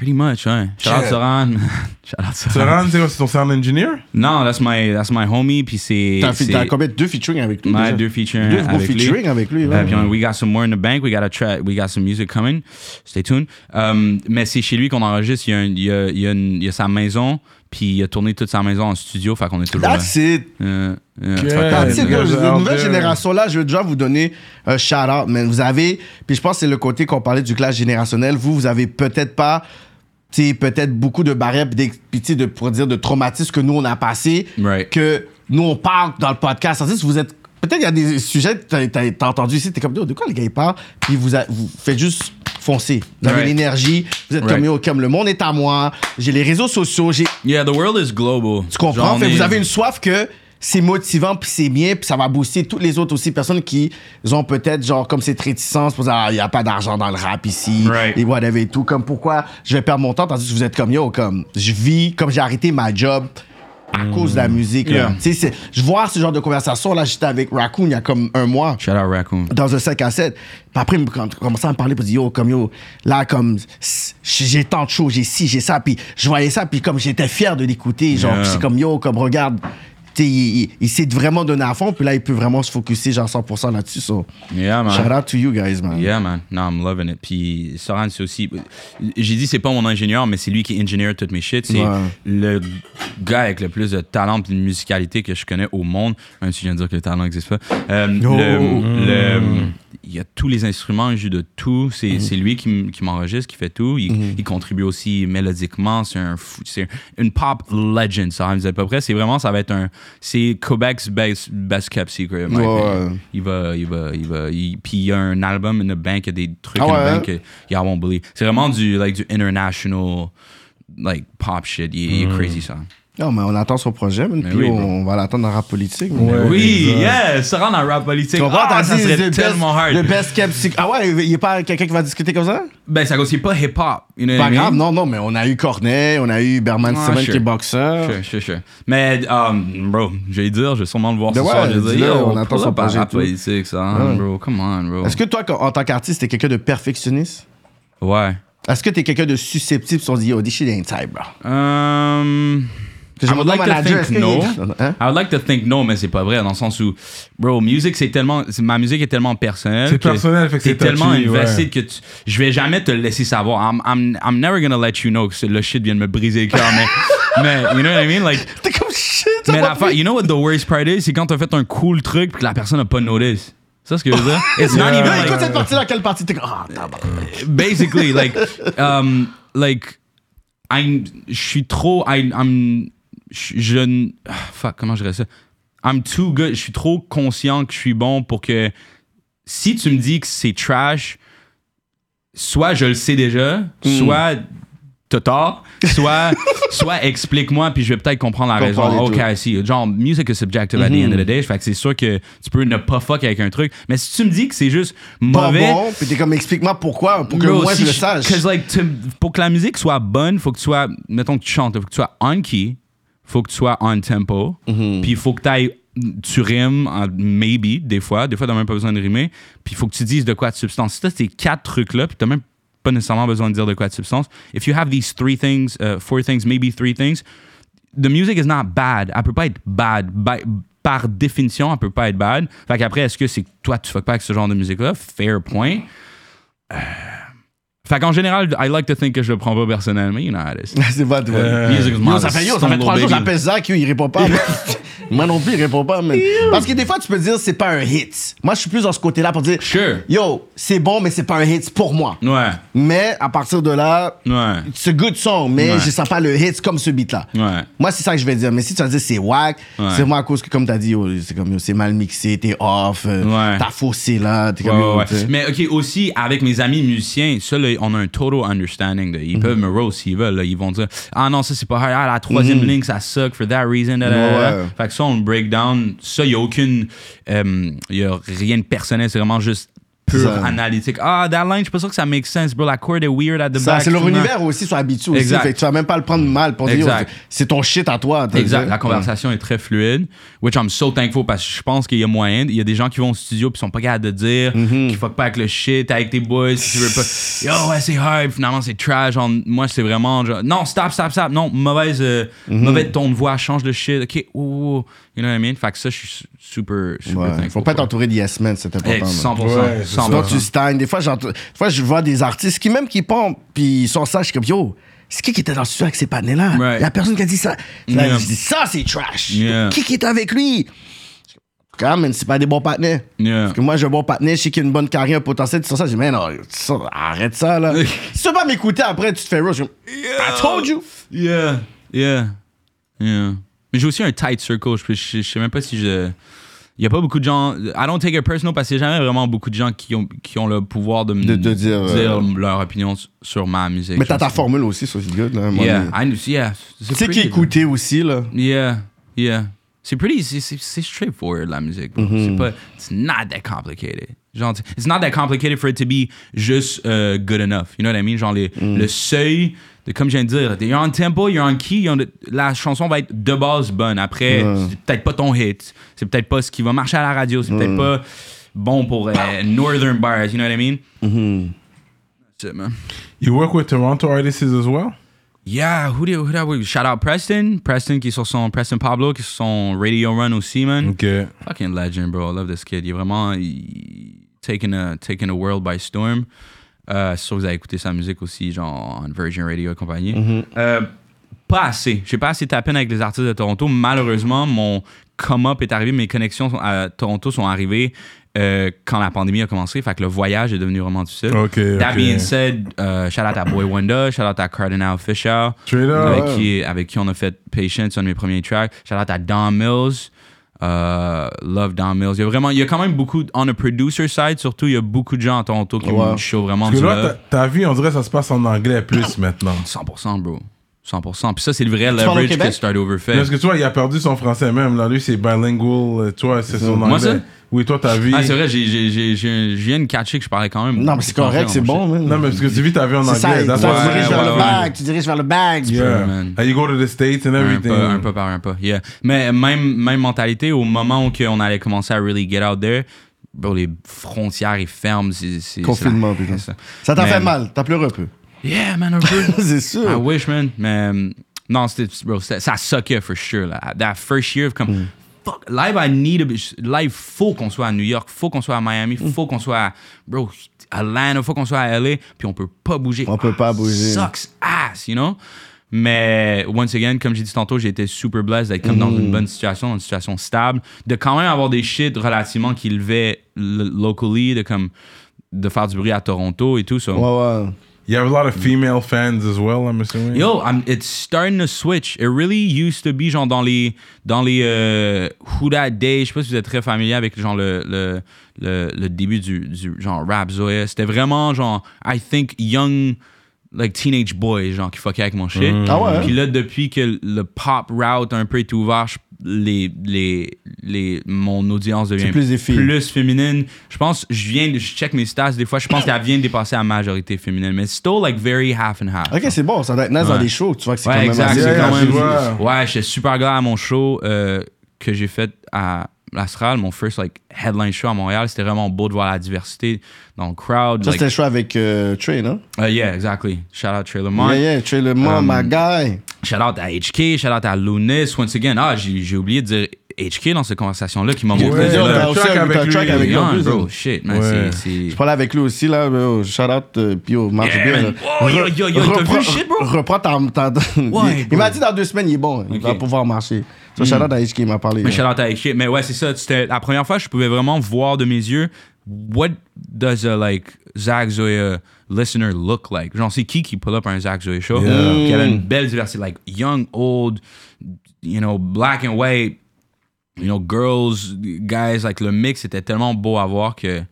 Pretty much, ouais. Shout out. Soran. Shout out Soran. Soran, c'est quoi, c'est ton sound engineer? Non, that's my, that's my homie, puis c'est. T'as fait- c'est- t'as combien deux featuring avec lui Ouais, deux featuring Deux gros avec lui. featuring avec lui, ouais. Euh, puis on- we got some more in the bank. We got a track. We got some music coming. Stay tuned. Um, mais c'est chez lui qu'on enregistre. Il y a, un- il y a, il y a une- il y a sa maison. Puis il a tourné toute sa maison en studio. Fait qu'on est toujours là. That's it. Yeah. That's it, La out nouvelle génération là, je veux déjà vous donner un shout-out, man. Vous avez, puis je pense que c'est le côté qu'on parlait du clash générationnel. Vous, vous avez peut-être pas, peut-être beaucoup de barrières, puis sais, de, pour dire, de traumatismes que nous, on a passé, Right. que nous, on parle dans le podcast. Que vous êtes, peut-être il y a des sujets que t'as, t'as entendu ici, t'es comme, de quoi les gars, ils parlent? Puis vous, a- vous faites juste foncer. Vous avez Right. l'énergie, vous êtes Right. comme, comme le monde est à moi, j'ai les réseaux sociaux, j'ai, Yeah, the world is global. tu comprends? Fait vous avez une soif que c'est motivant puis c'est bien puis ça va booster toutes les autres aussi personnes qui ont peut-être genre comme cette réticence pour dire ah, il y a pas d'argent dans le rap ici Right. et whatever et tout comme pourquoi je vais perdre mon temps tandis que vous êtes comme yo comme je vis comme j'ai arrêté ma job à cause de la musique là. Yeah. Tu sais c'est je vois ce genre de conversation là j'étais avec Raccoon il y a comme un mois Shout out Raccoon. dans un 5 à 7. Puis après, il me com- commençait à me parler pour dire, yo, comme yo, là, comme, j'ai tant de choses, j'ai ci, j'ai ça. Puis je voyais ça, puis comme j'étais fier de l'écouter, genre, Yeah. c'est comme, yo, comme, regarde, il, il- il s'est vraiment donné à fond, puis là, il peut vraiment se focuser, genre, 100% là-dessus. So, Yeah, man. shout out to you guys, man. Yeah, man. No, I'm loving it. Puis Soran, c'est aussi. J'ai dit, c'est pas mon ingénieur, mais c'est lui qui ingénieur toutes mes shit. C'est Ouais. le gars avec le plus de talent et de musicalité que je connais au monde. Même si je viens de dire que le talent n'existe pas. Euh, Oh. le- le- il y a tous les instruments, il joue de tout. C'est c'est lui qui, qui m'enregistre, qui fait tout. Il, il contribue aussi mélodiquement. C'est un fou- c'est une pop legend, ça. à peu près. C'est vraiment, ça va être un. C'est Quebec's best, best kept secret. Ouais. Il va, il va, il va. il- puis il y a un album in the bank, il y a des trucs Ah in ouais, the hein? bank que y'all won't believe. C'est vraiment du, like, du international, like, pop shit. Il, il est crazy, ça. Non, mais on attend son projet, man, puis oui, on, va l'attendre dans le rap politique. Ouais. oui, yeah, ça rend dans le rap politique. Tu comprends? Ah, ça serait tellement best, hard. Le best kept secret. Ah ouais, il n'y a pas quelqu'un qui va discuter comme ça? Ben, ça c'est pas hip-hop. You know Pas grave, mean? non, non, mais on a eu Cornet, on a eu Berman Ah, Simon sure. qui est boxeur. Sure, sure, sure. Mais, um, bro, je vais dire, je vais sûrement le voir Ben ce ouais, soir. Je vais dire, on attend son projet et rap politique, ça, Ouais. bro. Come on, bro. Est-ce que toi, en tant qu'artiste, t'es quelqu'un de perfectionniste? Ouais. Est-ce que t'es quelqu'un de susceptible si on se dit, yo, this shit ain't type, bro? Um, I would like to think no. Hein? I would like to think no, mais c'est pas vrai dans le sens où, bro, musique c'est tellement, ma musique est tellement personnelle. C'est personnel, fait que c'est tellement touchy, invested ouais. que tu, je vais jamais te le laisser savoir. I'm, I'm, I'm never gonna let you know que le shit vient de me briser le cœur, mais, mais, you know what I mean? Like, T'es comme shit, mais l'affaire, plus. you know what the worst part is? C'est quand t'as fait un cool truc puis que la personne n'a pas notice. C'est ça ce que je veux dire? It's not Yeah. even Yo, like, écoute cette partie-là, quelle partie? T'es comme, ah, basically like um like I'm je suis trop I, I'm je je ah, fuck comment je dirais ça? I'm too good je suis trop conscient que je suis bon pour que si tu me dis que c'est trash soit je le sais déjà soit t'as tort soit soit explique-moi puis je vais peut-être comprendre la raison. ok tout. I see. Genre music is subjective at the end of the day fait que c'est sûr que tu peux ne pas fuck avec un truc. Mais si tu me dis que c'est juste Pas mauvais bon, puis t'es comme, explique-moi pourquoi, pour que Bro, moi si je le sache. Cause like, tu- pour que la musique soit bonne, faut que tu sois, mettons que tu chantes, faut que tu sois on key, faut que tu sois on tempo, Mhm. puis il faut que t'ailles- tu rimes, en- maybe, des fois, des fois t'as même pas besoin de rimer, puis il faut que tu dises de quoi de substance. Si t'as ces quatre trucs-là, puis t'as même pas nécessairement besoin de dire de quoi de substance, if you have these three things, uh, four things, maybe three things, the music is not bad. Elle peut pas être bad. By- par définition, elle peut pas être bad. Fait qu'après, est-ce que c'est toi, tu fuck pas avec ce genre de musique-là? Fair point. Euh, Fait qu'en général, I like to think que je le prends pas personnellement, you know how it is. c'est pas toi. Music is Yo, my ça fait, yo, ça fait trois jours, j'appelle Zach, yo, il répond pas. Moi non plus, il répond pas, man. Parce que des fois, tu peux dire, c'est pas un hit. Moi, je suis plus dans ce côté-là pour dire, Sure. yo, c'est bon, mais c'est pas un hit pour moi. Ouais, Mais à partir de là, ouais, c'est good song, mais Ouais. je sens pas le hit comme ce beat-là. ouais. Moi, c'est ça que je vais dire. Mais si tu vas dire c'est whack, Ouais. c'est moi à cause que, comme t'as dit, yo, c'est comme, yo, c'est mal mixé, t'es off, euh, Ouais. t'as faussé là, t'es Ouais, comme. Mais ok, aussi, avec mes amis musiciens, ça, là, on a un total understanding. de- ils Mhm. peuvent me roast s'ils veulent. là. Ils vont dire Ah non, ça c'est pas hard. Ah, la troisième ligne, ça suck for that reason. da. Ouais. Fait que ça, on le break down. Ça, il n'y a aucune. Il y a rien de personnel. C'est vraiment juste analytique. Ah, that line, je suis pas sûr que ça make sense, bro. La chord est weird at the Ça, back. c'est leur univers aussi, sont habitués aussi. Exact. Fait que tu vas même pas le prendre mal pour dire, yo, c'est ton shit à toi. Exact. La conversation est très fluide, which I'm so thankful parce que je pense qu'il y a moyen. Il y a des gens qui vont au studio puis sont pas capables de dire, Mm-hmm. qui fuck pas avec le shit, avec tes boys, si tu veux pas. Yo, ouais, c'est hard. Finalement, c'est trash. Genre, moi, c'est vraiment genre, non, stop, stop, stop. Non, mauvaise, euh, Mm-hmm. mauvais ton de voix, change de shit. Ok, ouh, ouh. You know what I mean? Fait que ça, je suis su- super, super Ouais. thankful. Faut pas entouré de yes men, c'est important. Man. 100%. Ouais, c'est 100%. Sinon, tu stagnes. Des fois, des fois, je vois des artistes qui, même qui pompent, puis ils sont ça, je suis comme, yo, c'est qui qui était dans le studio avec ces panneaux-là? Il Right. y a personne qui a dit ça. Là, Yeah. je dis, ça, c'est trash. Yeah. Qui qui était avec lui? Quand même, c'est pas des bons partenaires. Yeah. Parce que moi, j'ai un bon partenaire, je sais qu'il a une bonne carrière, un potentiel, tu sens ça, je dis, mais non, ça, arrête ça, là. si tu veux pas m'écouter après, tu te fais rush. Je dis, I told you. Yeah, yeah, yeah. Mais j'ai aussi un tight circle. Je, je, je sais même pas si je. Il y a pas beaucoup de gens. I don't take it personal parce que c'est jamais vraiment beaucoup de gens qui ont, qui ont le pouvoir de me De- de dire, euh, leur opinion sur ma musique. Mais t'as ta formule aussi, ça, c'est good, là. Yeah, donné. I, yeah. Tu sais qui écouter aussi, là? Yeah, yeah. C'est pretty, c'est- straightforward la musique. bro. Mm-hmm. C'est pas, it's not that complicated. Genre, it's not that complicated for it to be just uh, good enough. You know what I mean? Genre, les- Mm. le seuil, comme je viens de dire, you're on tempo, you're on key, you're on the- la chanson va être de base bonne. Après, c'est peut-être pas ton hit. C'est peut-être pas ce qui va marcher à la radio. C'est Mm. peut-être pas bon pour euh, Northern Bars. You know what I mean? Mm-hmm. That's it, man. You work with Toronto artists as well? Yeah, who did, who did we shout out Preston, Preston qui est sur son Preston Pablo qui est sur son Radio Run aussi man. Ok. Fucking legend, bro. I love this kid. Il est vraiment il- taking a taking the world by storm. Euh, c'est sûr que vous avez écouté sa musique aussi, genre en Virgin Radio et compagnie. Euh, pas assez. J'ai pas assez tapé avec les artistes de Toronto. Malheureusement, mon come-up est arrivé, mes connexions à Toronto sont arrivées euh, quand la pandémie a commencé. Fait que le voyage est devenu vraiment difficile. That being said, euh, shout out à Boy Wonder, shout out à Cardinal Fisher, avec, qui, avec qui on a fait Patience, un de mes premiers tracks. Shout out à Don Mills. Euh, love Don Mills. Il y a vraiment, il y a quand même beaucoup, on a producer side surtout, il y a beaucoup de gens à Toronto qui me show vraiment Parce du que là, love. ta, ta vie, on dirait que ça se passe en anglais plus maintenant. 100%, bro. 100%. Puis ça, c'est le vrai leverage Québec? que Start Over fait. Parce que tu vois, il a perdu son français même. Là, lui, c'est bilingual. euh, Tu vois, c'est son Moi, anglais. ça? Oui, toi, ta vie. Ah, c'est vrai, j'ai, j'ai, j'ai, j'ai, je viens de catcher que je parlais quand même. Non, mais c'est correct, c'est bon, man. Non, mais parce que tu vis ta vie en C'est ça, anglais. tu diriges vers ouais, le ouais. bag, tu diriges vers le bag. Yeah. man. You go to the States and Un everything. peu, un peu par un peu. Yeah. Mais même, même mentalité, au moment où on allait commencer à really get out there, bro, les frontières, ils ferment. C'est, c'est, Confinement, c'est la- putain. Ça t'a Mais- fait mal, t'as pleuré un peu. Yeah, man, un peu. c'est I wish, man. Mais euh, non, c'était, bro, c'était- ça suckait for sure. Là. That first year, comme, Mm. fuck, live, I need a bit- Live, faut qu'on soit à New York, faut qu'on soit à Miami, Mm. faut qu'on soit à, bro, Atlanta, faut qu'on soit à LA, puis on peut pas bouger. On peut pas bouger. Sucks ass, you know? Mais, once again, comme j'ai dit tantôt, j'ai été super blessed d'être comme dans Mm. une bonne situation, dans une situation stable, de quand même avoir des shit relativement qui levaient locally, de comme, de faire du bruit à Toronto et tout. So. Ouais, ouais. You have a lot of female fans as well, I'm assuming? Yo, I'm, it's starting to switch. It really used to be genre dans les dans les euh, Who That Day. Je sais pas si vous êtes très familier avec genre le le, le, le début du, du genre rap Zoé. C'était vraiment genre I think young like teenage boys genre qui fuckaient avec mon shit. Ah ouais, hein? Puis là depuis que le pop route un peu est ouvert, je- les les les mon audience devient plus plus féminine. Je pense je viens je check mes stats des fois, je pense qu'elle vient de dépasser la majorité féminine, mais still like very half and half. Ok, c'est bon, ça doit être nice dans des shows. Tu vois que c'est Ouais, quand même exact. assez- C'est Yeah, quand tu même. vois. Ouais, j'étais super glad à mon show euh, que j'ai fait à l'Astral, mon first like headline show à Montréal. C'était vraiment beau de voir la diversité dans le crowd. Ça, like- c'était le show avec euh, Trey, non? Uh, yeah, exactly. Shout out Trey Lamont. Yeah, yeah, Trey Le Mans, Um, my guy. Shout out à HK. Shout out à Lunis. Once again, ah, j'ai j'ai oublié de dire HK dans cette conversation-là qui m'a montré. Ouais, le track un- avec un lui. track avec lui Yeah, bro, hein. shit, man. Ouais. c'est- c'est- Je parlais avec lui aussi, là. Yo, shout out, euh, puis marche Yeah, bien. Oh, yo, yo, yo, t'as vu reprends- le shit, bro? Reprends ta. ta- il bro. il m'a dit dans deux semaines, il est bon. Il va pouvoir marcher. So, shout out à HK, il m'a parlé. Mais shout out à HK. Mais ouais, c'est ça. C'était la première fois que je pouvais vraiment voir de mes yeux what does a like Zach Zoya listener look like? Genre, c'est qui qui pull up un Zach Zoya show? Yeah. Qui avait une belle diversité, like young, old, you know, black and white, you know, girls, guys. Like le mix était tellement beau à voir que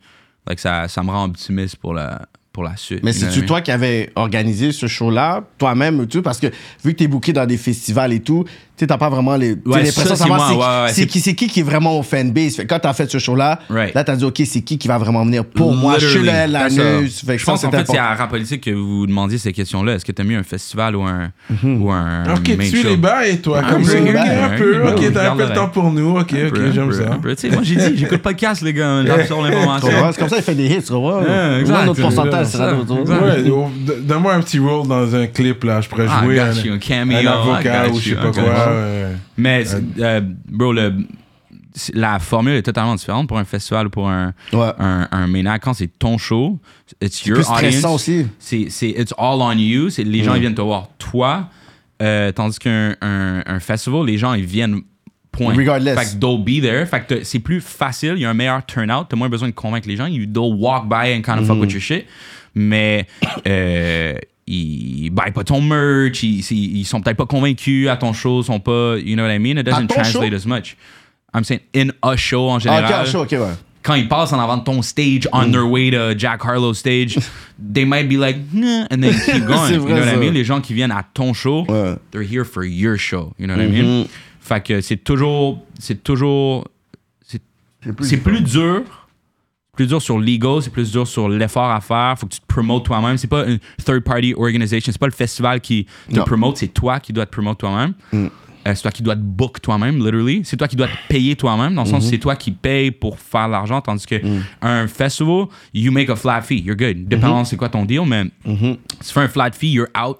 like, ça, ça me rend optimiste pour la, pour la suite. Mais c'est-tu toi qui avais organisé ce show-là, toi-même, tu parce que vu que t'es booké dans des festivals et tout, Tu sais, t'as pas vraiment les. t'as Ouais, l'impression ça, de c'est savoir moi, c'est- ouais, ouais, c'est c'est- qui, c'est qui qui est vraiment au fanbase. Fait quand t'as fait ce show-là, Right. là, t'as dit, OK, c'est qui qui va vraiment venir pour moi? Je suis la, news. Fait Je pense qu'en fait, c'est à Rap Politique que vous vous demandiez ces questions-là. Est-ce que t'as mieux un festival ou un, ou un Ok, main tu show? les bails, toi. Un Comme peu, ça, un peu, un peu. un peu. Ok, t'as un peu le temps pour nous. Ok, Un ok, peu, un j'aime peu, ça. Tu sais, moi, j'ai dit, j'écoute pas de podcast, les gars. J'absorbe l'information. C'est comme ça, il fait des hits, tu vois. Notre pourcentage C'est sera ça, oh, donne-moi un petit role dans un clip, là. Je pourrais Ah, jouer un, avocat ou je sais pas quoi. Ouais. Mais, euh, bro, le, c'est- la formule est totalement différente pour un festival ou pour un, Ouais. un, act. Quand c'est ton show, it's your plus stressant audience. aussi. C'est, it's all on you. C'est, les gens, ils viennent te voir toi. Euh, tandis qu'un un, un festival, les gens, ils viennent point. Regardless. Fait que they'll be there. Fait que c'est plus facile. Il y a un meilleur turnout. T'as moins besoin de convaincre les gens. You, they'll walk by and kind of fuck with your shit. Mais, euh, ils buy pas ton merch. Ils, ils, sont peut-être pas convaincus à ton show. Ils sont pas, you know what I mean? It doesn't translate show? as much. I'm saying in a show en Ah, général ok, un show, ok, ouais. quand ils passent en avant de ton stage on Mm. their way to Jack Harlow stage, they might be like, nah, and then keep going. You know what I mean? Les gens qui viennent à ton show, Ouais. they're here for your show. You know what I Mm-hmm. mean? Fait que c'est toujours, c'est toujours, c'est c'est plus dur. Plus dur sur l'ego, c'est plus dur sur l'effort à faire. Faut que tu te promotes toi-même. C'est pas une third party organization. C'est pas le festival qui te Non. promote, c'est toi qui dois te promote toi-même. Euh, c'est toi qui dois te book toi-même, literally. C'est toi qui dois te payer toi-même, dans le sens où c'est toi qui payes pour faire l'argent, tandis que un festival, you make a flat fee, you're good. Dépendant c'est quoi ton deal, mais si tu fais un flat fee, you're out.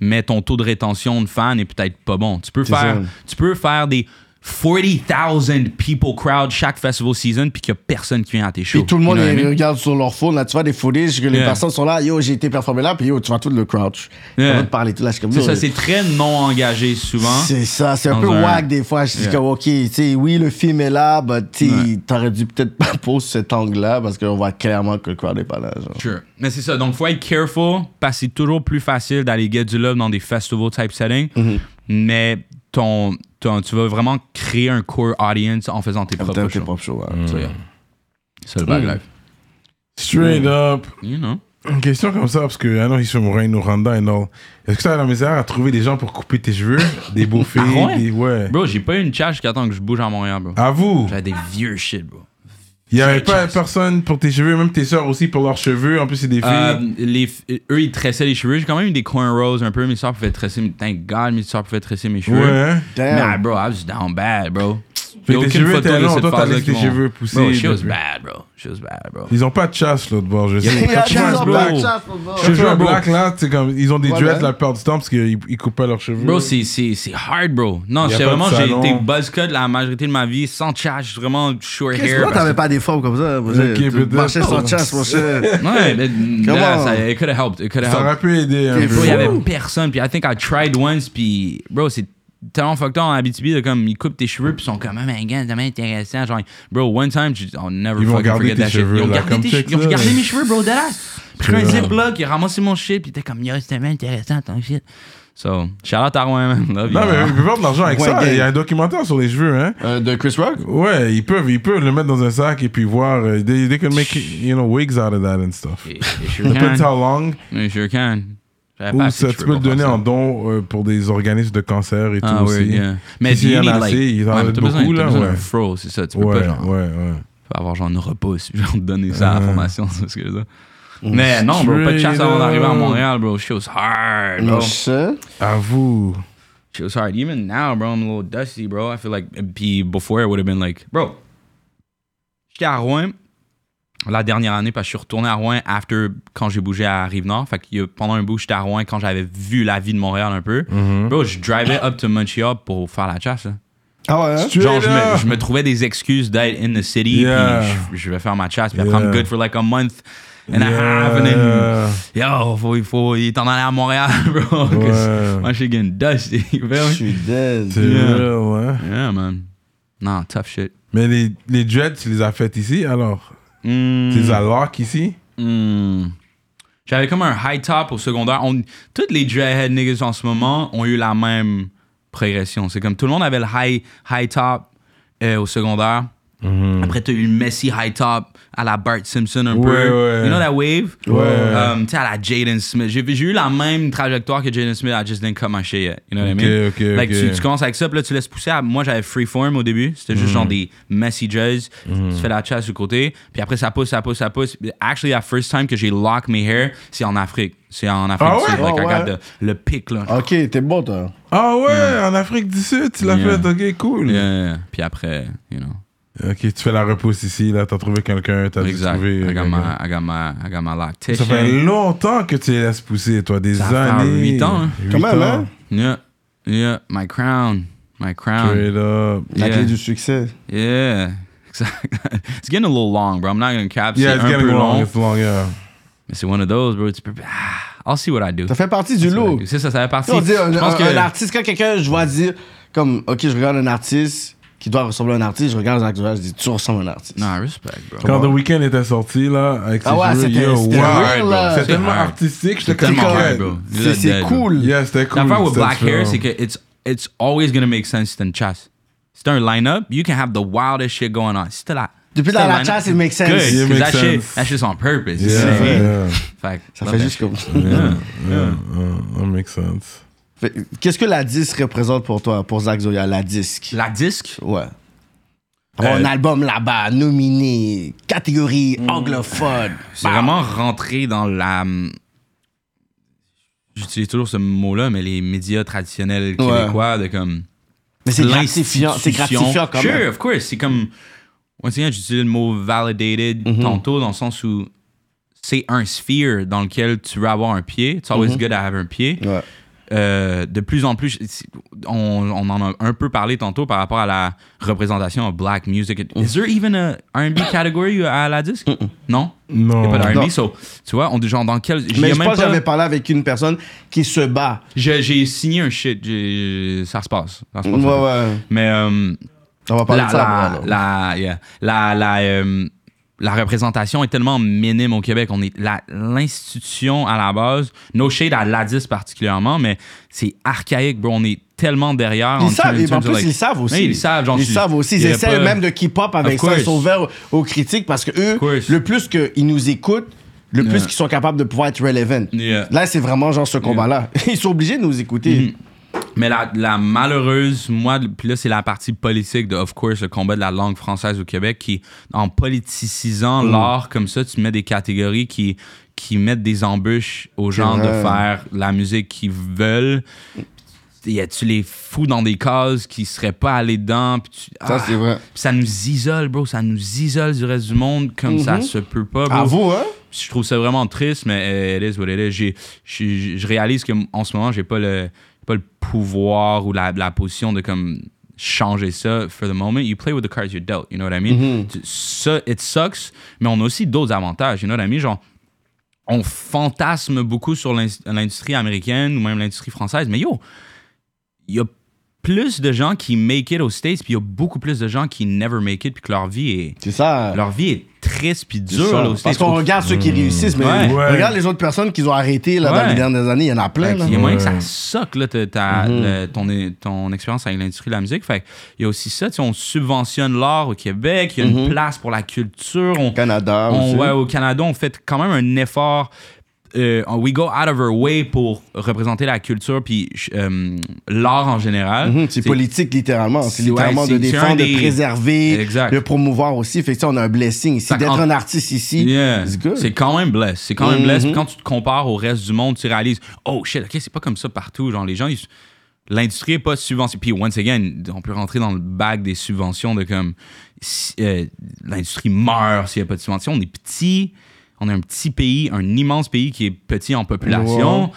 Mais ton taux de rétention de fans est peut-être pas bon. Tu peux faire, ça. tu peux faire des 40,000 people crowd chaque festival season puis qu'il y a personne qui vient à tes shows. Puis tout le monde les regarde sur leur phone. Là, tu vois des footage que les Yeah. personnes sont là. Yo, j'ai été performé là. Puis yo, tu vois tout le crouch. Yeah. On va te parler tout là. Je suis comme, C'est ça, c'est très non engagé souvent. C'est ça, c'est un peu un- wack des fois. Je suis Yeah. comme, ok, tu sais, oui, le film est là, mais tu sais, t'aurais dû peut-être pas poser cet angle-là parce qu'on voit clairement que le crowd est pas là. Genre. Sure. Mais c'est ça. Donc, faut être careful parce que c'est toujours plus facile d'aller get du love dans des festival type settings. Mm-hmm. Mais ton, ton- tu vas vraiment créer un core audience en faisant tes propres t'as tes shows. propres shows. ouais. So, yeah. C'est le bag life. Straight up. You know. Une question comme ça, parce que I know he's from Reino Rwanda and all. Est-ce que tu as la misère à trouver des gens pour couper tes cheveux? Des beaux filles Rouen? des... Ouais. Bro, j'ai pas eu une jusqu'à temps que je bouge à Montréal, bro. À vous? J'avais des vieux shit, bro. Il y avait pas chance. personne pour tes cheveux, même tes soeurs aussi pour leurs cheveux. En plus, c'est des filles. Euh, les, f- eux, ils tressaient les cheveux. J'ai quand même eu des cornrows un peu. Mes soeurs pouvaient tresser. Thank God, mes soeurs pouvaient tresser mes cheveux. ouais. Damn. Nah, bro, I was down bad, bro. Fait que tes cheveux étaient longs, toi, t'as laissé tes cheveux pousser Bro, she was bad, bro. She was bad, bro. Ils ont pas de chasse l'autre bord, je sais. Il y a Pas de chasse, bro. Je te. Black là, c'est comme ils ont des Voilà. dreads la plupart du temps parce qu'ils ils coupent pas leurs cheveux. Bro, c'est, c'est, c'est hard, bro. Non, de vraiment, j'ai été buzz cut la majorité de ma vie, sans j'ai vraiment short hair. parce t'avais pas des formes comme ça? mon Ok, cher? Tu peut-être. marchais sans chasse, mon cher. Ouais, mais ça, it could have helped. It could have Ça helped. aurait pu aider un T'es peu. Bro, il y avait personne. Puis I think I tried once. Puis, bro, c'est tellement fucked up en Abitibi. De comme, ils coupent tes cheveux. Puis ils sont comme, oh my god, c'est tellement intéressant. Genre, bro, one time, I'll never Ils vont fucking forget tes that shit. cheveux, Ils ont là, gardé, tes check che- ils ont gardé mes cheveux, bro, deadass. Pris un ziploc, ils ont ramassé mon shit. Puis t'es comme, yo, c'est tellement intéressant ton shit. So, shout out à Rouen, man. Love you. Non, mais ils peuvent faire de l'argent avec Ouais, ça. Il y a un documentaire sur les cheveux, hein. Euh, De Chris Rock? Ouais, ils peuvent, ils peuvent le mettre dans un sac et puis voir. euh, They, they can make, you know, wigs out of that and stuff. They- they sure Depends can. how long. They sure can. Ou ça, tu peux le donner en don euh, pour des organismes de cancer et Ah, tout ouais, aussi. yeah. Mais S'il y en a like, assez, il en besoin, beaucoup, là, ouais. d'un fro, c'est ça. Tu peux Ouais, pas, genre, ouais, avoir genre une repousse, puis genre donner ça à la formation, c'est ce que je. Mais non, bro, pas de chasse avant d'arriver à Montréal, bro. Shit was hard, bro. Je À vous. Shit was hard. Even now, bro, I'm a little dusty, bro. I feel like, puis before, it would have been like, bro, j'étais à Rouen la dernière année parce que je suis retourné à Rouen after quand j'ai bougé à Rive-Nord. Fait que pendant un bout, j'étais à Rouen quand j'avais vu la vie de Montréal un peu. Mm-hmm. Bro, je drivais up to Montreal pour faire la chasse, là. Ah ouais, hein? Genre, je me, je trouvais des excuses d'être in the city, Yeah. puis je, je vais faire ma chasse, puis après, I'm Yeah. good for like a month and a half, and then, Yeah. yo, faut, il faut, il est en aller à Montréal, bro. Ouais. My shit getting dusty, Je suis dead. C'est Yeah. hein. Yeah, man. Nah, tough shit. Mais les, les dreads, tu les as faites ici alors? Mm, as lock ici mm. J'avais comme un high top au secondaire. On, toutes les dreadhead niggas en ce moment ont eu la même progression. C'est comme tout le monde avait le high, high top euh, au secondaire. Après, t'as eu le Messi high top à la Bart Simpson un Ouais, peu. ouais. You know that wave? Ouais. Um, tu sais, à la Jaden Smith. J'ai j'ai eu la même trajectoire que Jaden Smith. I just didn't cut my shit yet. You know what I mean? Ok, ok, Like, ok. Tu, tu commences avec ça, puis là, tu laisses pousser. à- Moi, j'avais freeform au début. C'était juste Mhm. genre des messages. Tu fais la chasse sur le côté. Puis après, ça pousse, ça pousse, ça pousse. Actually, la first time que j'ai lock mes hair, c'est en Afrique. C'est en Afrique Ah du Sud. ouais? Like, I Ah got ouais? the- le pic, là. Ok, t'es bon, toi. Ah ouais, en Afrique du Sud, tu l'as Yeah. fait, ok, cool. Yeah. Puis après, you know. Ok, tu fais la repousse ici, là, t'as trouvé quelqu'un, t'as trouver. I got, quelqu'un. my, I got my, I got my lactation. Ça fait longtemps que tu les laisses pousser, toi, des Ça fait années. huit ans, hein. Huit Quand même, hein? Yeah. Yeah. My crown. My crown. Straight up. La Yeah. clé du succès. Yeah. Exact. it's getting a little long, bro. I'm not gonna cap. Yeah, it's un getting peu long, long. it's long, yeah. Mais c'est one of those, bro. Tu peux- Ah, I'll see what I do. Ça fait partie du lot. C'est ça, ça fait partie. on dit un, Je pense un- que- un artiste, quand quelqu'un, je vois dire, comme, ok, je regarde un artiste qui doit ressembler à un artiste, je regarde Zach de je dis, tu ressembles à un artiste. Non, respect, bro. Quand The Weeknd était sorti, là, avec ses Ah ouais, c'était- yo, c'était wow. C'était C'est tellement hard. artistique, j'étais comme. C'est cool. Yeah, c'était cool. L'affaire with black hair, c'est que it's, it's always gonna make sense than chasse. C'est un line-up, you can have the wildest shit going on. C'est la. Depuis la line-up, chasse, it makes sense. Good, makes that shit, that shit's on purpose. Yeah, yeah, Fait Ça fait juste comme. yeah, yeah, yeah, that makes sense. Qu'est-ce que la disque représente pour toi, pour Zach Zoya, la disque? La disque, Ouais. Euh, un album là-bas, nominé, catégorie anglophone. c'est Bah, vraiment rentré dans la. J'utilise toujours ce mot-là, mais les médias traditionnels Ouais. québécois, de comme. Mais c'est gratifiant, c'est gratifiant quand sure, of course. C'est comme. Once again, j'utilise le mot validated Mhm. tantôt, dans le sens où c'est un sphere dans lequel tu veux avoir un pied. It's always Mhm. good to have un pied. Ouais. Euh, de plus en plus, on, on en a un peu parlé tantôt par rapport à la représentation de black music. Is there even a R&B category à la disque? Non? Il Non. n'y a pas de R&B. So, tu vois, on dit genre dans quel... Mais ai je même pense que pas- j'avais parlé avec une personne qui se bat. J'ai signé un shit. Ça se passe. Ça se Ouais, passe. ouais. Mais... euh, On va parler la, de ça. la, après, alors. la, yeah. la, la, euh, la représentation est tellement minime au Québec. On est l'institution à la base, no shade à l'ADIS particulièrement, mais c'est archaïque, bro. On est tellement derrière. Ils en savent, en plus, like- ils savent aussi. Ils savent, genre, Ils savent aussi. Ils essaient pas- même de keep up avec ça. Ils sont ouverts aux, critiques parce que eux, le plus qu'ils nous écoutent, le plus qu'ils sont capables de pouvoir être relevant. Yeah. Là, c'est vraiment genre ce combat-là. Ils sont obligés de nous écouter. Mais la, la malheureuse, moi, puis là, c'est la partie politique de, of course, le combat de la langue française au Québec qui, en politicisant l'art comme ça, tu mets des catégories qui, qui mettent des embûches aux gens de faire la musique qu'ils veulent. Y a-tu les fous dans des cases qui seraient pas allés dedans? puis tu- Ça, ah, c'est vrai. ça nous isole, bro. Ça nous isole du reste du monde comme ça se peut pas, bro. À vous, hein? je trouve ça vraiment triste, mais euh, it is what it is. Je réalise qu'en ce moment, j'ai pas le, pas le pouvoir ou la, la position de comme changer ça for the moment. You play with the cards you're dealt, you know what I mean? Tu- Ça, it sucks, mais on a aussi d'autres avantages, you know what I mean? Genre, on fantasme beaucoup sur l'in- l'industrie américaine ou même l'industrie française, mais yo, il y a plus de gens qui make it aux States, puis il y a beaucoup plus de gens qui never make it, puis que leur vie est, C'est ça. leur vie est triste puis dure ça. là, aux Parce States. qu'on regarde ceux qui réussissent, mais Ouais. Ouais. regarde les autres personnes qui ont arrêté là, dans les dernières années. Il y en a plein. Qu'il y a moyen que ça soque là, ta- le- ton, ton expérience avec l'industrie de la musique. Fait il y a aussi ça, tu sais, on subventionne l'art au Québec, il y a une place pour la culture. On, Canada on- aussi. ouais, au Canada, on fait quand même un effort. Euh, we go out of our way pour représenter la culture puis euh, l'art en général. Mhm, c'est politique, littéralement. C'est littéralement ouais, de défendre, de préserver, Exact. de promouvoir aussi. Fait que ça, on a un blessing ici. D'être un artiste ici, Yeah. C'est quand même bless. C'est quand même bless. Puis quand tu te compares au reste du monde, tu réalises, oh shit, ok, c'est pas comme ça partout. Genre, les gens, ils- l'industrie est pas subventionnée. Puis, once again, on peut rentrer dans le bac des subventions de comme, si- euh, l'industrie meurt s'il y a pas de subvention. On est petit, on est un petit pays, un immense pays qui est petit en population.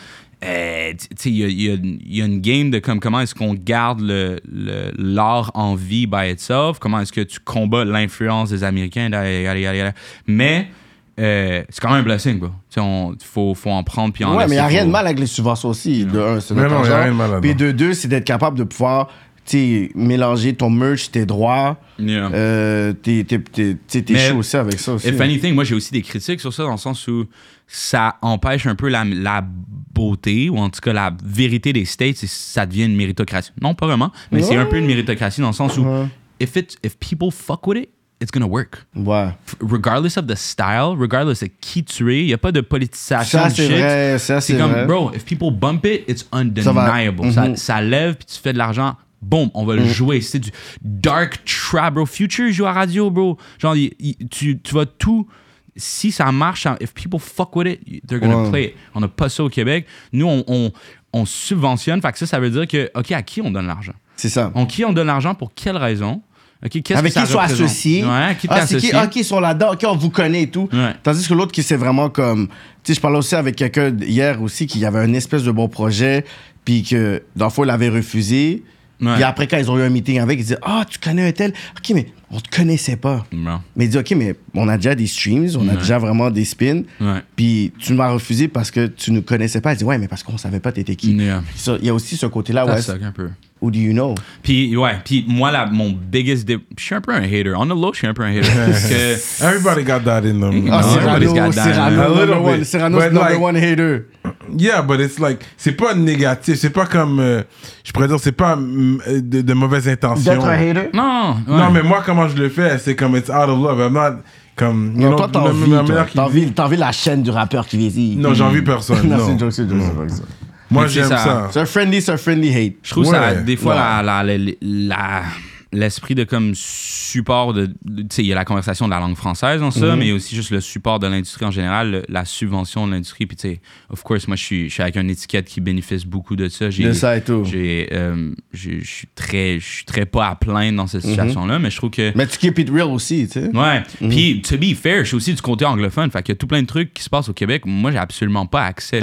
Euh, tu sais, il y a, y y une game de comme comment est-ce qu'on garde le- le- l'art en vie by itself, comment est-ce que tu combats l'influence des Américains, yada, yada, yada, yada. mais euh, c'est quand même un blessing, bro. Il faut, faut en prendre puis en Ouais, mais il n'y a rien de mal avec les subventions aussi. De un, c'est notre argent. rien de mal là-dedans. Puis de deux, c'est d'être capable de pouvoir sais, mélanger ton merch, tes droits. Yeah. Euh, t'es chaud aussi avec ça aussi. If anything, moi j'ai aussi des critiques sur ça dans le sens où ça empêche un peu la, la beauté ou en tout cas la vérité des States et ça devient une méritocratie. Non, pas vraiment, mais c'est un peu une méritocratie dans le sens où Ouais. if, it, if people fuck with it, it's gonna work. Ouais. Regardless of the style, regardless de qui tu es, il n'y a pas de politisation Ça, c'est vrai, ça, c'est comme, vrai. bro, if people bump it, it's va. undeniable. Ça, Mhm. ça lève, puis tu fais de l'argent. Boom, on va le jouer. C'est du dark trap, bro. Future joue à radio, bro. Genre, tu, tu vas tout. Si ça marche, ça- if people fuck with it, they're gonna play it. On n'a pas ça au Québec. Nous, on, on, on subventionne. Fait que ça, ça veut dire que, OK, à qui on donne l'argent? C'est ça. On qui on donne l'argent pour quelle raison? OK, qu'est-ce Avec que ça qui ils sont associés? Ouais, qui ah, c'est qui, associé? ah, qui sont là-dedans? OK, on vous connaît et tout. Ouais. Tandis que l'autre qui c'est vraiment comme. Tu sais, je parlais aussi avec quelqu'un hier aussi qui avait un espèce de bon projet, puis que, dans le fond, il avait refusé. Ouais. Puis après, quand ils ont eu un meeting avec, ils disaient Ah, tu connais un tel? OK, mais on te connaissait pas. Non. Mais il dit OK, mais on a déjà des streams, on a déjà vraiment des spins. Ouais. Puis tu m'as refusé parce que tu ne connaissais pas. Il dit Ouais, mais parce qu'on savait pas t'étais qui. Yeah. Il y a aussi ce côté-là, Ça ouais. suck un peu. Who do you know? Puis, ouais, puis moi, là, mon biggest. dip- Je suis un peu un hater. On the low, je suis un peu un hater. Parce que. Everybody got that in them. Ah, No, everybody's Cyrano, got that, Cyrano, number little one, bit. Cyrano's number like- one hater. Yeah, but it's like, c'est pas négatif, c'est pas comme, euh, je pourrais dire, c'est pas mm, de, de mauvaises intentions. D'être un hater? Non, ouais. Non, mais moi, comment je le fais, c'est comme, it's out of love. I'm not, comme, you Non, know, toi, t'as la- envie, la toi. manière qu'il T'as envie, t'as envie la chaîne du rappeur qui vit Non, j'ai envie personne. non, non. c'est une joke, c'est une joke, c'est une joke. Moi, Mais j'aime ça- ça. C'est un friendly, c'est un friendly hate. Je trouve ça, Ouais. des fois, Ouais. la- la- la- la- l'esprit de comme support de. de- Tu sais, il y a la conversation de la langue française dans ça, mais aussi juste le support de l'industrie en général, le- la subvention de l'industrie. Puis, tu sais, of course, moi, je suis, je suis avec une étiquette qui bénéficie beaucoup de ça. J'ai- De ça et tout. j'ai, euh, j'ai- Je suis très, je suis très pas à plaindre dans cette situation-là, mais je trouve que. Mais tu keep it real aussi, tu sais. Ouais. Mhm. Puis, to be fair, je suis aussi du côté anglophone. Fait qu'il y a tout plein de trucs qui se passent au Québec. Moi, j'ai absolument pas accès.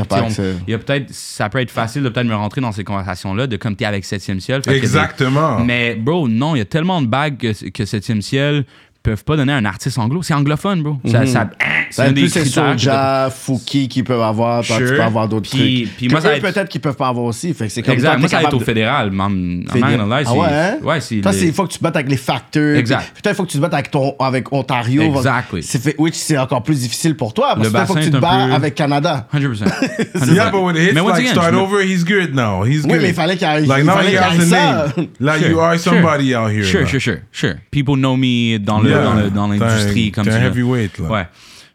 Il y a peut-être, ça peut être facile de peut-être me rentrer dans ces conversations-là, de comme t'es avec 7e ciel. Exactement. Mais, bro, non, il y a tellement de bagues que, que 7e ciel peuvent pas donner à un artiste anglo. C'est anglophone, bro. Ça, ça, c'est Ça un va des plus c'est Soulja, Fouki qui peuvent avoir, toi, tu Sure. peux avoir d'autres Puis- trucs. puis Que moi, ça eux, être- peut-être qu'ils peuvent pas avoir aussi. Fait que c'est comme Exact. toi, Moi, ça va être au de- fédéral. Not Fédéral. gonna lie. Ah ouais, hein? Ouais, c'est. Toi, le- c'est il faut que tu te battes avec les facteurs. Exact. Puis toi, il faut que tu te battes avec, ton, avec Ontario. Exactly. C'est fait, which c'est encore plus difficile pour toi. Parce Le que il faut que tu te bats avec Canada. 100%. 100%. Yeah, but when the hits like start over, he's good now. He's Oui, good. mais il fallait qu'il arrive- Like il now he has a ça. name. Like Sure, you are sure. somebody out here. Sure, sure, sure, sure. People know me dans le- Yeah. dans l'industrie comme tu un heavyweight, là. Ouais.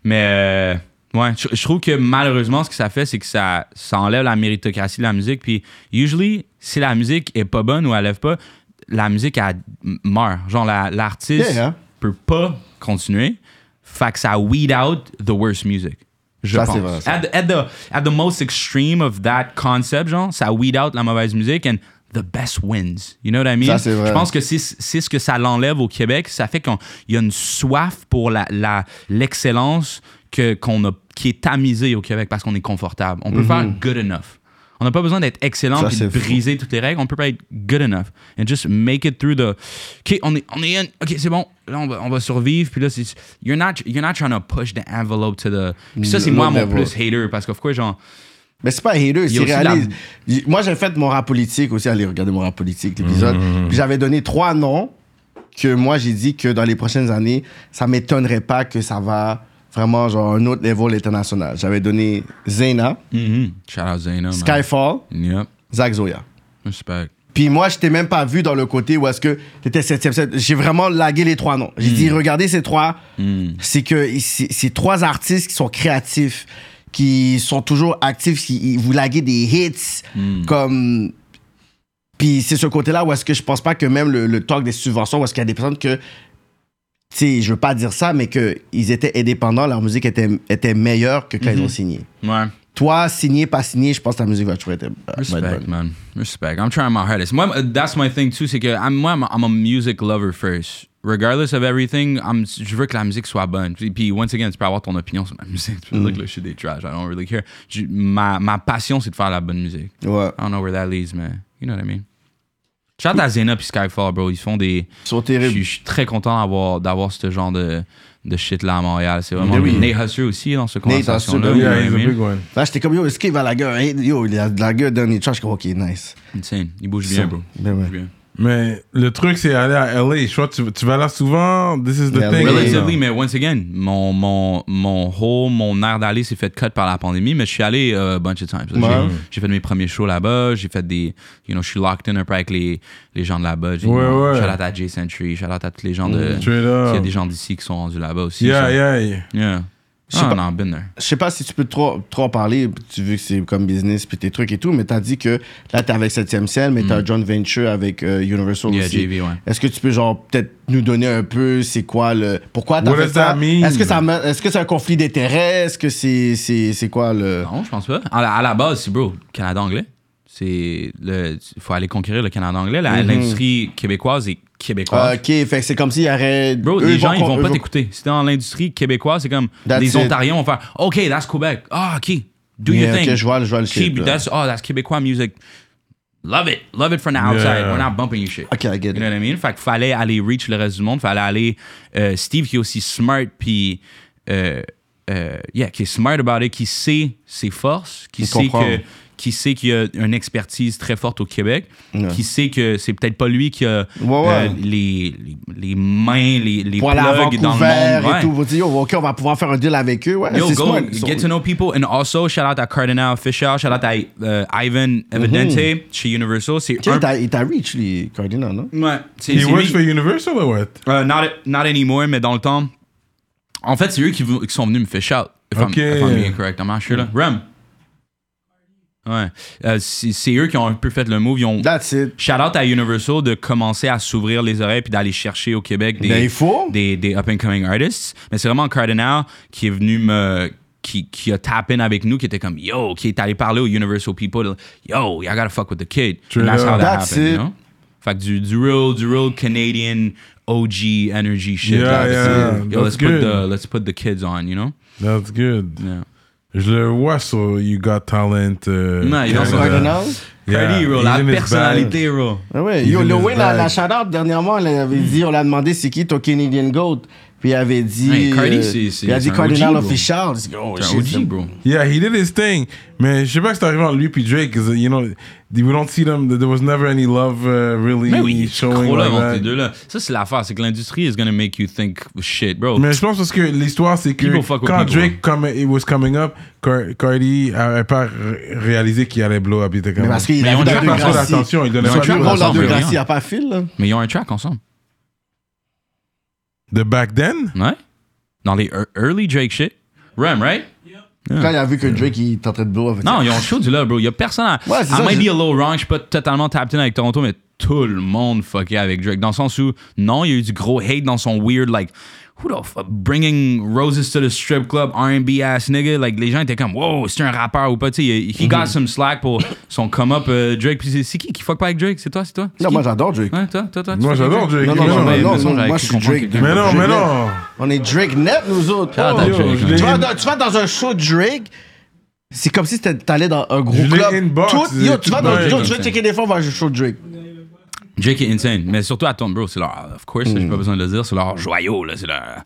Mais euh, ouais, je, je trouve que malheureusement, ce que ça fait, c'est que ça, ça enlève la méritocratie de la musique. Puis, usually, si la musique est pas bonne ou elle lève pas, la musique, elle meurt. Genre, la- l'artiste Yeah, hein. peut pas continuer. Fait que ça weed out the worst music. Je Ça, pense. vrai, ça. At, the, at, the, at the most extreme of that concept, genre, ça weed out la mauvaise musique and the best wins. You know what I mean? Ça, c'est vrai. Je pense que c'est c'est ce que ça l'enlève au Québec. Ça fait qu'il y a une soif pour la la- l'excellence que qu'on a qui est tamisée au Québec parce qu'on est confortable. On peut faire good enough. On n'a pas besoin d'être excellent et de fou. briser toutes les règles. On peut pas être good enough. And just make it through the. OK, on est, on est in. OK, c'est bon. Là, on va, on va survivre. Puis là, c'est. You're not, you're not trying to push the envelope to the. Puis ça, c'est L'autre moi mon level. plus hater parce que, of course, genre. Mais c'est pas hater, c'est réaliste. Moi, j'ai fait mon rap politique aussi. Allez, regarder mon rap politique, l'épisode. Puis j'avais donné trois noms que moi, j'ai dit que dans les prochaines années, ça m'étonnerait pas que ça va vraiment, genre, un autre level international. J'avais donné Zena, mhm, Shout out Zayna. man. Skyfall, Yep. Zach Zoya. Respect. Puis moi, je t'ai même pas vu dans le côté où est-ce que t'étais septième. septième. J'ai vraiment lagué les trois noms. J'ai dit, regardez ces trois. C'est que c'est trois artistes qui sont créatifs, qui sont toujours actifs, qui vous laguez des hits comme. Puis c'est ce côté-là où est-ce que je pense pas que même le, le talk des subventions, où est-ce qu'il y a des personnes que. Tu sais, je veux pas dire ça, mais qu'ils étaient indépendants, leur musique était, était meilleure que quand ils ont signé. Ouais. Toi, signé, pas signé, je pense que ta musique va être, euh, va être Respect, bonne. man. Respect. I'm trying my hardest. Moi, that's my thing too, c'est que I'm, moi, I'm, a music lover first. Regardless of everything, I'm, je veux que la musique soit bonne. Puis, puis, once again, tu peux avoir ton opinion sur ma musique. Tu peux dire que le shit est trash. I don't really care. Je- ma, ma passion, c'est de faire la bonne musique. Ouais. I don't know where that leads, man. You know what I mean? Shout out à Zena puis Skyfall, bro. Ils font des. Ils sont Je terribles. suis- je suis très content d'avoir ce genre de, de shit là à Montréal. C'est vraiment. Oui. Nate Husser aussi dans Nate conversation-là. One. Là, j'étais comme, yo, est-ce qu'il va la gueule? Hey, yo, il a de la gueule dans les tracks. Je suis comme, ok, nice. Insane. Il bouge bien, bro. Ben Il bouge bien. Mais le truc, c'est aller à LA. Je crois que tu, tu vas là souvent. This is the Yeah, thing. Relatively, mais once again, mon, mon, mon whole, mon air d'aller s'est fait cut par la pandémie, mais je suis allé euh, a bunch of times. J'ai- Ouais. J'ai fait mes premiers shows là-bas, j'ai fait des, you know, je suis locked in un peu avec les, les gens de là-bas. J'ai- Ouais, ouais. Shout out à J Century, shout out à tous les gens de. Il y a des gens d'ici qui sont rendus là-bas aussi. Yeah, so- yeah, yeah. Yeah. Je sais Ah, pas-. Je sais pas si tu peux trop, trop en parler, tu veux que c'est comme business puis tes trucs et tout, mais t'as dit que là, t'es avec 7e ciel, mais t'as un joint venture avec euh, Universal Mm. Yeah, aussi. JV, ouais. Est-ce que tu peux, genre, peut-être nous donner un peu c'est quoi le. Pourquoi t'as What fait does ça? that mean? Est-ce que, ça est-ce que c'est un conflit d'intérêts? Est-ce que c'est, c'est, c'est quoi le. Non, je pense pas. À la, à la base, c'est bro, Canada anglais. C'est le, il faut aller conquérir le Canada anglais. La- L'industrie québécoise est québécoise. Ok, fait que c'est comme s'il y aurait. Bro, les gens, ils vont pas t'écouter. Si t'es dans l'industrie québécoise, c'est comme That's les it. Ontariens vont faire OK, that's Quebec. Ah, OK. Do Yeah, your thing. ok, je vois, je vois le shit, Keep, là. that's, oh, that's Québécois music. Love it. Love it from the outside. Yeah. We're not bumping you shit. Ok, I get You know it. what I mean? Fait qu'il fallait aller reach le reste du monde. Fallait aller. euh, Steve qui est aussi smart, puis. Euh, euh, yeah, qui est smart about it, qui sait ses forces, qui Il sait comprend. que qui sait qu'il y a une expertise très forte au Québec, Ouais. qui sait que c'est peut-être pas lui qui a Ouais, ouais. euh, les, les, les mains, les, les plugs dans le monde. et tout, vous dites, yo, ok, on va pouvoir faire un deal avec eux. Ouais, Yo, go smart. get to know people. And also, shout out à Cardinal Fisher, shout out à euh, Ivan Evidente chez Universal. C'est un... il t'a- reach, les Cardinals, non? Ouais, c'est He c'est works lui- for Universal or what? Euh, not, not anymore, mais dans le temps. En fait, c'est eux qui, qui sont venus me fish out. If, Ok. I'm, if I'm being correct, I'm not sure. Là. Rem. Ouais. Euh, c'est eux qui ont un peu fait le move. Ils ont. That's it. Shout out à Universal de commencer à s'ouvrir les oreilles puis d'aller chercher au Québec des, Ben, des, des up and coming artists. Mais c'est vraiment Cardinal qui est venu me. Qui, qui a tap in avec nous, qui était comme yo, qui est allé parler aux Universal people. Yo, I gotta fuck with the kid. And that's how that That's happened, you know? Fait que du, du real, du real Canadian OG energy shit. Yeah, là, yeah, Yo, let's put good. the let's put the kids on, you know? That's good. Yeah. Je le vois sur You Got Talent. euh, Non, il est dans son Cardi, bro, la personnalité, bro. Ah ouais. Yo, Wayne, la, la shout-out, dernièrement, elle avait dit, on l'a demandé c'est qui ton Canadian GOAT? Puis il avait dit. Hey, Cardi, euh, c'est- c'est- Il a dit c'est un Cardinal OG, bro. Official. C'est oh, un shit, OG, bro. Yeah, he did his thing. Mais je sais pas si c'est arrivé entre lui puis Drake. 'cause, you know, we don't see them. There was never any love uh, really Mais oui, showing gros là like entre that. les deux là. Ça c'est l'affaire, c'est que l'industrie is gonna make you think shit, bro. Mais je pense parce que l'histoire, c'est que People fuck with quand people, Drake come, it was coming up, Car- Cardi avait pas ré- réalisé qu'il allait blow up. Il était comme. Mais parce qu'il Mais pas trop d'attention. Il donnait pas trop d'attention. Il a pas fil, là. Mais ils ont un track ensemble. De back then? Ouais. Dans les ear- early Drake shit. Rem, right? Quand il a vu que Drake, il est en train de blow up. Non, ils ont chaud du là, bro. Il y a personne à. Ouais, c'est I ça, might be a little wrong, je suis pas totalement tapped in avec Toronto, mais tout le monde fucké avec Drake. Dans le sens où, non, il y a eu du gros hate dans son weird, like, who the fuck, bringing roses to the strip club, RB ass nigga. Like, les gens étaient comme, wow, c'est un rappeur ou pas, tu sais. He got some slack pour son come-up euh, Drake. Puis c'est- qui qui fuck pas avec Drake? C'est toi, c'est toi? Non, qui? moi, j'adore Drake. Ouais, toi, toi, toi. Moi, j'adore Drake. Non, non, non, j'avais- non, mais non, j'avais moi, je suis Drake. Mais non, mais non. On est Drake net, nous autres. Oh, Yo, Tu vas, dans, tu vas dans un show Drake, c'est comme si t'allais dans un gros club. inbox, Tout- yo, tu vas dans tu veux checker des fois, on va à un show Drake. Drake est insane. Mais surtout à Tom, bro. C'est leur, of course, Hmm. j'ai pas besoin de le dire, c'est leur joyau, là. C'est leur.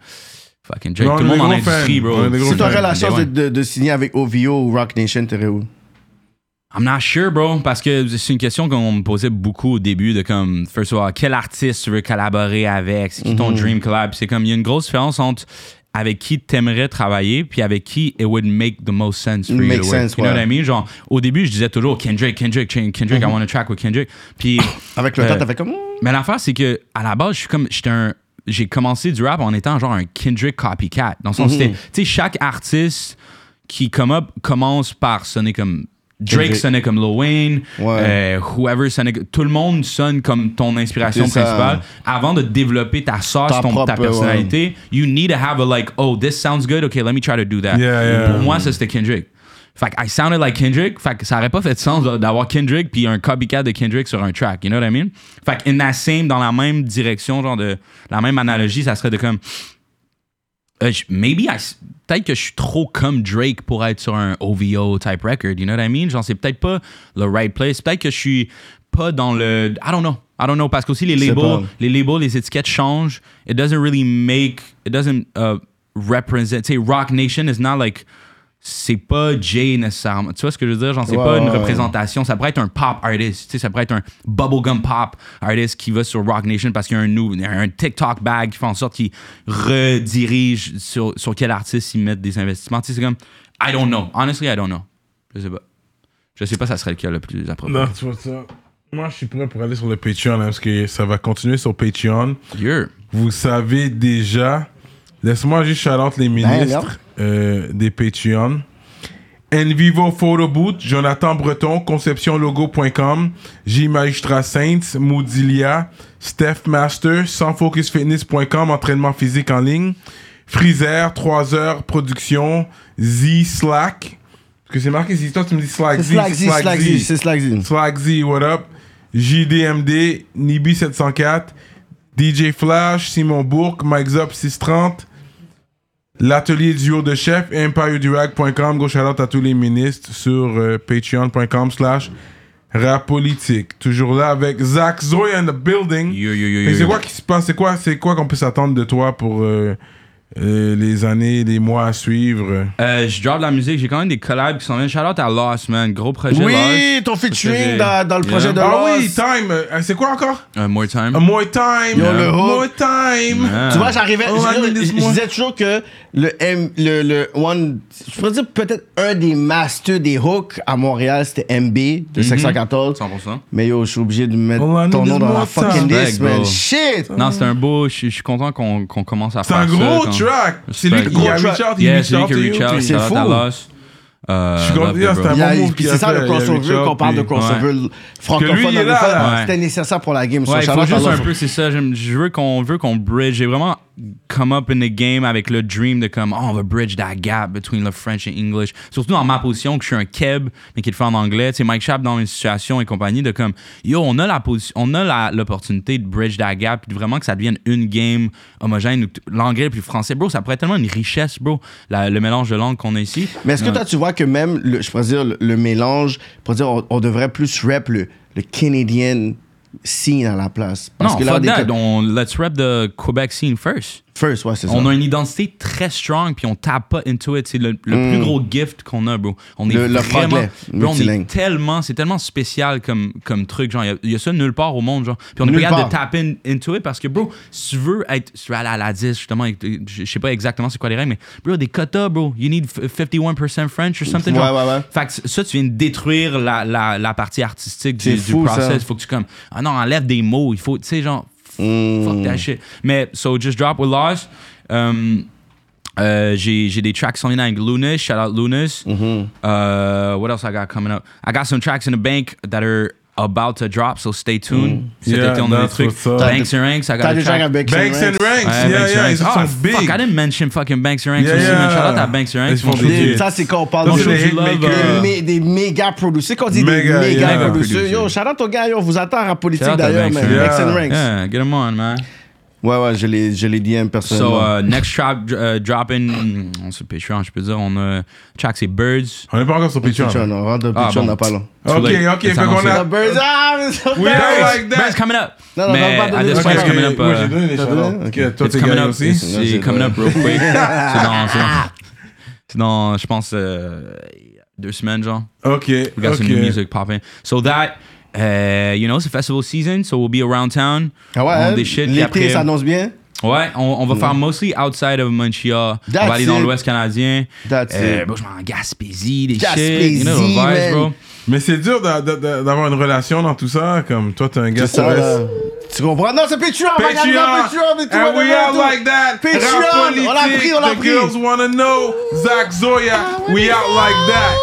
Fucking Drake. Non, Tout le monde en industrie, bro. Si t'aurais la chance de, signer avec OVO ou Rock Nation, t'aurais où? I'm not sure, bro, parce que c'est une question qu'on me posait beaucoup au début de comme, first of all, quel artiste tu veux collaborer avec, c'est qui ton Mhm. dream collab? C'est comme, il y a une grosse différence entre avec qui t'aimerais travailler, puis avec qui it would make the most sense for you to work. sense, you know ouais. what I mean? Genre, au début, je disais toujours Kendrick, Kendrick, Kendrick, I want to track with Kendrick. Puis, Avec le Euh, temps, t'as fait comme. mais l'affaire, c'est que à la base, je suis comme. J'étais un. J'ai commencé du rap en étant genre un Kendrick copycat. Dans le sens, c'était- tu sais, chaque artiste qui come up commence par sonner comme. Drake sonnait comme Lil Wayne, Ouais. euh, whoever sonnait. Tout le monde sonne comme ton inspiration principale. Avant de développer ta sauce, Ta ton- propre, ta personnalité, you need to have a like, oh, this sounds good, okay, let me try to do that. Yeah, yeah. Pour moi, ça c'était Kendrick. Fait que I sounded like Kendrick. Fait que ça aurait pas fait de sens d'avoir Kendrick puis un copycat de Kendrick sur un track. You know what I mean? Fait que in that same, dans la même direction, genre de la même analogie, ça serait de comme. Euh, maybe I peut-être que je suis trop comme Drake pour être sur un OVO type record. You know what I mean? Genre, c'est peut-être pas le right place. Peut-être que je suis pas dans le. I don't know. I don't know. Parce qu'aussi, les labels, les labels, les étiquettes changent. It doesn't really make. It doesn't uh, represent. Tu sais, Rock Nation is not like c'est pas Jay nécessairement. Tu vois ce que je veux dire? Genre, c'est Ouais, pas une représentation. Ça pourrait être un pop artist. Tu sais, ça pourrait être un bubblegum pop artist qui va sur Rock Nation parce qu'il y a un, nou- un TikTok bag qui fait en sorte qu'il redirige sur, sur quel artiste ils mettent des investissements. Tu sais, c'est comme, I don't know. Honestly, I don't know. Je sais pas. Je sais pas, ça serait lequel le plus approprié. Non, tu vois ça. Moi, je suis prêt pour aller sur le Patreon hein, parce que ça va continuer sur Patreon. Yeah. Vous savez déjà. Laisse-moi juste shout les ministres euh, des Patreon. Envivo Photo Boot, Jonathan Breton, conceptionlogo.com, J Magistrat Saints, Moudilia, Steph Master, sansfocusfitness.com, entraînement physique en ligne, Freezer, 3 heures, production, Z Slack. Parce que c'est marqué Z, toi tu me dis Slack Z. Slack Z, Slack Z, c'est Slack Z. Slack Z, what up? JDMD, Nibi704, DJ Flash, Simon Bourque, Mike Zop 630, l'atelier duo de chef, EmpireDurag.com. Go shout out à tous les ministres sur euh, patreon.com slash rap politique. Toujours là avec Zach Zoe in the building. Yo, yo, yo, c'est quoi qui se passe? C'est quoi, c'est quoi qu'on peut s'attendre de toi pour euh, les années, les mois à suivre? Euh, je drop de la musique. J'ai quand même des collabs qui s'en viennent. Shout out à Lost, man. Gros projet Oui, Lost. ton featuring dans, dans le projet Yeah. de Ah oui, Lost. Time! euh, c'est quoi encore? Euh, more time. Uh, more time! Yo, le hook. more time! Ah. Tu vois, j'arrivais. Oh, je, je- je administre-moi. disais toujours que le, M, le, le one. Je pourrais dire peut-être un des masters des hooks à Montréal, c'était MB de 614. 100%. Mais yo, je suis obligé de mettre Oh, ton nom dans la fucking list, man. Shit! Non, c'est un beau. Je suis- content qu'on qu'on commence à C'est faire un ça. gros comme- track! C'est lui qui a reach out, il Yeah, reach c'est lui out qui to reach you. out. C'est Shout out fou. Euh, Je suis content, it, c'était bro. un bon move c'est ça le crossover, qu'on parle de crossover Que lui, francophone il est là, anglophone. là. C'était nécessaire pour la game. Il faut juste un peu, c'est ça. Je veux qu'on veut qu'on bridge. J'ai vraiment come up in the game avec le dream de comme, oh, on va bridge that gap between le French and English. Surtout dans ma position, que je suis un keb, mais qui le fait en anglais. Tu sais, Mike Schaap dans une situation et compagnie de comme, yo, on a la position, on a l'opportunité de bridge that gap, puis vraiment que ça devienne une game homogène. L'anglais puis le français, bro, ça pourrait être tellement une richesse, bro, la- le mélange de langues qu'on a ici. Mais est-ce que toi, tu vois que même, le, je pourrais dire, le, le mélange, je pourrais dire, on, on devrait plus rap le, le Canadian scene à la place? Parce non, que là, fuck des that. On, let's rep the Quebec scene first. First, ouais, c'est ça. On a une identité très strong, puis on tape pas into it. C'est le, le plus gros gift qu'on a, bro. On est Mm. Le- le vraiment, franglais, bro, on est multilingue. tellement, c'est tellement spécial comme, comme truc. Genre, il y a- il y, a ça nulle part au monde, genre. Puis on est pas capable de part. tap in, into it parce que, bro, si tu veux être, si tu veux aller à la 10, justement, je sais pas exactement c'est quoi les règles, mais, bro, des quotas, bro. You need f- 51% French or something. Ouais, genre. ouais, ouais. Fait que ça, tu viens de détruire la, la, la partie artistique du, C'est du fou, ça. process. Faut que tu, comme, ah non, enlève des mots. Il faut, tu sais, genre, Mm. Fuck that shit. Mais, so just drop with Lost. Um, euh, j'ai, j'ai des tracks venus avec Lunas. Shout out Lunas. Mm-hmm. Uh, what else I got coming up? I got some tracks in the bank that are about to drop, so stay tuned. Cet Yeah, été, on a des that's trucs. Banks and Ranks, I got T'as avec Banks and Ranks, Ouais, yeah, Banks and yeah, Ranks. Ah, sont fuck, big. I didn't mention fucking Banks and Ranks Yeah, aussi, man. yeah. Shout out à Banks and Ranks. Mon. Yeah. Ça, c'est quand on parle de des, mé- des méga producers. C'est qu'on dit Mega, des méga yeah. producers. Yo, shout out aux gars, yo, on vous attend à politique d'ailleurs, Banks man. Banks and Yeah. Ranks. Yeah, get 'em on, man. Ouais, ouais, je DM So, personnellement. uh, next track uh, dropping, on se Patreon, je peux dire, on a track c'est Birds. On n'est pas encore sur Patreon. Patreon, on rentre dans Ah, Patreon, on n'a pas long. Ok, ok, fait qu'on a- The Birds, ah, We don't like that. Birds coming up. Non, non, Mais non, pas de point, it's shout-out. coming up. Moi, j'ai donné les T'as shout-outs. donné? Ok, Toi, It's t'es coming up. aussi. C'est coming up real quick. c'est dans, c'est dans, c'est dans, je pense, euh, deux semaines, genre. Ok, We got some new music popping. So that, uh, you know, it's a festival season, so we'll be around town. Ah on ouais, hein? des shit, puis l'été après- s'annonce bien. Ouais, on, on va faire mostly outside of Montreal. on That's va aller dans it. l'Ouest canadien. That's Euh, it. bro, je m'en Gaspésie, des Gaspésie, shit. You know, the vibes, man. bro. Mais c'est dur d'a- d'a- d'a- d'avoir une relation dans tout ça. Comme toi, t'es un gars C'est ça. S. Tu comprends? Non, c'est Patreon, on dans Patreon, Patreon, mais tout and we tout. like that. Patreon, on l'a pris, on l'a the pris. girls wanna know. Zach Zoya, we out like that.